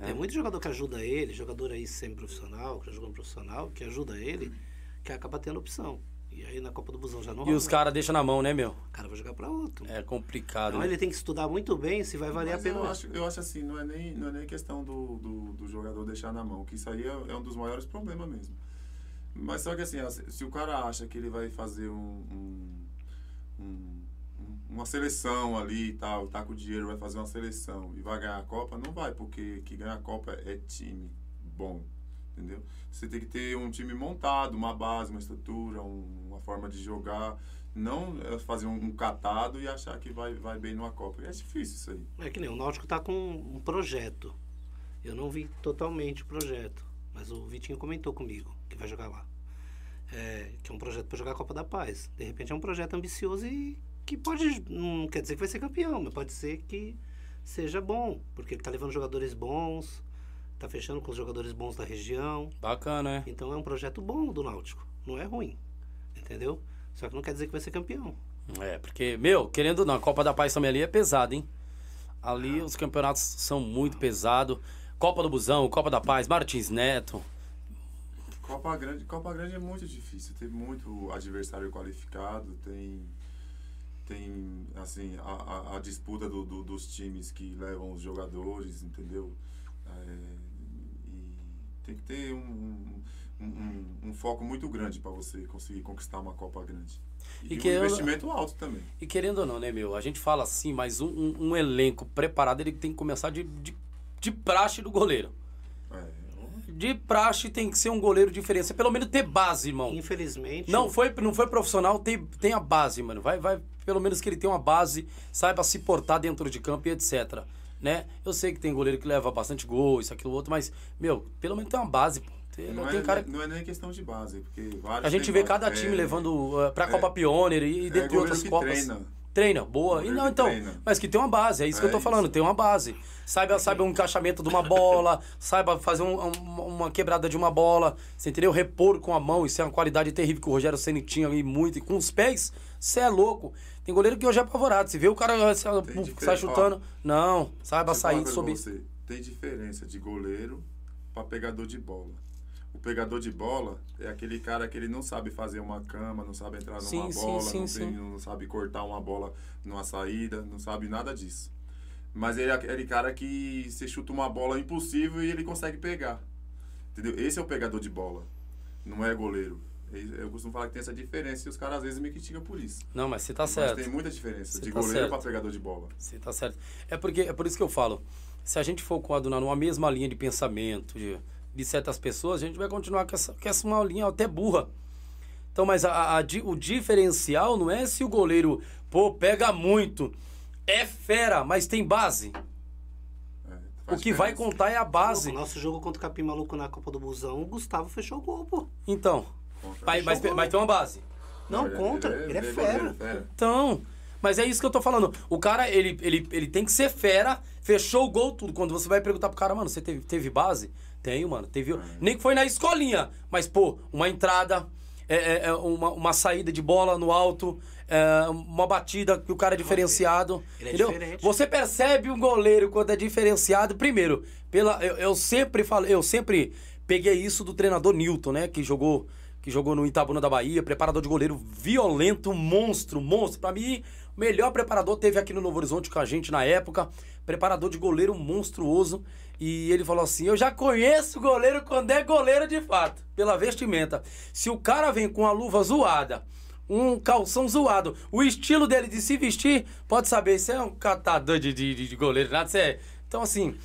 É. Tem muito jogador que ajuda ele, jogador aí semi-profissional, que já jogou no profissional, que ajuda ele, que acaba tendo opção. E aí na Copa do Busão já não E rola. os caras deixam na mão, né, meu? O cara vai jogar pra outro. É complicado, Então né? ele tem que estudar muito bem se vai valer Mas a pena. eu acho, eu acho assim, não é nem, não é nem questão do, do, do jogador deixar na mão, que isso aí é, é um dos maiores problemas mesmo. Mas só que assim, se o cara acha que ele vai fazer um, um- um- um- uma seleção ali e tal, tá com dinheiro, vai fazer uma seleção e vai ganhar a Copa, não vai, porque que ganhar a Copa é time bom, entendeu? Você tem que ter um time montado, uma base, uma estrutura, um- forma de jogar, não é, fazer um, um catado e achar que vai, vai bem numa Copa. É difícil isso aí. É que nem o Náutico tá com um projeto. Eu não vi totalmente o projeto, mas o Vitinho comentou comigo que vai jogar lá. É, que é um projeto para jogar a Copa da Paz. De repente é um projeto ambicioso e que pode. Não quer dizer que vai ser campeão, mas pode ser que seja bom, porque ele tá levando jogadores bons, tá fechando com os jogadores bons da região. Bacana, né? Então é um projeto bom do Náutico. Não é ruim. Entendeu? Só que não quer dizer que vai ser campeão. É, porque, meu, querendo ou não, a Copa da Paz também ali é pesada, hein? Ali os campeonatos são muito pesados. Copa do Busão, Copa da Paz, Martins Neto. Copa Grande, Copa Grande é muito difícil. Tem muito adversário qualificado, tem tem assim a, a, a disputa do, do- dos times que levam os jogadores, entendeu? É, e tem que ter um, um, um- um foco muito grande para você conseguir conquistar uma Copa Grande. E E, que um eu- investimento alto também. E querendo ou não, né, meu? A gente fala assim, mas um, um- um elenco preparado, ele tem que começar de, de, de praxe do goleiro. É, De praxe tem que ser um goleiro diferente. Pelo menos ter base, irmão. Infelizmente. Não foi, não foi profissional, tem, tem a base, mano. Vai, vai, pelo menos que ele tenha uma base, saiba se portar dentro de campo e etc. Né? Eu sei que tem goleiro que leva bastante gol, isso, aquilo, outro, mas, meu, pelo menos tem uma base, pô. Tem, não, tem é, cara... não é nem questão de base, porque vários A gente vê cada É, time levando uh, pra é. Copa Pioneer e, e é dentre outras que Copas. treina. Treina, boa. E não, então, treina. mas que tem uma base, é isso que eu tô É falando, isso. tem uma base. Saiba, saiba um encaixamento de uma bola, saiba fazer um- um- uma quebrada de uma bola, você entendeu? Repor com a mão, isso é uma qualidade terrível que o Rogério Ceni tinha ali muito. E com os pés, você é louco. Tem goleiro que hoje é apavorado. Você vê o cara sai chutando. Não, saiba sair pra você. Tem diferença de goleiro para pegador de bola. O pegador de bola é aquele cara que ele não sabe fazer uma cama, não sabe entrar numa Sim, bola, sim, não, sim. tem- não sabe cortar uma bola numa saída, não sabe nada disso. Mas ele é aquele cara que você chuta uma bola impossível e ele consegue pegar. Entendeu? Esse é o pegador de bola. Não é goleiro. Eu costumo falar que tem essa diferença e os caras às vezes me criticam por isso. Não, mas você tá Mas certo. tem muita diferença Você de tá goleiro para pegador de bola. Você tá certo. É porque é por isso que eu falo. Se a gente for coadunar numa mesma linha de pensamento de, de certas pessoas, a gente vai continuar com essa, com essa uma linha até burra. Então, mas a, a o diferencial não é se o goleiro, pô, pega muito. É fera, mas tem base. É, O que vai contar é a base. O nosso jogo contra o Capim Maluco na Copa do Busão, o Gustavo fechou o gol, pô. Então, mas, mas, mas tem uma base. Não, ele- contra. Ele é, goleiro, fera. fera. Então, mas é isso que eu tô falando. O cara, ele, ele, ele tem que ser fera, fechou o gol, tudo. Quando você vai perguntar pro cara, mano, você teve, teve base? Tenho, mano. Teve. Nem que foi na escolinha, mas, pô, uma entrada, é, é, é, uma, uma saída de bola no alto, é, uma batida que o cara é diferenciado. Ele é entendeu? diferente. Você percebe um goleiro quando é diferenciado, primeiro, pela, eu, eu sempre falo, eu sempre peguei isso do treinador Newton, né? Que jogou que jogou no Itabuna da Bahia, preparador de goleiro violento, monstro, monstro. Pra mim, o melhor preparador teve aqui no Novo Horizonte com a gente na época. Preparador de goleiro monstruoso. E ele falou assim: Eu já conheço goleiro quando é goleiro de fato, pela vestimenta. Se o cara vem com a luva zoada, um calção zoado, o estilo dele de se vestir, pode saber, isso é um catador de, de, de goleiro, nada, isso é. Então, assim,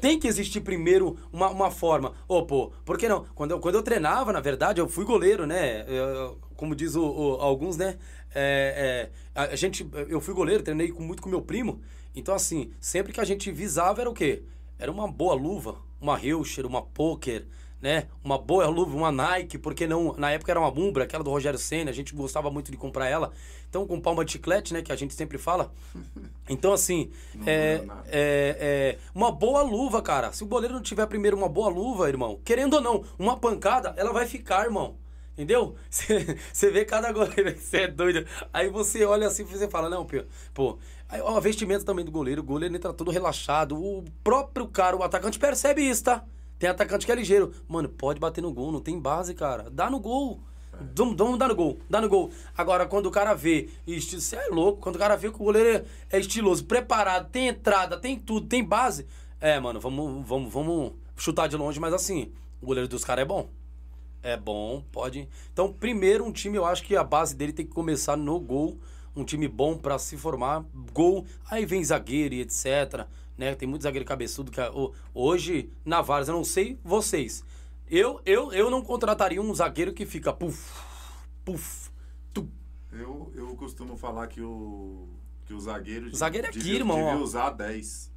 tem que existir primeiro uma, uma forma. Ô, pô, por que não? Quando eu, quando eu treinava, na verdade, eu fui goleiro, né? Eu- como diz o, o- alguns, né? É, é, a gente, eu fui goleiro, treinei com, muito com meu primo. Então, assim, sempre que a gente visava era o quê? Era uma boa luva, uma Hilscher, uma Poker, né? Uma boa luva, uma Nike, porque não? Na época era uma Umbra, aquela do Rogério Senna, a gente gostava muito de comprar ela. Então, com palma de chiclete, né? Que a gente sempre fala. Então, assim, é, é, é, uma boa luva, cara. Se o goleiro não tiver primeiro uma boa luva, irmão, querendo ou não, uma pancada, ela vai ficar, irmão. Entendeu? Você vê cada goleiro, você é doido. Aí você olha assim e você fala, não, pô, pô. Aí, ó, o vestimento também do goleiro, o goleiro entra todo relaxado. O próprio cara, o atacante percebe isso, tá? Tem atacante que é ligeiro. Mano, pode bater no gol, não tem base, cara. Dá no gol. Vamos, dar no gol, dá no gol. Agora, quando o cara vê, você é louco, quando o cara vê que o goleiro é, é estiloso, preparado, tem entrada, tem tudo, tem base. É, mano, vamos, vamos, vamos chutar de longe, mas assim, o goleiro dos caras é bom. É bom, pode. Então, primeiro, um time, eu acho que a base dele tem que começar no gol. Um time bom pra se formar. Gol, aí vem zagueiro e etc. Né? Tem muito zagueiro cabeçudo que o- hoje, na Várzea, eu não sei vocês. Eu, eu, eu não contrataria um zagueiro que fica puf, puf, tu. Eu, eu costumo falar que o, que o zagueiro. O zagueiro é aqui, devia, irmão, Devia ó. usar 10.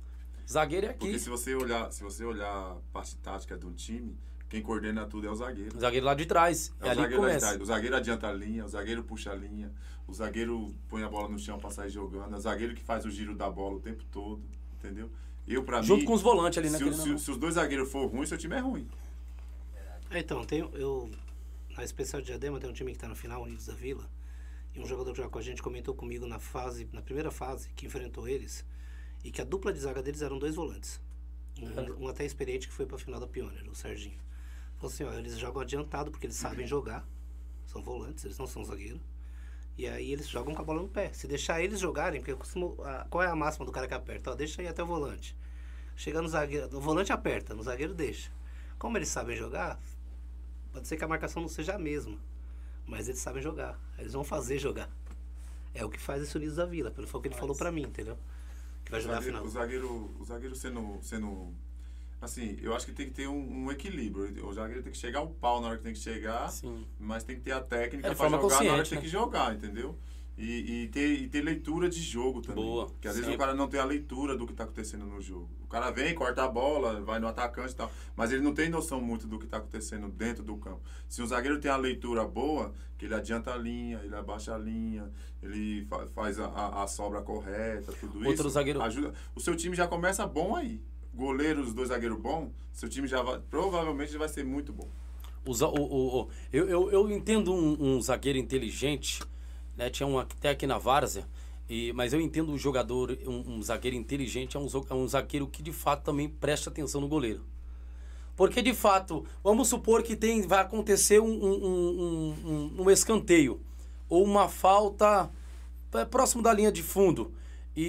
Zagueiro é Porque aqui. se você olhar, se você olhar a parte tática de um time, quem coordena tudo é o zagueiro. Zagueiro lá de trás. É É, o zagueiro lá de trás. O zagueiro adianta a linha, o zagueiro puxa a linha, o zagueiro põe a bola no chão pra sair jogando, é o zagueiro que faz o giro da bola o tempo todo, entendeu? Eu, pra Junto mim, com os volantes ali, né? se, se, se os dois zagueiros for ruins, seu time é ruim. É, então, tem, eu. Na especial de Diadema tem um time que tá no final, Unidos da Vila. E um jogador que joga com a gente comentou comigo na fase, na primeira fase, que enfrentou eles, e que a dupla de zaga deles eram dois volantes. Um, um até experiente que foi pra final da Pioneer, o Serginho. Falou assim, ó, eles jogam adiantado porque eles sabem jogar. São volantes, eles não são zagueiro. E aí eles jogam com a bola no pé. Se deixar eles jogarem, porque eu costumo. a- qual é a máxima do cara que aperta? Ó, deixa aí até o volante. Chega no zagueiro. O volante aperta, no zagueiro deixa. Como eles sabem jogar, pode ser que a marcação não seja a mesma. Mas eles sabem jogar. Eles vão fazer jogar. É o que faz esse Unidos da Vila, pelo foi o que ele falou pra mim, entendeu? Que vai jogar a final. o zagueiro, o zagueiro sendo, sendo. Assim, eu acho que tem que ter um, um equilíbrio. O zagueiro tem que chegar ao pau na hora que tem que chegar, Sim. mas tem que ter a técnica É, forma jogar na hora que consciente, tem né? que jogar, entendeu? E, e, ter, e ter leitura de jogo também. Boa, Porque às vezes sempre. o cara não tem a leitura do que tá acontecendo no jogo. O cara vem, corta a bola, vai no atacante e tal, mas ele não tem noção muito do que tá acontecendo dentro do campo. Se o zagueiro tem a leitura boa, que ele adianta a linha, ele abaixa a linha, ele fa- faz a, a, a sobra correta, tudo Outro isso. zagueiro- Ajuda. O seu time já começa bom aí. Goleiro, os dois zagueiros bons, seu time já vai, provavelmente já vai ser muito bom. O, o- o- eu, eu, eu entendo um, um zagueiro inteligente, né? Tinha um até aqui na Várzea, e, mas eu entendo um jogador, um, um zagueiro inteligente, é um, é um zagueiro que de fato também presta atenção no goleiro. Porque de fato, vamos supor que tem, vai acontecer um, um, um, um- escanteio ou uma falta é, próximo da linha de fundo e,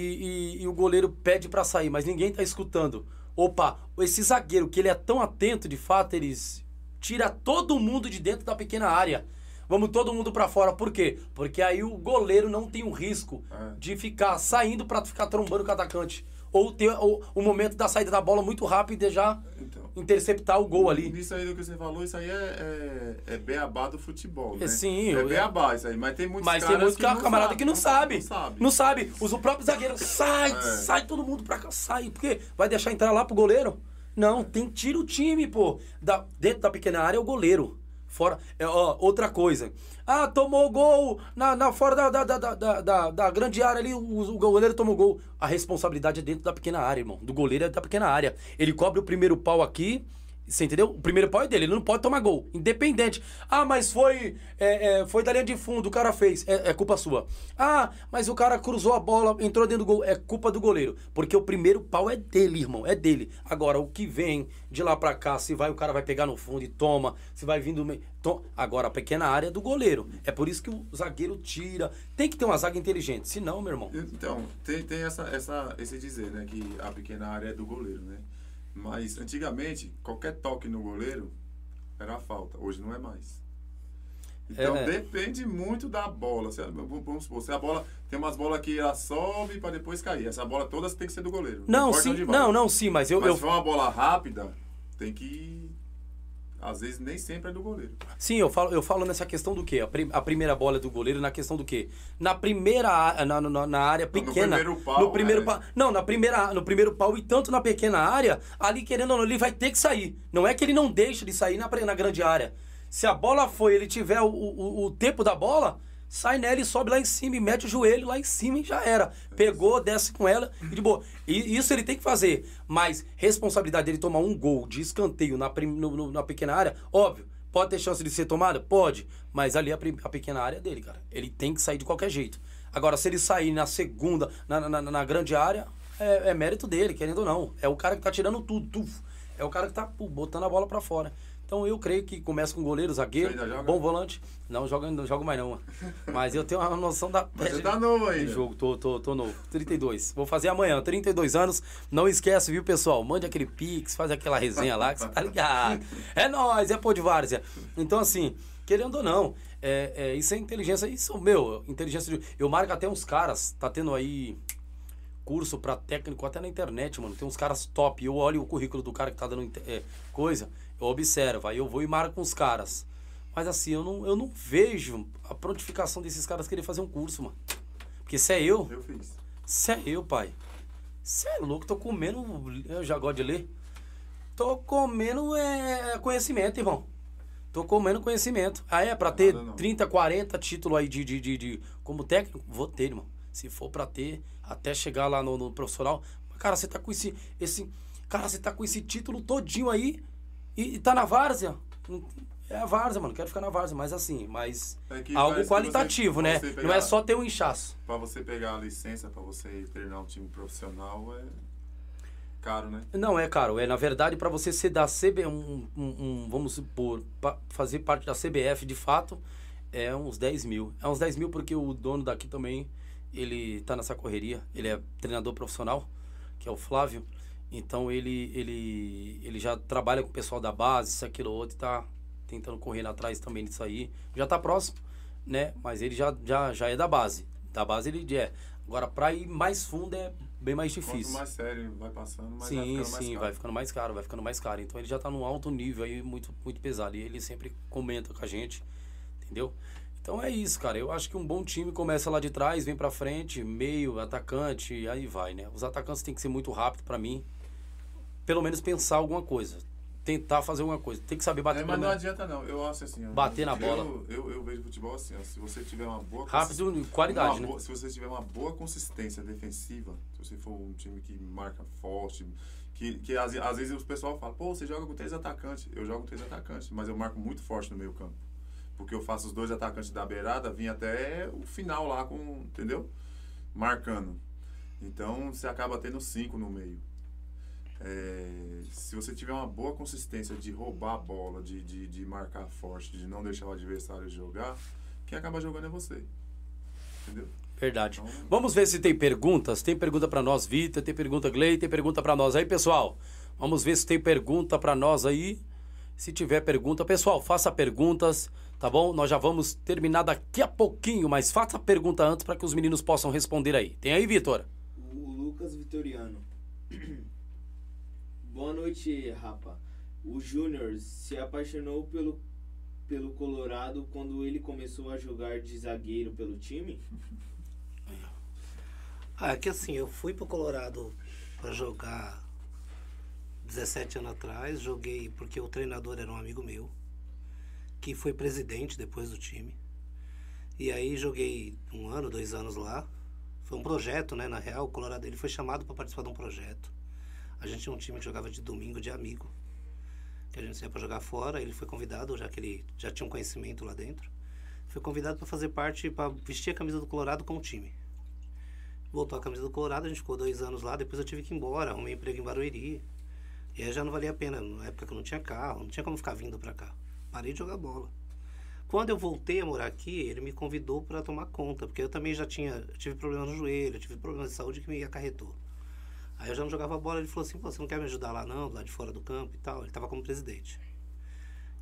e- e o goleiro pede para sair, mas ninguém tá escutando. Opa, esse zagueiro que ele é tão atento, de fato, eles tira todo mundo de dentro da pequena área. Vamos todo mundo para fora. Por quê? Porque aí o goleiro não tem o risco É. de ficar saindo para ficar trombando com o atacante. Ou ter o, o momento da saída da bola muito rápido e já Então. Interceptar o gol ali. Isso aí do que você falou, isso aí é, é, é beabá do futebol, né? É, sim, É beabá isso aí, mas tem muitos Mas tem que não camarada sabe, que não sabe. Não sabe. Não sabe. Os- O próprio zagueiro sai, É. sai todo mundo pra cá, sai. Porque vai deixar entrar lá pro goleiro? Não, tem tira o time, pô. Da, dentro da pequena área é o goleiro. Fora. É, ó, outra coisa. Ah, tomou gol na, na fora da, da, da, da, da, grande área ali, o, o goleiro tomou gol. A responsabilidade é dentro da pequena área, irmão. Do goleiro é da pequena área. Ele cobre o primeiro pau aqui Você entendeu? O primeiro pau é dele, ele não pode tomar gol. Independente. Ah, mas foi é, é, foi da linha de fundo, o cara fez. É, é culpa sua. Ah, mas o cara cruzou a bola, entrou dentro do gol. É culpa do goleiro. Porque o primeiro pau é dele, irmão. É dele. Agora, o que vem de lá pra cá, se vai, o cara vai pegar no fundo e toma. Se vai vindo. To... Agora, a pequena área é do goleiro. É por isso que o zagueiro tira. Tem que ter uma zaga inteligente. Se não, meu irmão. Então, tem, tem essa, essa, esse dizer, né? Que a pequena área é do goleiro, né? Mas antigamente, qualquer toque no goleiro era falta. Hoje não é mais. Então É. depende muito da bola. Se, a- vamos supor, se a bola. Tem umas bolas que ela sobe para depois cair. Essa bola toda tem que ser do goleiro. Não, importa sim. Não, não, sim, mas eu. Mas eu se for uma bola rápida, tem que. Às vezes nem sempre é do goleiro. Sim, eu falo, eu falo nessa questão do quê? A, a primeira bola é do goleiro na questão do quê? Na primeira na, na, na área No pequena. primeiro pau, no primeiro é. pau. Não, na primeira, no primeiro pau e tanto na pequena área, ali querendo ou não, ele vai ter que sair. Não é que ele não deixa de sair na, na grande área. Se a bola foi, ele tiver o, o, o tempo da bola, sai nela e sobe lá em cima e mete o joelho lá em cima e já era. Pegou, desce com ela e de boa. E isso ele tem que fazer. Mas responsabilidade dele tomar um gol de escanteio na, prim- no- no- na pequena área, óbvio. Pode ter chance de ser tomada? Pode. Mas ali a, a pequena área é dele, cara. Ele tem que sair de qualquer jeito. Agora, se ele sair na segunda, na, na, na- grande área, é, é mérito dele, querendo ou não. É o cara que tá tirando tudo. É o cara que tá pô, botando a bola pra fora. Então eu creio que começa com goleiro, zagueiro, joga? bom volante. Não, jogo, não jogo mais não. Mas eu tenho uma noção da você tá novo ainda. jogo. Tô, tô, tô novo. 32. Vou fazer amanhã, 32 anos. Não esquece, viu, pessoal? Mande aquele pix, faz aquela resenha lá que você tá ligado. É nóis, é pô de várzea. Então, assim, querendo ou não, é, é, isso é inteligência. Isso, meu, inteligência de. Eu marco até uns caras, tá tendo aí curso pra técnico até na internet, mano. Tem uns caras top. Eu olho o currículo do cara que tá dando é, coisa, eu observo. Aí eu vou e marco uns caras. Mas assim, eu não, eu não vejo a prontificação desses caras querer fazer um curso, mano. Porque se é eu, Eu fiz. se é eu, pai. Você é louco, tô comendo. Eu já gosto de ler. Tô comendo é, conhecimento, irmão. Tô comendo conhecimento. Ah, é? Pra ter Nada não. 30, 40 títulos aí de, de, de, de- como técnico? Vou ter, irmão. Se for pra ter, até chegar lá no, no profissional. Cara, você tá com esse, esse. Cara, você tá com esse título todinho aí e, e tá na várzea. É a várzea, mano. Quero ficar na várzea, mas assim, mas. É algo qualitativo, você- né? você Não pegar- é só ter um inchaço. Pra você pegar a licença, pra você treinar um time profissional, é caro, né? Não, é caro. É, na verdade, para você ser da CB, um, um- um- vamos supor, fazer parte da CBF de fato, é uns 10 mil. É uns 10 mil porque o dono daqui também, ele tá nessa correria. Ele é treinador profissional, que é o Flávio. Então ele, ele, ele já trabalha com o pessoal da base, isso, aquilo, outro, e tá tentando correr atrás também disso aí. Já tá próximo, né? Mas ele já, já, já é da base. Da base ele é. Agora, pra ir mais fundo é bem mais Quanto difícil. mais sério vai passando, mais vai Sim, ficando mais sim, vai ficando mais caro, vai ficando mais caro. Então ele já tá num alto nível aí, muito, muito pesado. E ele sempre comenta com a gente, entendeu? Então é isso, cara. Eu acho que um bom time começa lá de trás, vem pra frente, meio, atacante, aí vai, né? Os atacantes têm que ser muito rápido pra mim. Pelo menos pensar alguma coisa. Tentar fazer alguma coisa. Tem que saber bater É, mas não adianta não. Eu acho assim. Bater na eu- bola. Eu, eu, vejo futebol assim, ó, se você tiver uma boa Rápido e qualidade, uma né? boa- se você tiver uma boa consistência defensiva, se você for um time que marca forte, que, que às, às vezes o pessoal fala, pô, você joga com três atacantes. Eu jogo com três atacantes, mas eu marco muito forte no meio campo. Porque eu faço os dois atacantes da beirada, vim até o final lá com, entendeu? Marcando. Então você acaba tendo cinco no meio. É, se você tiver uma boa consistência de roubar a bola, de, de, de marcar forte, de não deixar o adversário jogar, quem acaba jogando é você. Entendeu? Verdade. Então- Vamos ver se tem perguntas. Tem pergunta pra nós, Vitor. Tem pergunta, Glei. Tem pergunta pra nós aí, pessoal. Vamos ver se tem pergunta pra nós aí. Se tiver pergunta, pessoal, faça perguntas, tá bom? Nós já vamos terminar daqui a pouquinho, mas faça a pergunta antes para que os meninos possam responder aí. Tem aí, Vitor? O Lucas Vitoriano. Boa noite, rapa. O Júnior se apaixonou pelo, pelo Colorado quando ele começou a jogar de zagueiro pelo time? Ah, é que assim, eu fui pro Colorado pra jogar 17 anos atrás, joguei porque o treinador era um amigo meu, que foi presidente depois do time. E aí joguei um ano, dois anos lá. Foi um projeto, né? Na real, o Colorado ele foi chamado para participar de um projeto. A gente tinha um time que jogava de domingo de amigo. que a gente ia para jogar fora. Ele foi convidado, já que ele já tinha um conhecimento lá dentro. Foi convidado para fazer parte, para vestir a camisa do Colorado com o time. Voltou a camisa do Colorado, a gente ficou dois anos lá. Depois eu tive que ir embora, arrumei emprego em Barueri. E aí já não valia a pena, na época que eu não tinha carro, não tinha como ficar vindo para cá. Parei de jogar bola. Quando eu voltei a morar aqui, ele me convidou para tomar conta, porque eu também já tinha, tive problema no joelho, tive problemas de saúde que me acarretou. Aí eu já não jogava bola, ele falou assim, você não quer me ajudar lá não, lá de fora do campo e tal. Ele estava como presidente.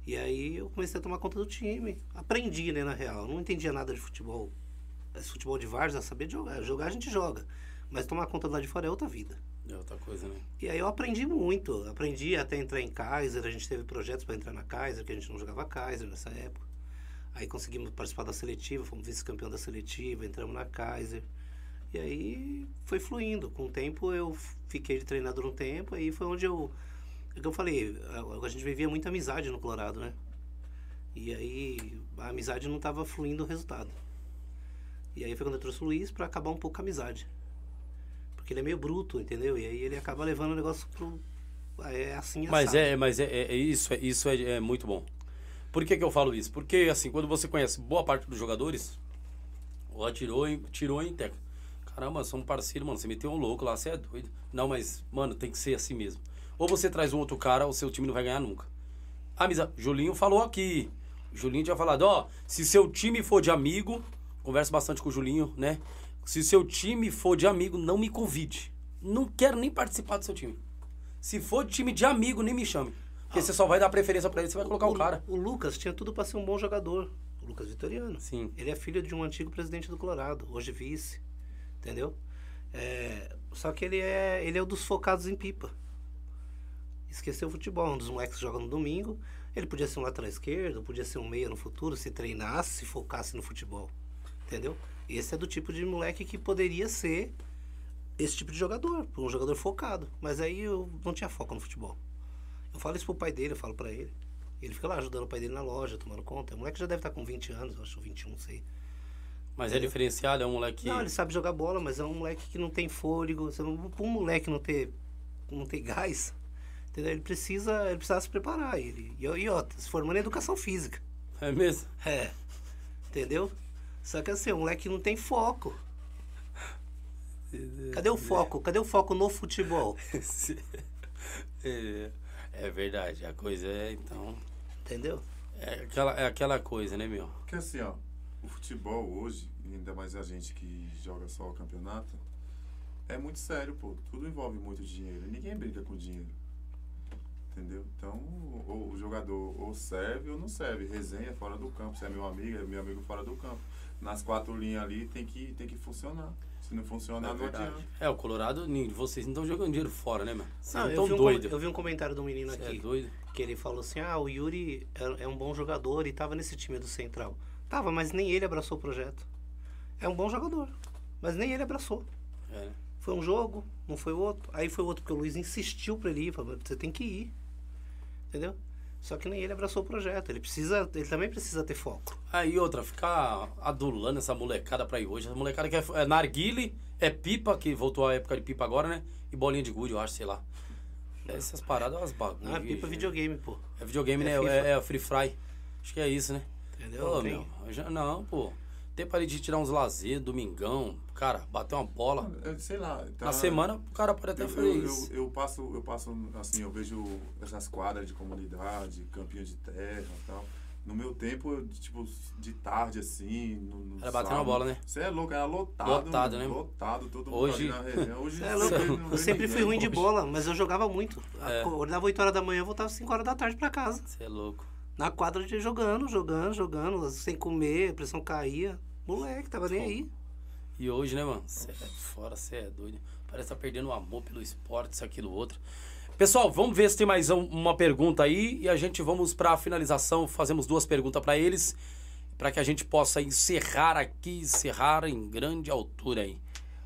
E aí eu comecei a tomar conta do time. Aprendi, né, na real. Eu não entendia nada de futebol. Esse futebol de várzea, sabia de jogar. Jogar a gente joga. Mas tomar conta do lado de fora é outra vida. É outra coisa, né? E aí eu aprendi muito. Aprendi até entrar em Kaiser. A gente teve projetos para entrar na Kaiser, que a gente não jogava Kaiser nessa época. Aí conseguimos participar da seletiva, fomos vice-campeão da seletiva, entramos na Kaiser. E aí foi fluindo. Com o tempo eu fiquei de treinador um tempo, aí foi onde eu. É que eu falei, a, a gente vivia muita amizade no Colorado, né? E aí a amizade não estava fluindo o resultado. E aí foi quando eu trouxe o Luiz para acabar um pouco a amizade. Porque ele é meio bruto, entendeu? E aí ele acaba levando o negócio pro. É assim Mas é, mas é, é- é isso, é, isso é, é muito bom. Por que, que eu falo isso? Porque, assim, quando você conhece boa parte dos jogadores, ó, tirou em, tirou em técnica. Caramba, um parceiro, mano. Você meteu um louco lá, você é doido. Não, mas, mano, tem que ser assim mesmo. Ou você traz um outro cara, ou seu time não vai ganhar nunca. Amizade. Julinho falou aqui. Julinho tinha falado, ó, se seu time for de amigo, converso bastante com o Julinho, né? Se seu time for de amigo, não me convide. Não quero nem participar do seu time. Se for de time de amigo, nem me chame. Porque você só vai dar preferência pra ele, você vai colocar o cara. O Lucas tinha tudo para ser um bom jogador. O Lucas Vitoriano. Sim. Ele é filho de um antigo presidente do Colorado, hoje vice. Entendeu? É, só que ele é, ele é o dos focados em pipa. Esqueceu o futebol. Um dos moleques que joga no domingo. Ele podia ser um lateral esquerdo, podia ser um meia no futuro, se treinasse, se focasse no futebol. Entendeu? Esse é do tipo de moleque que poderia ser esse tipo de jogador, um jogador focado. Mas aí eu não tinha foco no futebol. Eu falo isso pro pai dele, eu falo pra ele. Ele fica lá ajudando o pai dele na loja, tomando conta. O moleque já deve estar com 20 anos, eu acho 21, não sei. Mas é diferenciado, é um moleque. Não, ele sabe jogar bola, mas é um moleque que não tem fôlego. Você não, pra um moleque não ter, não ter gás, entendeu? Ele precisa, ele precisa se preparar. Ele, e, e ó, se formando em educação física. É mesmo? É. Entendeu? Só que assim, o moleque não tem foco. Cadê o foco? Cadê o foco no futebol? é, é verdade, a coisa é, então. Entendeu? É aquela, é aquela coisa, né, meu? Porque assim, ó, o futebol hoje, ainda mais a gente que joga só o campeonato, é muito sério, pô. Tudo envolve muito dinheiro. Ninguém brinca com dinheiro. Entendeu? Então, ou o jogador ou serve ou não serve. Resenha fora do campo. Se é meu amigo, é meu amigo fora do campo. Nas quatro linhas ali tem que, tem que funcionar. Se não funcionar, É não verdade. adianta. É, o Colorado, vocês não estão jogando dinheiro fora, né, mano? Vocês Não, estão um, eu vi um comentário de um menino Você aqui. é doido? que ele falou assim: ah, o Yuri é, é um bom jogador e tava nesse time do Central. Tava, mas nem ele abraçou o projeto. É um bom jogador, mas nem ele abraçou. É? Foi um jogo, não foi outro. Aí foi outro porque o Luiz insistiu pra ele ir, falou: você tem que ir. Entendeu? Só que nem ele abraçou o projeto. Ele precisa, ele também precisa ter foco. Aí outra, ficar adulando essa molecada pra ir hoje. Essa molecada que é, é narguile, é pipa, que voltou a época de pipa agora, né? E bolinha de gude, eu acho, sei lá. Essas paradas, umas bagunças. Ah, pipa videogame, pô. É videogame, É né? FIFA. É, é Free Fry. Acho que é isso, né? Entendeu? Ô, Não tem- meu, eu já, não, pô. Tempo ali de tirar uns lazer, domingão. Cara, bater uma bola. Eu sei lá. tá- Na semana, o cara pode até Eu, fazer eu, isso. eu, eu passo, eu passo, assim, eu vejo essas quadras de comunidade, campinho de terra e tal. No meu tempo, eu, tipo, de tarde, assim, no, no Era bater uma bola, né? Você é louco, era lotado. Lotado, né? Lotado, todo mundo Hoje- ali na resenha. Hoje É louco. Eu sempre fui ninguém, ruim de bola, mas eu jogava muito. É. Acordava 8 horas da manhã, voltava 5 horas da tarde pra casa. Você é louco. Na quadra de jogando, jogando, jogando, sem comer, a pressão caía. Moleque, tava nem aí. E hoje, né, mano? Você é fora, você é doido. Parece que tá perdendo o amor pelo esporte, isso, aquilo, outro. Pessoal, vamos ver se tem mais um- uma pergunta aí e a gente vamos pra finalização. Fazemos duas perguntas pra eles, pra que a gente possa encerrar aqui, encerrar em grande altura aí.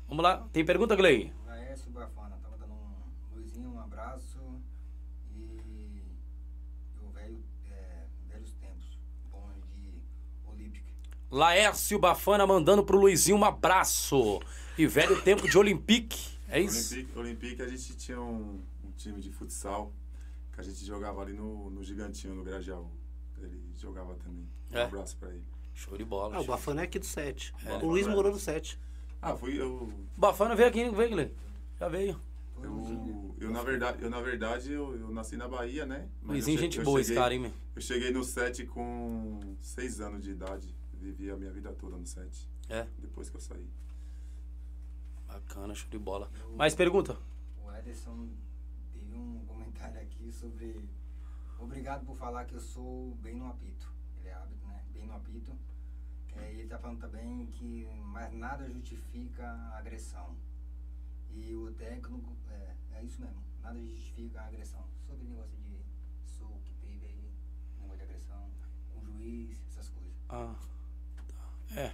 Vamos lá, tem pergunta, Glei? Laércio Bafana, Laércio Bafana mandando pro Luizinho um abraço. E velho tempo de Olympique, é isso? Olympique, Olympique, a gente tinha um, um time de futsal Que a gente jogava ali no, no Gigantinho, no Grajaú. Ele jogava também. Um É? abraço pra ele. Show de bola. Ah, o. Bafana é aqui do 7. É. O Luiz morou no 7. Ah, fui eu. Bafana veio aqui, veio, Guilherme. Já veio. Eu, eu, na verdade, eu, na verdade eu, eu nasci na Bahia, né? Mas Luizinho, gente eu boa esse cheguei- cara, hein, meu? Eu cheguei no set com seis anos de idade. Vivi a minha vida toda no set. É, Depois que eu saí. bacana, show de bola. Mais pergunta? O Ederson teve um comentário aqui sobre. Obrigado por falar que eu sou bem no apito. Ele é hábito, né? Bem no apito. É, e ele tá falando também que mais nada justifica a agressão. E o técnico. É, é isso mesmo. Nada justifica a agressão. Sobre o negócio de soco que teve aí, negócio de agressão, com o juiz, essas coisas. Ah. É,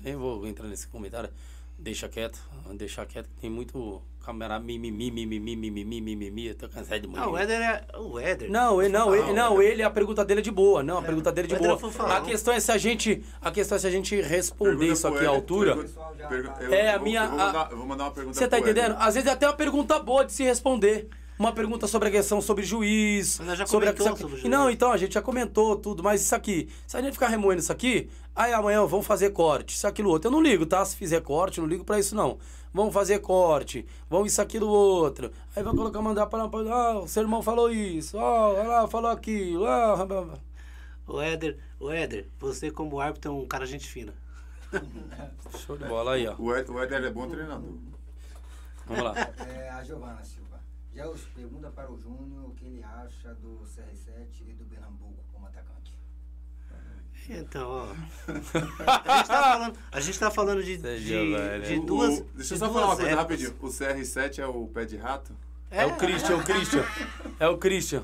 nem vou entrar nesse comentário. Deixa quieto, deixa quieto. que Tem muito câmera mimimi, mimimi, mimimi, mimimi. Eu tô cansado de mulher. Ah, o Éder é. O Éder. Não, ele, não, ele, não, ele, a pergunta dele é de boa. Não, a pergunta dele é de boa. A questão é se a gente, a questão é se a gente responder Pergunta isso aqui à altura. pergunta- pergu- eu- É, a minha- Eu vou, a- eu vou mandar uma pergunta Você tá entendendo? Às vezes é até uma pergunta boa de se responder. Uma pergunta sobre a questão sobre juiz. Mas já sobre a sobre Não, então, a gente já comentou tudo, mas isso aqui, se a gente ficar remoendo isso aqui, aí amanhã vamos fazer corte, isso, aquilo, outro. Eu não ligo, tá? Se fizer corte, não ligo pra isso, não. Vamos fazer corte, vamos isso, aquilo, outro. Aí vai colocar, mandar pra... pra ah, o seu irmão falou isso, ó, olha lá, falou aquilo, ah. O Éder, o Éder, você como árbitro é um cara gente fina. Show de bola aí, ó. O Éder é bom treinador. Vamos lá. É, a Giovana Silva. Já os pergunta para o Júnior o que ele acha do CR7 e do Pernambuco como atacante. Então, ó. A gente tá falando, a gente tá falando de, de, né? de O- duas. o- deixa eu de só falar uma coisa épocas. rapidinho. O CR7 é o pé de rato? É o Christian, o Christian. É o Christian.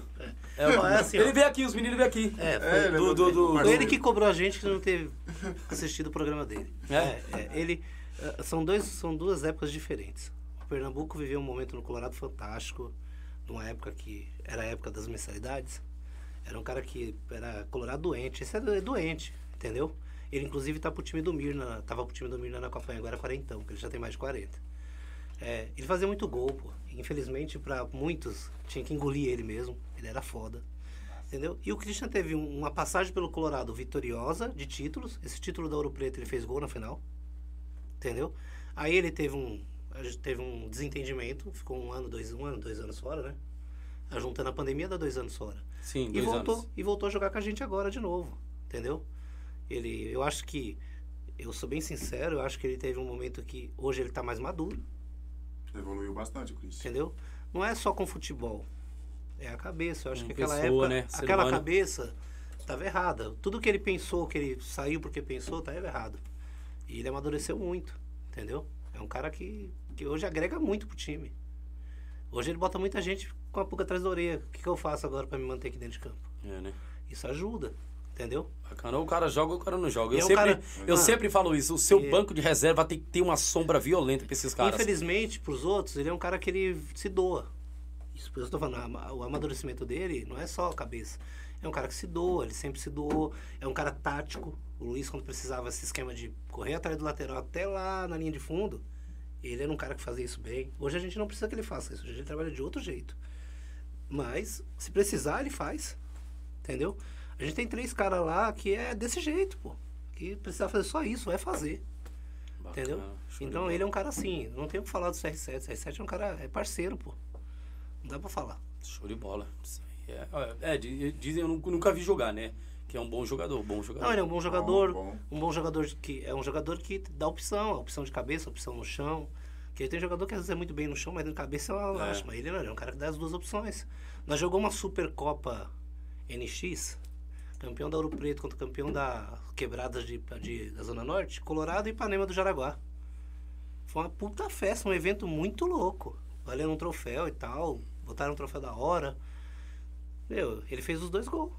É o... Não, é assim, ó. ele veio aqui, os meninos veio aqui. É, foi, É, ele é do- do- do- foi ele que cobrou a gente que não teve assistido o programa dele. É? é, ele eh, são dois são duas épocas diferentes. Pernambuco viveu um momento no Colorado fantástico, numa época que era a época das mensalidades. Era um cara que era Colorado doente, esse é doente, entendeu? Ele inclusive tá pro time do Mirna, tava pro time do Mirna na Copa agora é quarentão, porque ele já tem mais de 40. É, ele fazia muito gol, pô. Infelizmente, para muitos, tinha que engolir ele mesmo. Ele era foda. Entendeu? E o Christian teve um- uma passagem pelo Colorado vitoriosa de títulos. Esse título da Ouro Preto ele fez gol na final. Entendeu? Aí ele teve um, a gente teve um desentendimento. Ficou um ano, dois, um ano, dois anos fora, né? A juntando a pandemia, dá dois anos fora. Sim, E dois voltou, anos. e voltou a jogar com a gente agora de novo. Entendeu? Ele, eu acho que, eu sou bem sincero, eu acho que ele teve um momento que hoje ele tá mais maduro. Evoluiu bastante Christian. Entendeu? Não é só com futebol. É a cabeça. Eu acho Uma que aquela pessoa, época, né? Aquela humano. cabeça estava errada. Tudo que ele pensou, que ele saiu porque pensou, estava errado. E ele amadureceu muito, entendeu? É um cara que, que hoje agrega muito pro time. Hoje ele bota muita gente com a pulga atrás da orelha. O que, que eu faço agora para me manter aqui dentro de campo? É, né? Isso ajuda, entendeu? Bacana. O cara joga ou o cara não joga. Eu, é sempre, cara- eu Ah. sempre falo isso. O seu banco de reserva tem que ter uma sombra violenta pra esses caras. Infelizmente, pros outros, ele é um cara que ele se doa. Isso eu tô falando, o amadurecimento dele não é só a cabeça. É um cara que se doa, ele sempre se doou. É um cara tático. O Luiz, quando precisava esse esquema de correr atrás do lateral até lá na linha de fundo, ele era um cara que fazia isso bem. Hoje a gente não precisa que ele faça isso, hoje ele trabalha de outro jeito. Mas, se precisar, ele faz. Entendeu? A gente tem três caras lá que é desse jeito, pô. Que precisar fazer só isso, é fazer. Bacana, Entendeu? Então ele é um cara assim, não tem o que falar do CR7. O CR7 é um cara, é parceiro, pô. Não dá pra falar. Show de bola. É, é, di- dizem, eu nunca vi jogar, né? Que é um bom jogador, bom jogador. Não, ele é um bom jogador, bom. um bom jogador que é um jogador que dá opção, opção de cabeça, opção no chão. Porque tem jogador que às vezes é muito bem no chão, mas de cabeça é uma É. lástima. Ele não, ele é um cara que dá as duas opções. Nós jogamos uma Supercopa NX, campeão da Ouro Preto contra campeão da Quebradas de, de- da Zona Norte, Colorado e Ipanema do Jaraguá. Foi uma puta festa, um evento muito louco. Valendo um troféu e tal, botaram um troféu da hora. Meu, ele fez os dois gols.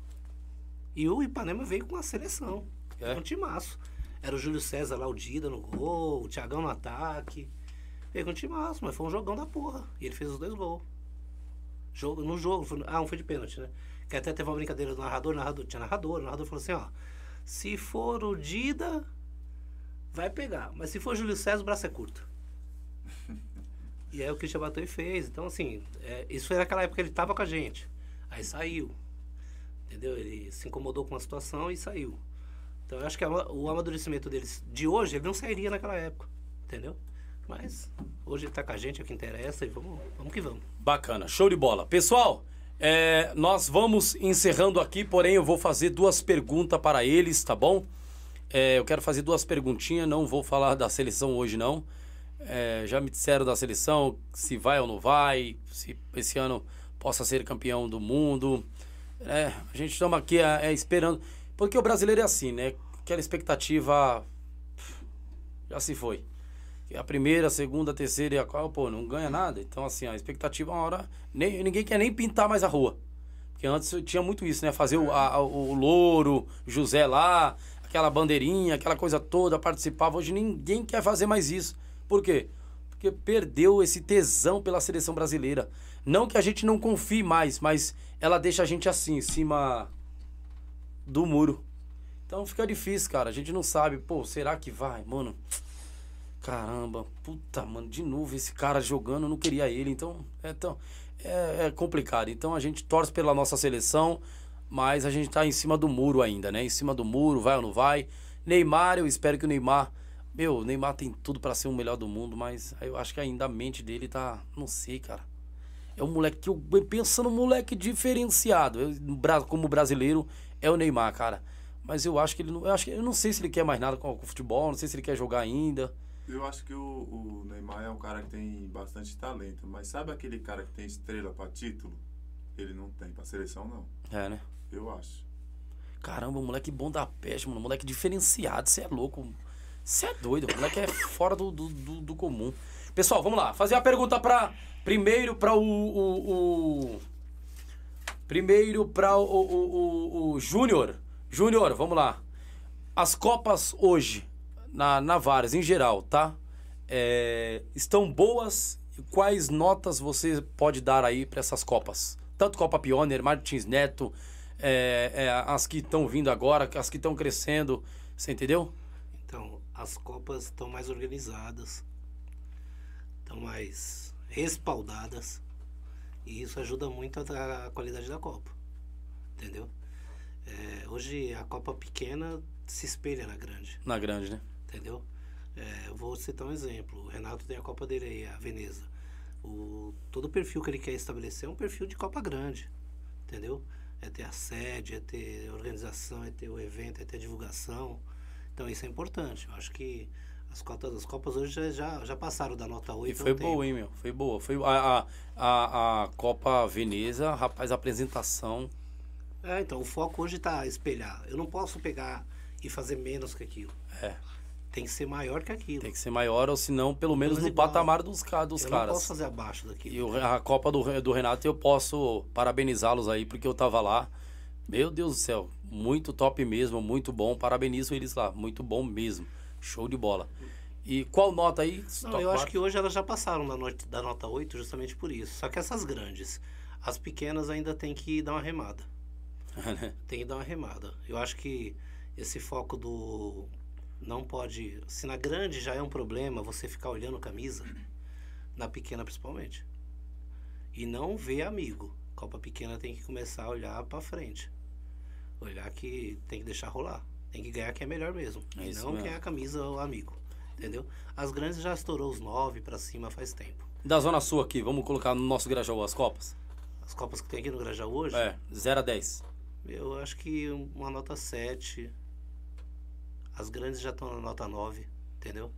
E o Ipanema veio com a seleção. É? Um timaço. Era o Júlio César lá, o Dida no gol, o Thiagão no ataque. Veio com um timaço, mas foi um jogão da porra. E ele fez os dois gols. Jogo, no jogo, foi- ah, um foi de pênalti, né? Que até teve uma brincadeira do narrador, narrador tinha narrador, o narrador falou assim, ó. Se for o Dida, vai pegar. Mas se for o Júlio César, o braço é curto. E aí o Christian bateu e fez. Então, assim, é, isso foi naquela época que ele tava com a gente. Aí saiu. Entendeu? Ele se incomodou com a situação e saiu. Então eu acho que o amadurecimento deles de hoje, ele não sairia naquela época. Entendeu? Mas hoje ele tá com a gente, é o que interessa, e vamos, vamos que vamos. Bacana, show de bola. Pessoal, é, nós vamos encerrando aqui, porém eu vou fazer duas perguntas para eles, tá bom? É, eu quero fazer duas perguntinhas, não vou falar da seleção hoje não. É, já me disseram da seleção se vai ou não vai, se esse ano possa ser campeão do mundo. É, a gente estamos aqui é, é, esperando. Porque o brasileiro é assim, né? Aquela expectativa já se foi. A primeira, a segunda, a terceira e a quarta, pô, não ganha nada. Então, assim, a expectativa, uma hora. Nem, ninguém quer nem pintar mais a rua. Porque antes tinha muito isso, né? Fazer o, a- o louro, José lá, aquela bandeirinha, aquela coisa toda, participava. Hoje ninguém quer fazer mais isso. Por quê? Porque perdeu esse tesão pela seleção brasileira. Não que a gente não confie mais, mas ela deixa a gente assim, em cima do muro. Então fica difícil, cara. A gente não sabe, pô, será que vai? Mano, caramba, puta, mano, de novo esse cara jogando, eu não queria ele. Então, é, tão, é, é complicado. Então a gente torce pela nossa seleção, mas a gente tá em cima do muro ainda, né? Em cima do muro, vai ou não vai. Neymar, eu espero que o Neymar. Meu, o Neymar tem tudo pra ser o melhor do mundo, mas eu acho que ainda a mente dele tá. Não sei, cara. É um moleque que eu pensando um moleque diferenciado. Eu, no como brasileiro, é o Neymar, cara. Mas eu acho que ele não. Eu, acho que, eu não sei se ele quer mais nada com, com futebol, não sei se ele quer jogar ainda. Eu acho que o, o Neymar é um cara que tem bastante talento, mas sabe aquele cara que tem estrela pra título? Ele não tem, pra seleção não. É, né? Eu acho. Caramba, moleque bom da peste, mano. Moleque diferenciado, você é louco. Você é doido, o moleque é fora do, do, do- do comum. Pessoal, vamos lá. Fazer a pergunta pra. Primeiro pra o. o, o- primeiro pra o, o, o, Júnior. Júnior, vamos lá. As Copas hoje, na, na Vares, em geral, tá? É, estão boas? Quais notas você pode dar aí pra essas Copas? Tanto Copa Pioneer, Martins Neto, é, é, as que estão vindo agora, as que estão crescendo, você entendeu? Então, as Copas estão mais organizadas, estão mais respaldadas, e isso ajuda muito a, a qualidade da Copa, entendeu? É, hoje a Copa pequena se espelha na grande, Na grande, né? entendeu? É, vou citar um exemplo. O Renato tem a Copa dele aí, a Veneza. O, todo o perfil que ele quer estabelecer é um perfil de Copa grande, entendeu? É ter a sede, é ter organização, é ter o evento, é ter divulgação. Então isso é importante. Eu acho que as cotas, as Copas hoje já, já, já passaram da nota 8. E foi boa, hein, meu? Foi boa. Foi a, a, a, a Copa Veneza, rapaz, a apresentação. É, então o foco hoje está espelhar. Eu não posso pegar e fazer menos que aquilo. É. Tem que ser maior que aquilo. Tem que ser maior, ou se não, pelo menos Menos no igual. patamar dos, dos eu não caras. posso fazer abaixo daquilo. E o- a Copa do, do Renato eu posso parabenizá-los aí, porque eu tava lá. Meu Deus do céu, muito top mesmo, muito bom. Parabenizo eles lá, muito bom mesmo. Show de bola. E qual nota aí? Não, eu acho quatro? que hoje elas já passaram da, not da nota 8 justamente por isso. Só que essas grandes, as pequenas ainda tem que dar uma remada. Tem que dar uma remada. Eu acho que esse foco do não pode, se na grande já é um problema você ficar olhando camisa, na pequena principalmente. E não ver amigo. Copa pequena tem que começar a olhar pra frente. Olhar que tem que deixar rolar. Tem que ganhar quem é melhor mesmo. É e não mesmo. quem é a camisa ou amigo. Entendeu? As grandes já estourou os 9 pra cima faz tempo. Da Zona Sul aqui, vamos colocar no nosso Grajaú as Copas? As Copas que tem aqui no Grajaú hoje, É, 0 a 10. eu acho que uma nota 7. As grandes já estão na nota 9, entendeu?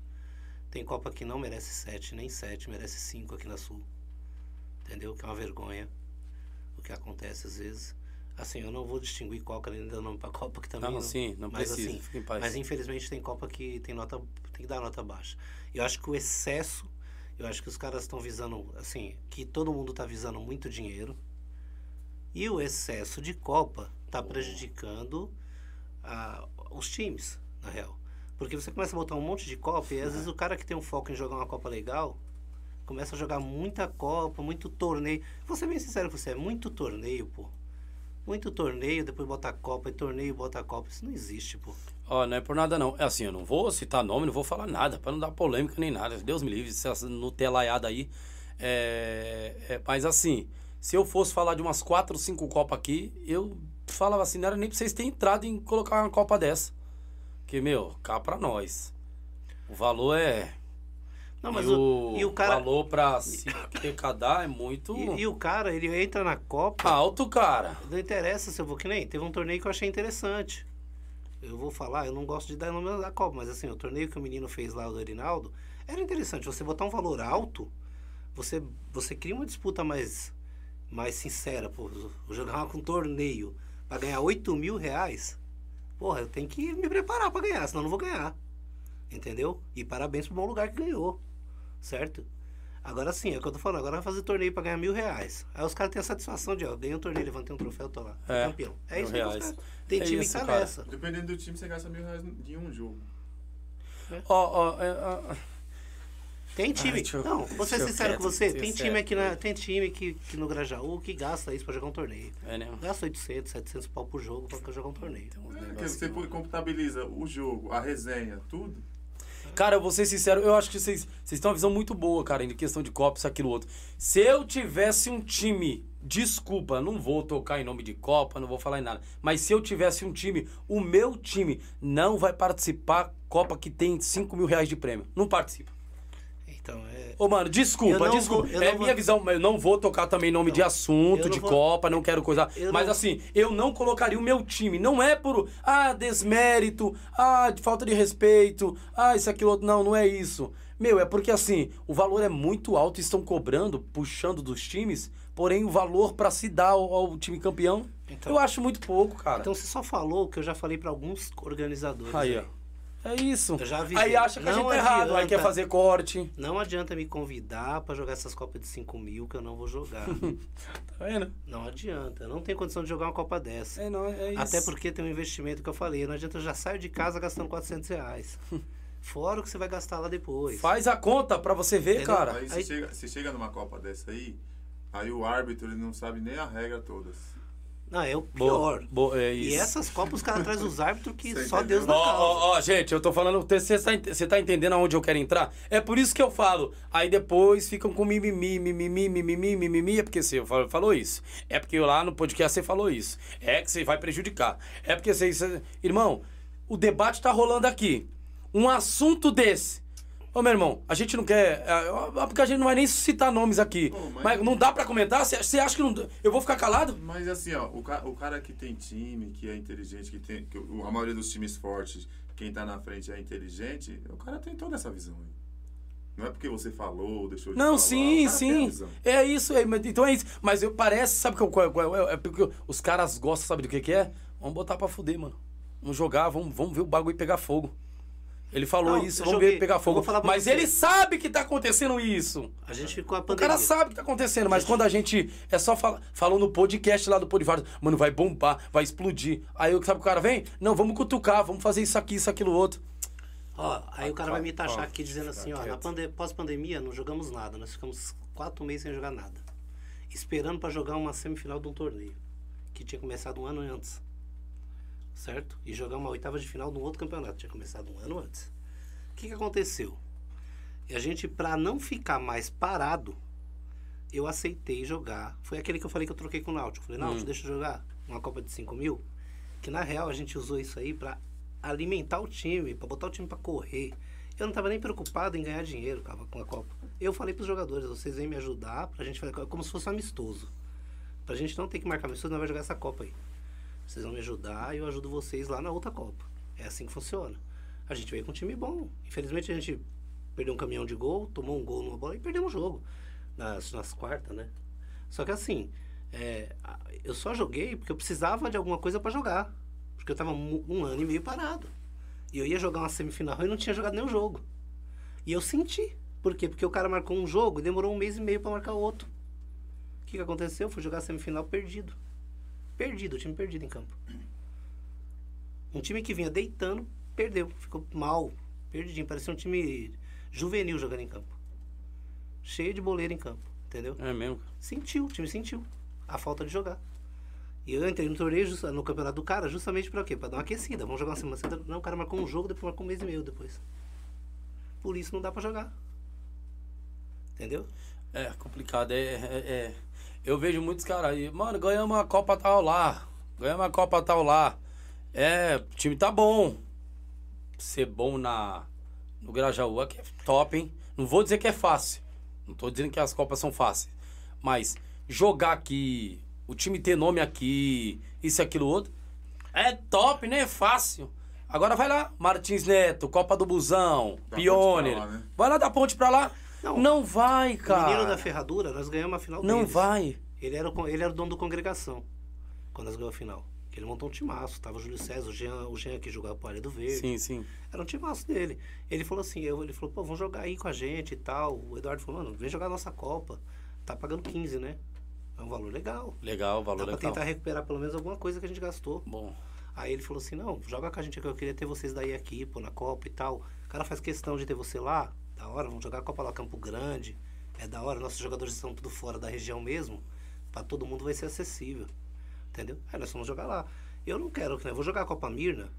Tem Copa que não merece 7, nem 7, merece 5 aqui na Sul. Entendeu? Que é uma vergonha o que acontece às vezes. Assim, eu não vou distinguir qual que ainda nome pra Copa que também. Não, sim, não mas precisa, assim, em paz. Mas infelizmente tem Copa que tem nota, tem que dar nota baixa. Eu acho que o excesso, eu acho que os caras estão visando, assim, que todo mundo tá visando muito dinheiro. E o excesso de Copa tá prejudicando ah, os times, na real. Porque você começa a botar um monte de Copa e às vezes o cara que tem um foco em jogar uma Copa legal começa a jogar muita Copa, muito torneio. Vou ser bem sincero com você, é muito torneio, pô. Muito torneio, depois bota a Copa, e torneio, bota a Copa. Isso não existe, pô. Ó, não é por nada não. É assim, eu não vou citar nome, não vou falar nada, pra não dar polêmica nem nada. Deus me livre, essa nutelaiada aí. É, é, mas assim, Se eu fosse falar de umas quatro cinco copas aqui, eu falava assim, não era nem pra vocês terem entrado em colocar uma copa dessa. Porque, meu, cá pra nós. O valor é. Não, mas e, o, e o cara. valor pra se arrecadar é muito E, e o cara, ele entra na Copa. alto, cara. Não interessa se eu vou que nem. Teve um torneio que eu achei interessante. Eu vou falar, eu não gosto de dar nome da Copa, mas assim, o torneio que o menino fez lá, o do Arinaldo, era interessante. Você botar um valor alto, você, você cria uma disputa mais, mais sincera. Pô, vou jogar com um torneio pra ganhar 8 mil reais. Porra, eu tenho que me preparar pra ganhar, senão eu não vou ganhar. Entendeu? E parabéns pro bom lugar que ganhou. Certo? Agora sim, é o que eu tô falando. Agora vai fazer torneio pra ganhar mil reais. Aí os caras têm a satisfação de, ó, ganhei um torneio, levantei um troféu, tô lá. É, campeão. É isso aí que os reais. caras- Tem É time isso, que tá nessa. Dependendo do time, você gasta mil reais em um jogo. Ó, ó, é, ó, Tem time. deixa eu- não, vou ser sincero com você. Tem time aqui na, tem time que, que no Grajaú que gasta isso pra jogar um torneio. é, né? Gasta 800, 700 pau por jogo pra jogar um torneio. É, negócios você que não- contabiliza o jogo, a resenha, tudo. Cara, eu vou ser sincero, eu acho que vocês, vocês têm uma visão muito boa, cara, em questão de Copa, isso, aquilo, outro. Se eu tivesse um time, desculpa, não vou tocar em nome de Copa, não vou falar em nada, mas se eu tivesse um time, o meu time não vai participar Copa que tem 5 mil reais de prêmio. Não participa. Então, é. Ô, mano, desculpa, não desculpa. vou- é não minha vou- visão, mas eu não vou tocar também nome de assunto, não de vou- Copa, não quero coisa. eu Mas não- assim, eu não colocaria o meu time. Não é por, ah, desmérito, ah, falta de respeito, ah, isso, aquilo, outro. Não, não é isso. Meu, é porque assim, o valor é muito alto e estão cobrando, puxando dos times, porém o valor pra se dar ao, ao time campeão, Então- eu acho muito pouco, cara. Então você só falou o que eu já falei pra alguns organizadores. aí, ó. É isso. Eu já avisei. Aí acha que a Não gente tá errado, aí quer fazer corte. Não adianta me convidar pra jogar essas Copas de 5 mil que eu não vou jogar. Tá vendo? não adianta. Eu não tenho condição de jogar uma Copa dessa. É, não, é isso. Até porque tem um investimento que eu falei. Não adianta eu já saio de casa gastando 400 reais. Fora o que você vai gastar lá depois. Faz a conta pra você ver, Entendeu? cara. Aí, você, aí- Chega, você chega numa Copa dessa aí, aí o árbitro ele não sabe nem a regra todas. Não, é o pior. boa, é E essas Copas os caras trazem os árbitros que Você só entendeu? Deus na Ó, causa. ó, ó, gente, eu tô falando, você tá, você tá entendendo aonde eu quero entrar? É por isso que eu falo. Aí depois ficam com mimimi, mimimi, mimimi, mimimi, é porque você fal- falou isso. É porque lá no podcast você falou isso. É que você vai prejudicar. É porque você... você- Irmão, o debate tá rolando aqui. Um assunto desse. Ô, meu irmão, a gente não quer... é, é, Porque a gente não vai nem citar nomes aqui. Pô, mas- mas... não dá pra comentar? Você- acha que não... Eu vou ficar calado? Mas assim, ó, o, ca- o cara que tem time, que é inteligente, que tem. Que o- a maioria dos times fortes, quem tá na frente é inteligente, o cara tem toda essa visão aí. Não é porque você falou, deixou de Não, falar. sim, o sim. É isso aí. mas- Então é isso. Mas eu, parece, sabe qual, qual, qual é? É porque os caras gostam, sabe do que, que é? Vamos botar pra fuder, mano. Vamos jogar, vamos, vamos ver o bagulho pegar fogo. Ele falou Não, isso, eu vamos joguei. ver pegar fogo. Mas você. ele sabe que tá acontecendo isso. A gente ficou a O pandemia. cara sabe que tá acontecendo, mas quando a gente é só fala, falou no podcast lá do Podivar, mano, vai bombar, vai explodir. Aí sabe o cara vem? Não, vamos cutucar, vamos fazer isso aqui, isso, aquilo, outro. Ó, aí o cara vai me taxar aqui dizendo assim, ó, na pande- pós-pandemia não jogamos nada, nós ficamos quatro meses sem jogar nada. Esperando pra jogar uma semifinal de um torneio, que tinha começado um ano antes. Certo? E jogar uma oitava de final de um outro campeonato, tinha começado um ano antes. O que, que aconteceu? E a gente, pra não ficar mais parado, eu aceitei jogar. Foi aquele que eu falei que eu troquei com o Náutico. Falei, Náutico, deixa eu jogar uma Copa de 5 mil. Que na real a gente usou isso aí pra alimentar o time, pra botar o time pra correr. Eu não tava nem preocupado em ganhar dinheiro cara, com a Copa. Eu falei pros jogadores, vocês vêm me ajudar pra gente fazer como se fosse um amistoso. Pra gente não ter que marcar amistoso, não vai jogar essa Copa aí. Vocês vão me ajudar e eu ajudo vocês lá na outra Copa. É assim que funciona. A gente veio com um time bom. Infelizmente a gente perdeu um caminhão de gol, tomou um gol numa bola e perdemos o jogo. Nas, nas quartas, né? Só que assim, é, eu só joguei porque eu precisava de alguma coisa pra jogar. Porque eu tava um ano e meio parado. E eu ia jogar uma semifinal e não tinha jogado nenhum jogo. E eu senti. Por quê? Porque o cara marcou um jogo e demorou um mês e meio pra marcar outro. O que, que aconteceu? Eu fui jogar a semifinal perdido. Perdido, o time perdido em campo. Um time que vinha deitando, perdeu. Ficou mal, perdidinho. Parecia um time juvenil jogando em campo. Cheio de boleiro em campo, entendeu? É mesmo. Sentiu, o time sentiu a falta de jogar. E eu entrei no torneio, no campeonato do cara, justamente pra quê? Pra dar uma aquecida. Vamos jogar uma semana. Não, o cara marcou um jogo, depois marcou um mês e meio depois. Por isso não dá pra jogar. Entendeu? É complicado, é, é, é- Eu vejo muitos caras aí, mano, ganhamos uma Copa tal lá. Ganhamos uma Copa tal lá. É, o time tá bom. Ser bom na no Grajaú aqui é top, hein? Não vou dizer que é fácil. Não tô dizendo que as Copas são fáceis. Mas jogar aqui, o time ter nome aqui, isso e aquilo outro, é top, né? É fácil. Agora vai lá, Martins Neto, Copa do Busão, Pioneer. lá, né? Vai lá dar ponte pra lá. Não, Não. vai, O cara. menino da ferradura, nós ganhamos a final Não deles. vai. Ele era, o ele era o dono do congregação, quando nós ganhamos a final. Ele montou um timaço, tava o Júlio César, o Jean, o Jean que jogava pro Área do Verde. Sim, sim. Era um timaço dele. Ele falou assim, eu, ele falou, pô, vamos jogar aí com a gente e tal. O Eduardo falou, mano, vem jogar a nossa Copa. Tá pagando 15, né? É um valor legal. Legal, Dá valor pra legal. tentar recuperar pelo menos alguma coisa que a gente gastou. Bom. Aí ele falou assim, não, joga com a gente aqui, eu queria ter vocês daí aqui, pô, na Copa e tal. O cara faz questão de ter você lá, da hora, vamos jogar a Copa lá Campo Grande. É da hora, nossos jogadores estão tudo fora da região mesmo. Pra todo mundo vai ser acessível. Entendeu? Aí nós vamos jogar lá. Eu não quero, né, vou jogar a Copa Mirna.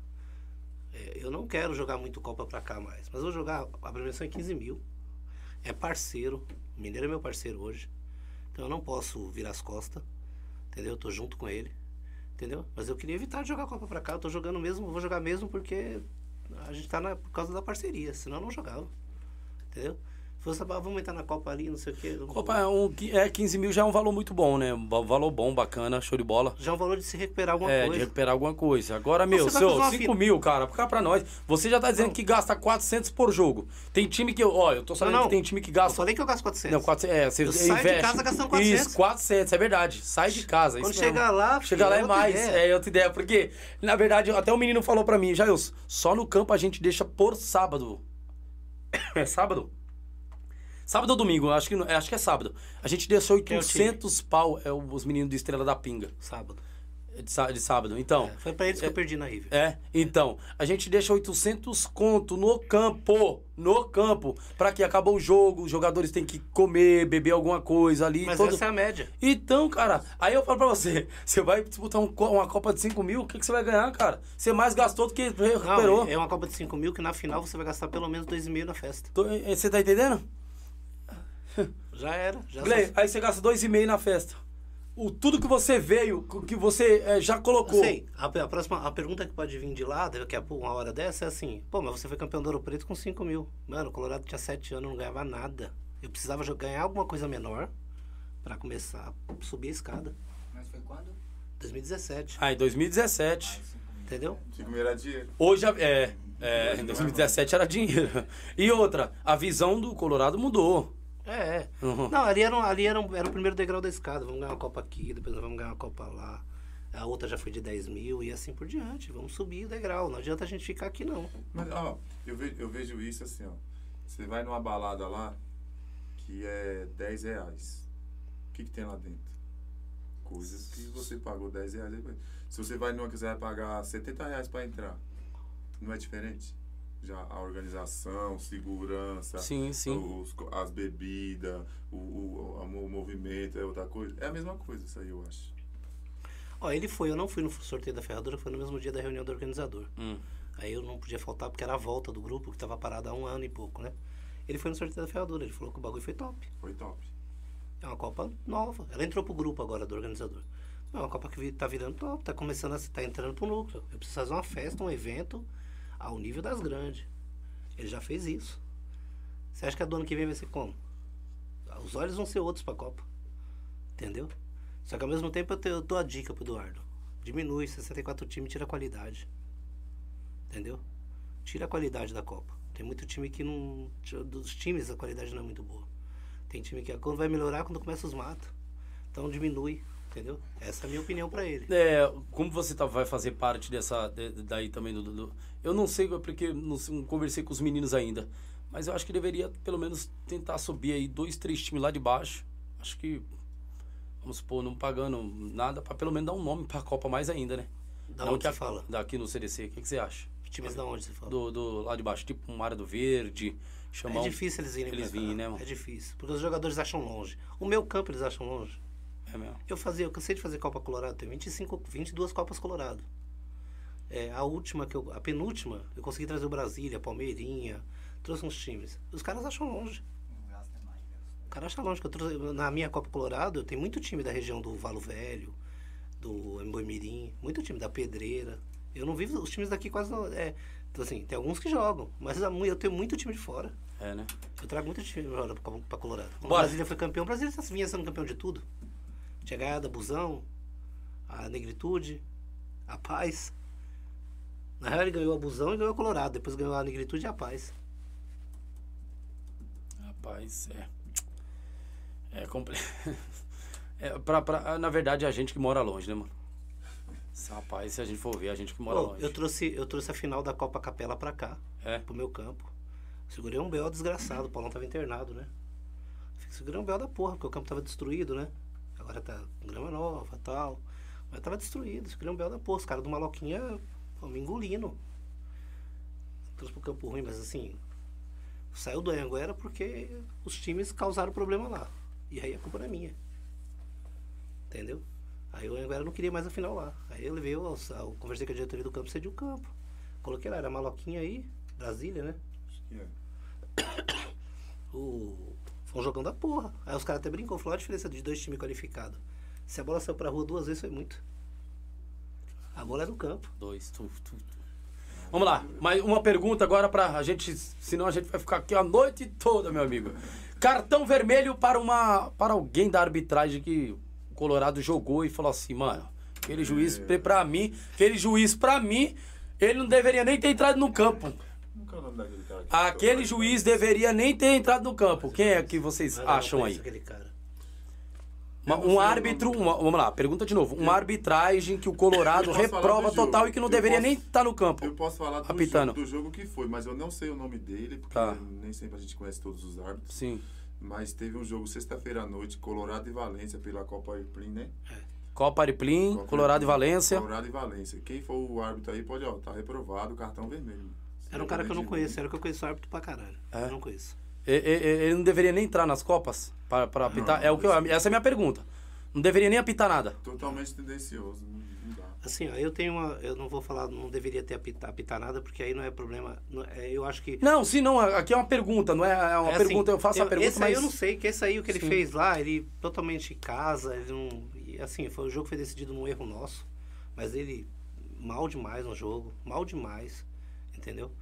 é, eu não quero jogar muito Copa pra cá mais. Mas vou jogar, a premiação é 15 mil. É parceiro. Mineiro é meu parceiro hoje. Então eu não posso virar as costas. Entendeu? Eu tô junto com ele. Entendeu? Mas eu queria evitar de jogar Copa pra cá. Eu tô jogando mesmo, vou jogar mesmo porque a gente tá na, por causa da parceria. Senão eu não jogava. Entendeu? Fosse, ah, vamos entrar na Copa ali, não sei o quê. eu- Copa é, um, é 15 mil já é um valor muito bom, né? Um va- valor bom, bacana, show de bola. Já é um valor de se recuperar alguma é, de coisa. recuperar alguma coisa. Agora, meu, seu, fazer uma 5 fila. mil, cara, cá pra nós. Você já tá dizendo Não. que gasta 400 por jogo. Tem time que, eu- ó, eu tô sabendo Não, não. que tem time que Eu gasta. falei que eu gasto 400. Não, 400, é, você Eu saio de investe. casa gastando 400. Isso, 400, é verdade. Sai de casa. Quando isso mesmo. chegar lá, Chegar lá é é mais, ideia. é outra ideia. Porque, na verdade, até o menino falou pra mim, Jailson, só no campo a gente deixa por sábado. É sábado? Sábado ou domingo? Acho que, é, acho que é sábado. A gente deixou Quem é o time? 800 pau, é os meninos do Estrela da Pinga, Sábado. De, sá- de sábado. Então, É, foi pra eles que é- eu perdi na River. é, então, a gente deixa 800 conto no campo, no campo, pra que acabou o jogo, os jogadores têm que comer, beber alguma coisa ali. Mas todo... essa é a média. Então, cara, aí eu falo pra você, você vai disputar um uma Copa de 5 mil, o que, que você vai ganhar, cara? Você mais gastou do que recuperou. Não, é uma Copa de 5 mil que na final você vai gastar pelo menos 2,5 na festa. Tô- eh, Você tá entendendo? Já era. Já Glei, só- aí você gasta 2,5 na festa. O, tudo que você veio, o que você eh, já colocou. Sei, a, a próxima a pergunta que pode vir de lá, daqui a pouco, uma hora dessa, é assim: pô, mas você foi campeão do Ouro Preto com 5 mil. Mano, o Colorado tinha 7 anos, não ganhava nada. Eu precisava ganhar alguma coisa menor pra começar a subir a escada. Mas foi quando? 2017, Ah, em 2017. entendeu? 5 mil era dinheiro. Hoje, é, é, em 2017 era dinheiro. E outra, a visão do Colorado mudou. É, é. Uhum. Não, ali, era, ali era, era o primeiro degrau da escada. Vamos ganhar uma Copa aqui, depois vamos ganhar uma Copa lá. A outra já foi de 10 mil e assim por diante. Vamos subir o degrau. Não adianta a gente ficar aqui, não. Mas, ó, eu vejo, eu vejo isso assim, ó. Você vai numa balada lá que é 10 reais. O que, que tem lá dentro? Coisas que você pagou 10 reais. Se você vai numa que você vai pagar 70 reais pra entrar, não é diferente? Já a organização, segurança, Sim, sim. os- as bebidas, o, o, o movimento é outra coisa. É a mesma coisa isso aí, eu acho. Ó, ele foi, eu não fui no sorteio da ferradura, foi no mesmo dia da reunião do organizador. Hum. Aí eu não podia faltar porque era a volta do grupo que tava parado há um ano e pouco, né? Ele foi no sorteio da ferradura, ele falou que o bagulho foi top. Foi top. É uma Copa nova. Ela entrou pro grupo agora do organizador. É uma Copa que tá virando top, tá começando a tá entrando pro núcleo. Eu preciso fazer uma festa, um evento ao nível das grandes. Ele já fez isso. Você acha que a do ano que vem vai ser como? Os olhos vão ser outros pra Copa. Entendeu? Só que ao mesmo tempo eu, dou a dica pro Eduardo. Diminui, 64 times, tira a qualidade. Entendeu? Tira a qualidade da Copa. Tem muito time que não. Dos times a qualidade não é muito boa. Tem time que quando vai melhorar quando começa os matos. Então diminui, entendeu? Essa é a minha opinião pra ele. É, como você tá, vai fazer parte dessa de- daí também do, do- eu não sei porque não, não conversei com os meninos ainda, mas eu acho que deveria pelo menos tentar subir aí dois, três times lá de baixo. Acho que vamos supor não pagando nada para pelo menos dar um nome para a Copa mais ainda, né? Da não onde que a- você fala? Daqui no CDC, o que, que você acha? Times da onde você fala? Do, do lá de baixo, tipo um área do verde, chamar É difícil eles irem eles virem, né, mano? É difícil. Porque os jogadores acham longe. O meu campo eles acham longe. É mesmo. Eu fazia, eu cansei de fazer Copa Colorado, tem 25, 22 Copas Colorado. É, a última que eu, a penúltima, eu consegui trazer o Brasília, Palmeirinha, trouxe uns times. Os caras acham longe. Gasta. cara acha longe. que eu trouxe- na minha Copa Colorado, eu tenho muito time da região do Valo Velho, do Emboimirim, muito time da Pedreira. Eu não vivo, os times daqui quase não. É, então, assim, tem alguns que jogam, mas eu tenho muito time de fora. É, né? Eu trago muito time de fora pra, pra Colorado. Quando Bora. o Brasília foi campeão, o Brasília vinha sendo campeão de tudo. Tinha ganhado a Busão, a Negritude, a Paz. Na real, ele ganhou a Busão e ganhou a Colorado. Depois ganhou a Negritude e a Paz. Rapaz, é. É complicado. É, pra, pra, na verdade, é a gente que mora longe, né, mano? Rapaz, se a gente for ver, é a gente que mora longe. eu, trouxe, eu trouxe a final da Copa Capela pra cá, É. pro meu campo. Segurei um BO desgraçado, o Paulão tava internado, né? Segurei um BO da porra, porque o campo tava destruído, né? Agora tá com grama nova e tal. Mas tava destruído, segurei um BO da porra. Os caras do Maloquinha pô, me engolindo. Trouxe pro campo ruim, mas assim. Saiu do Anhanguera porque os times causaram problema lá. E aí a culpa não é minha. Entendeu? Aí o Anhanguera não queria mais a final lá. Aí eu levei, eu, eu conversei com a diretoria do campo, cedi o campo. Coloquei lá, era Maloquinha aí, Brasília, né? Acho que é. O... Foi um jogão da porra. Aí os caras até brincou, falou a diferença de dois times qualificados. Se a bola saiu pra rua duas vezes foi muito. A bola é no campo. Dois, tu, tu, tu. Vamos lá, mais uma pergunta agora pra a gente, senão a gente vai ficar aqui a noite toda, meu amigo. Cartão vermelho para uma para alguém da arbitragem que o Colorado jogou e falou assim, mano, aquele juiz É. pra mim, aquele juiz pra mim, ele não deveria nem ter entrado no campo. Nunca é o nome daquele cara. que- Aquele juiz deveria nem ter entrado no campo. Quem é que vocês Mas eu não acham aí? Aquele cara. Uma- um árbitro, uma- vamos lá, pergunta de novo. Uma arbitragem que o Colorado reprova total e que não Eu deveria posso- nem estar no campo. Eu posso falar do jogo, do jogo que foi, mas eu não sei o nome dele, porque Tá. nem sempre a gente conhece todos os árbitros. Sim. Mas teve um jogo sexta-feira à noite, Colorado e Valência, pela Copa Airplane, né? Copa Ariplim, Copa Colorado e Airplane, Valência. Colorado e Valência. Quem for o árbitro aí pode, ó, tá reprovado, cartão vermelho. Era um cara que eu não conheço, era que eu conheço árbitro pra caralho. É? Eu não conheço. Ele não deveria nem entrar nas Copas para, para apitar? Não, é o que eu- essa é a minha pergunta. Não deveria nem apitar nada. Totalmente tendencioso, não, dá. Assim, ó, eu tenho uma. Eu não vou falar, não deveria ter apitar, apitar nada, porque aí não é problema. não- é, eu acho que. Não, sim, não. Aqui é uma pergunta, não é, é uma É assim, pergunta. eu faço a eu- pergunta, esse aí mas. eu não sei, que esse aí o que ele Sim. fez lá, ele totalmente casa, ele não. e, assim, foi, o jogo foi decidido num erro nosso, mas ele mal demais no jogo, mal demais, entendeu?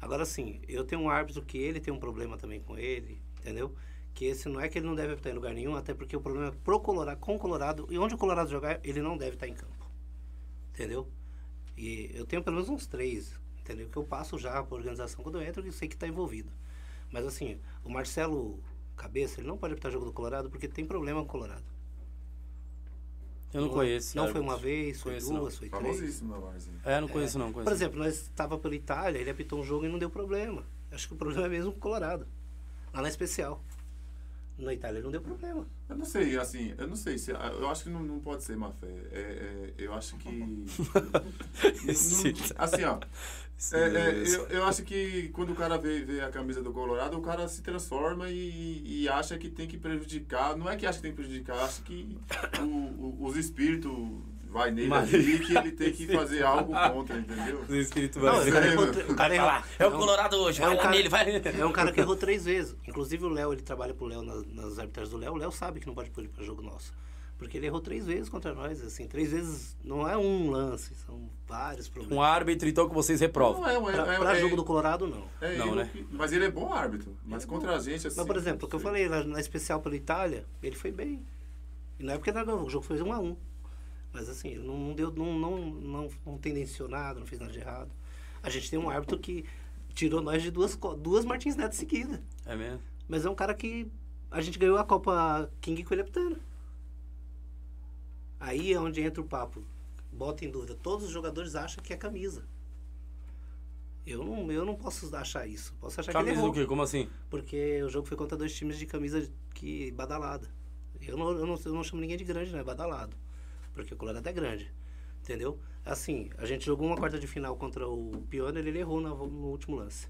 Agora assim, eu tenho um árbitro que ele tem um problema também com ele, entendeu? Que esse não é que ele não deve estar em lugar nenhum, até porque o problema é pro Colorado, com o Colorado, e onde o Colorado jogar, ele não deve estar em campo. Entendeu? E eu tenho pelo menos uns três, entendeu? Que eu passo já pra organização quando eu entro e sei que está envolvido. Mas assim, o Marcelo Cabeça, ele não pode apitar jogo do Colorado porque tem problema com o Colorado. Eu não conheço. Não foi uma vez, foi Conheço, duas, foi três. Famosíssimo na Varzinha. É, não conheço, não. Conheço. Por exemplo, nós estava pela Itália, ele apitou um jogo e não deu problema. Acho que o problema é mesmo com o Colorado. Lá na especial. Na Itália não deu problema. Eu não sei, assim, eu não sei se. Eu acho que não, não pode ser má fé. É, é, eu acho que. Esse- Não- assim, ó. É, é, eu, eu acho que quando o cara vê, vê a camisa do Colorado, o cara se transforma e, e acha que tem que prejudicar. Não é que acha que tem que prejudicar, acha que o- o- os espíritos vai nele Mas- ali que ele tem que fazer algo contra, entendeu? O espírito Não, vai. o cara é, o cara errou. É o Não, Colorado hoje, É vai um, lá cara, nele, vai. é um cara que errou três vezes. Inclusive o Léo, ele trabalha pro Léo nas, nas arbitragens do Léo. O Léo sabe que não pode pôr ele pra jogo nosso. Porque ele errou três vezes contra nós. Assim, três vezes não é um lance, são vários problemas. Um árbitro, então, que vocês reprovam. Não é, um- é, Pra, é- pra é- jogo do Colorado, não. é Não, né? que- mas ele é bom árbitro. Mas contra a gente, assim. Mas, por exemplo, o que eu não falei, lá na especial pela Itália, ele foi bem. E não é porque ganhou, o jogo foi um a um. Mas assim, ele não, não deu, não, não, não, não tendenciou nada, não fez nada de errado. A gente tem um árbitro que tirou nós de duas, duas Martins Neto seguidas. É mesmo? Mas é um cara que a gente ganhou a Copa King com ele apitando. Aí é onde entra o papo. Bota em dúvida. Todos os jogadores acham que é camisa. Eu não, eu não posso achar isso. Posso achar que ele Camisa errou. do quê? Como assim? Porque o jogo foi contra dois times de camisa que badalada. Eu não, eu não, eu não chamo ninguém de grande, não, é badalado. Porque o Colorado é grande. Entendeu? Assim, a gente jogou uma quarta de final contra o Pioneer, ele errou na- no último lance.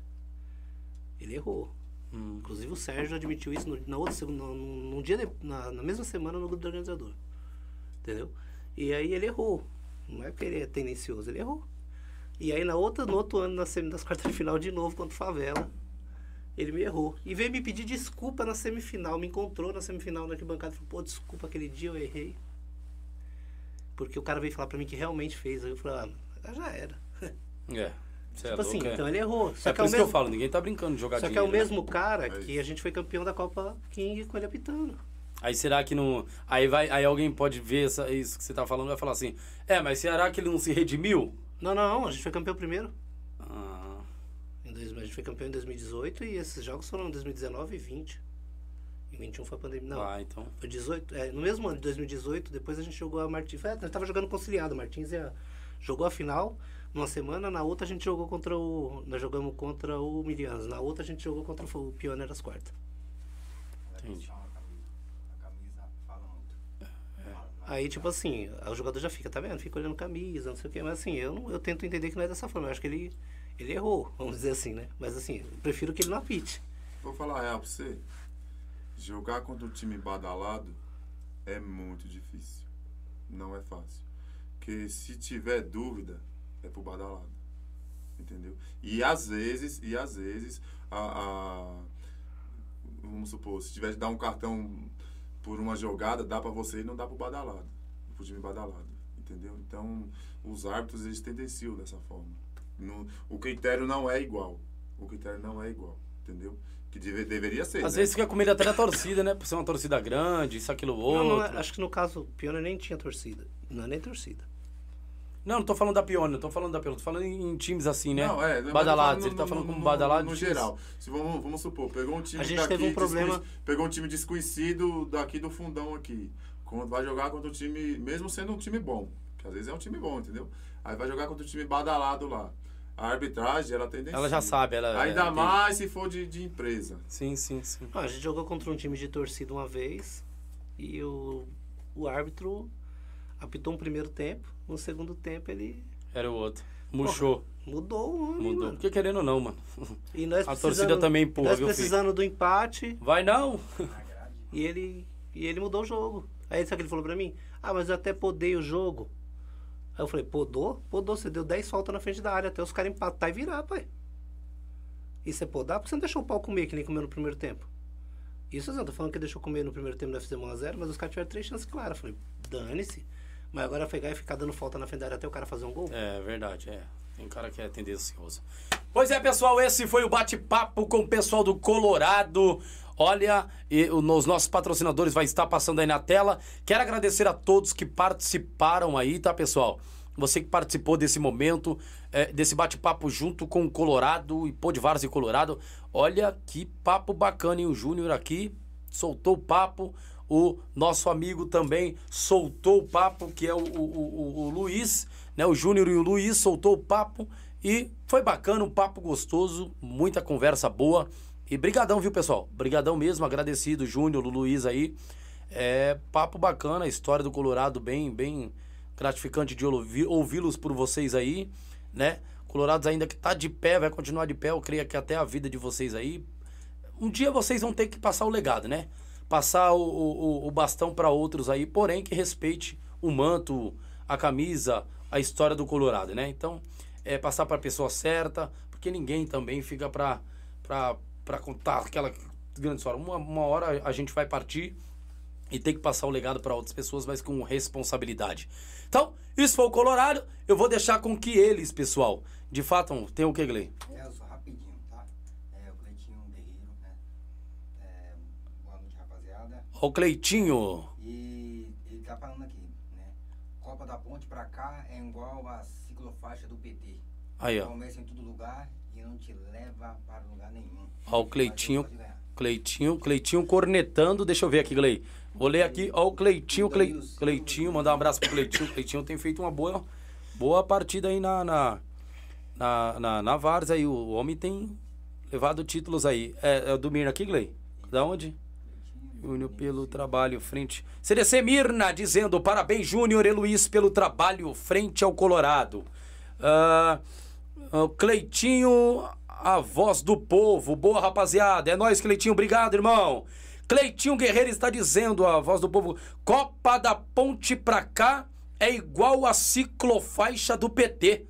Ele errou. Hum. Inclusive o Sérgio admitiu isso no, na outra, no, no, no dia de- na, na mesma semana no grupo do organizador. Entendeu? E aí ele errou. Não é porque ele é tendencioso, ele errou. E aí na outra, no outro ano, na semi das quartas de final, de novo contra o Favela. Ele me errou. E veio me pedir desculpa na semifinal. Me encontrou na semifinal na arquibancada e falou, pô, desculpa, aquele dia eu errei. Porque o cara veio falar pra mim que realmente fez. Aí eu falei, ah, já era. É. Cê é tipo assim, louco, é. então ele errou. Só É que por é o isso que eu mesmo, falo, ninguém tá brincando de jogar só que é o dinheiro, né? mesmo cara É que a gente foi campeão da Copa King com ele apitando. Aí será que não. Aí, vai, aí alguém pode ver essa- isso que você tá falando e vai falar assim: é, mas será que ele não se redimiu? Não, não, a gente foi campeão primeiro. Ah, Em dois, a gente foi campeão em 2018 e esses jogos foram em 2019 e 20. Em 21 foi a pandemia. Não, ah, então. foi 18. É, no mesmo ano de 2018, depois a gente jogou a Martins. É, nós tava jogando conciliado. Martins jogou a final numa semana, na outra a gente jogou contra o. Nós jogamos contra o Milianos. Na outra a gente jogou contra o Pioneer às quartas. Entendi. A camisa, a camisa fala muito. Fala, mas- Aí, tipo assim, o jogador já fica, tá vendo? Fica olhando camisa, não sei o quê. Mas assim, eu, não, eu tento entender que não é dessa forma. Eu acho que ele, ele errou, vamos dizer assim, né? Mas assim, eu prefiro que ele não apite. Vou falar real pra você. Jogar contra um time badalado é muito difícil. Não é fácil. Porque se tiver dúvida, é pro badalado. Entendeu? E às vezes, e às vezes, a, a- vamos supor, se tiver de dar um cartão por uma jogada, dá pra você e não dá pro badalado. Pro time badalado. Entendeu? Então, os árbitros, eles tendenciam dessa forma. Não- o critério não é igual. O critério não é igual. Entendeu? Que deve- deveria ser. Às né? vezes fica com medo até da torcida, né? Por ser uma torcida grande, isso, aquilo, Não, outro. não, é- acho que no caso, o Pioneer nem tinha torcida. Não é nem torcida. Não, não tô falando da Pione, não tô falando da Pione, tô falando em, em times assim, né? Não, é, badalados, ele tá falando como no- badalado. No, no geral. Se vamos, vamos supor, pegou um time A gente daqui, teve um problema- Pegou um time desconhecido daqui do fundão aqui. Quando vai jogar contra o time, mesmo sendo um time bom. Que às vezes é um time bom, entendeu? Aí vai jogar contra o time badalado lá. A arbitragem, ela tem Ela já sabe, ela. Ainda é, mais se for de, de empresa. Sim, sim, sim. Ah, a gente jogou contra um time de torcida uma vez e o, o árbitro apitou um primeiro tempo. No segundo tempo ele Era o outro. Murchou. mudou o homem, Mudou. mano. Porque querendo ou não, mano. E nós A torcida também empurra, Nós viu, filho? precisando do empate Vai não? E ele, e ele mudou o jogo. Aí sabe o que ele falou pra mim? Ah, mas eu até podei o jogo. Aí eu falei, podou? Podou, você deu 10 faltas na frente da área até os caras empatar e virar, pai. Isso é podar? Por que você não deixou o pau comer que nem comeu no primeiro tempo? Isso não, tô falando que deixou comer no primeiro tempo, nós fizemos 1x0, mas os caras tiveram três chances claras. Eu falei, dane-se. Mas agora pegar e ficar dando falta na frente da área até o cara fazer um gol? É verdade, é. Tem cara que é tendencioso. Pois é, pessoal, esse foi o bate-papo com o pessoal do Colorado. Olha, e os nossos patrocinadores vai estar passando aí na tela. Quero agradecer a todos que participaram aí, tá, pessoal? Você que participou desse momento, é, desse bate-papo junto com o Colorado e Várzea e Colorado. Olha que papo bacana, hein? O Júnior aqui soltou o papo. O nosso amigo também soltou o papo, que é o, o, o- o Luiz, né? O Júnior e o Luiz soltou o papo e foi bacana, um papo gostoso, muita conversa boa. E brigadão, viu, pessoal? Brigadão mesmo, agradecido, Júnior, o Luiz aí. É papo bacana, a história do Colorado bem, bem gratificante de ouvi- ouvi-los por vocês aí, né? Colorados ainda que tá de pé, vai continuar de pé, eu creio que até a vida de vocês aí. Um dia vocês vão ter que passar o legado, né? Passar o, o, o bastão para outros aí, porém que respeite o manto, a camisa, a história do Colorado, né? Então, é passar para a pessoa certa, porque ninguém também fica para contar aquela grande história. Uma, uma hora a gente vai partir e tem que passar o legado para outras pessoas, mas com responsabilidade. Então, isso foi o Colorado. Eu vou deixar com que eles, pessoal, de fato, tem o que, Gley? É, rapaziada. O Cleitinho. E ele tá falando aqui, né? Copa da Ponte pra cá é igual a ciclofaixa do PT. Aí, ó. Começa em todo lugar e não te leva para lugar nenhum. Ó, o Cleitinho. Cleitinho, Cleitinho cornetando. Deixa eu ver aqui, Glei. Vou ler aqui. Ó, o Cleitinho, Cle... Cleitinho, mandar um abraço pro Cleitinho. Cleitinho tem feito uma boa, boa partida aí na, na, na, na, na Várzea aí. O homem tem levado títulos aí. É, é o do Mirna aqui, Glei? Da onde? Júnior pelo trabalho frente. CDC Mirna dizendo parabéns, Júnior e Luiz, pelo trabalho frente ao Colorado. O Cleitinho, a voz do povo. Boa, rapaziada. É nóis, Cleitinho. Obrigado, irmão. Cleitinho Guerreiro está dizendo, a voz do povo, Copa da Ponte pra cá é igual a ciclofaixa do PT.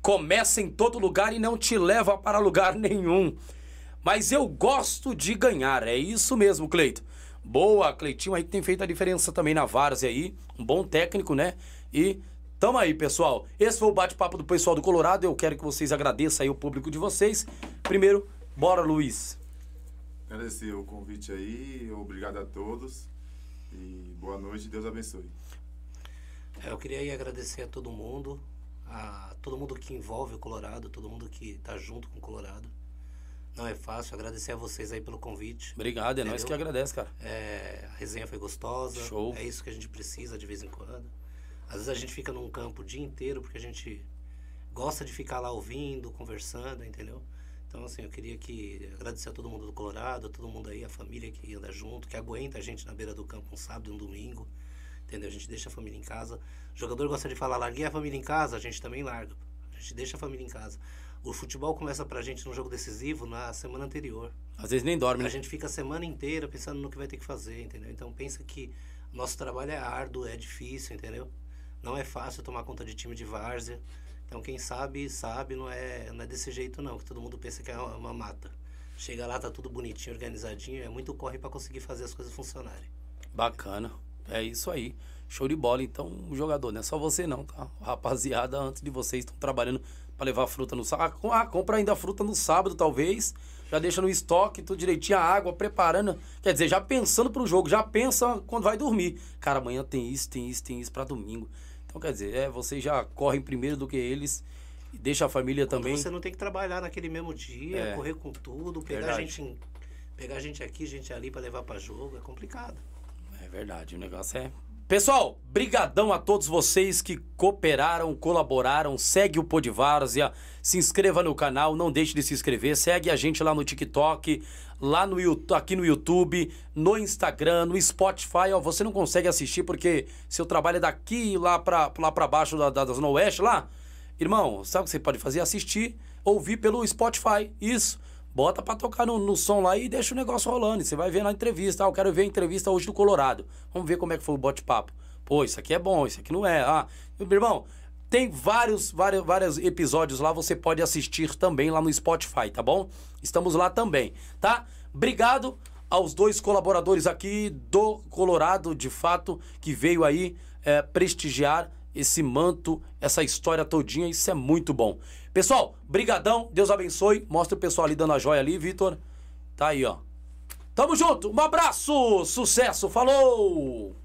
Começa em todo lugar e não te leva para lugar nenhum. mas eu gosto de ganhar. É isso mesmo, Cleito. Boa, Cleitinho aí que tem feito a diferença também na Várzea aí. Um bom técnico, né? E tamo aí, pessoal. Esse foi o bate-papo do pessoal do Colorado. Eu quero que vocês agradeçam aí o público de vocês. Primeiro, bora, Luiz. Agradecer o convite aí, obrigado a todos e boa noite, Deus abençoe. É, Eu queria aí agradecer a todo mundo, a todo mundo que envolve o Colorado, todo mundo que tá junto com o Colorado. Não é fácil, agradecer a vocês aí pelo convite. Obrigado, é nós Entendeu? que agradece, cara. É, a resenha foi gostosa. Show. É isso que a gente precisa de vez em quando. Às vezes a gente fica num campo o dia inteiro porque a gente gosta de ficar lá ouvindo, conversando, entendeu? Então, assim, eu queria que agradecer a todo mundo do Colorado, a todo mundo aí, a família que anda junto, que aguenta a gente na beira do campo um sábado e um domingo, entendeu? A gente deixa a família em casa. O jogador gosta de falar, larguei a família em casa, a gente também larga. A gente deixa a família em casa. O futebol começa pra gente no jogo decisivo na semana anterior. Às vezes nem dorme, A né? gente fica a semana inteira pensando no que vai ter que fazer, entendeu? Então pensa que nosso trabalho é árduo, é difícil, entendeu? Não é fácil tomar conta de time de várzea. Então quem sabe, sabe, não é, não é desse jeito não, que todo mundo pensa que é uma, uma mata. Chega lá, tá tudo bonitinho, organizadinho, é muito corre para conseguir fazer as coisas funcionarem. Bacana. É isso aí. Show de bola. Então, o jogador, não é só você não, tá? Rapaziada, antes de vocês estão trabalhando para levar fruta no sábado. Ah, compra ainda a fruta no sábado, talvez. Já deixa no estoque, tudo direitinho, a água, preparando. Quer dizer, já pensando pro jogo, já pensa quando vai dormir. Cara, amanhã tem isso, tem isso, tem isso para domingo. Então, quer dizer, é, vocês já correm primeiro do que eles. E deixa a família também. Você não tem que trabalhar naquele mesmo dia, É. correr com tudo, pegar Verdade. gente, pegar gente aqui, gente ali para levar para jogo, é complicado. É verdade, o negócio é. Pessoal, brigadão a todos vocês que cooperaram, colaboraram. Segue o Podvárzea, se inscreva no canal, não deixe de se inscrever. Segue a gente lá no TikTok, lá no aqui no YouTube, no Instagram, no Spotify. Ó, você não consegue assistir porque seu trabalho é daqui lá pra, lá pra baixo da, da, da Zona Oeste lá. Irmão, sabe o que você pode fazer? Assistir, ouvir pelo Spotify. Isso. Bota pra tocar no, no som lá e deixa o negócio rolando. E você vai ver na entrevista. Ah, eu quero ver a entrevista hoje do Colorado. Vamos ver como é que foi o bate-papo. Pô, isso aqui é bom, isso aqui não é. Ah, meu irmão, tem vários, vários, vários episódios lá. Você pode assistir também lá no Spotify, tá bom? Estamos lá também, tá? Obrigado aos dois colaboradores aqui do Colorado, de fato, que veio aí é, prestigiar esse manto, essa história todinha, isso é muito bom. Pessoal, brigadão, Deus abençoe. Mostra o pessoal ali dando a joia ali, Vitor. Tá aí, ó. Tamo junto, um abraço, sucesso, falou!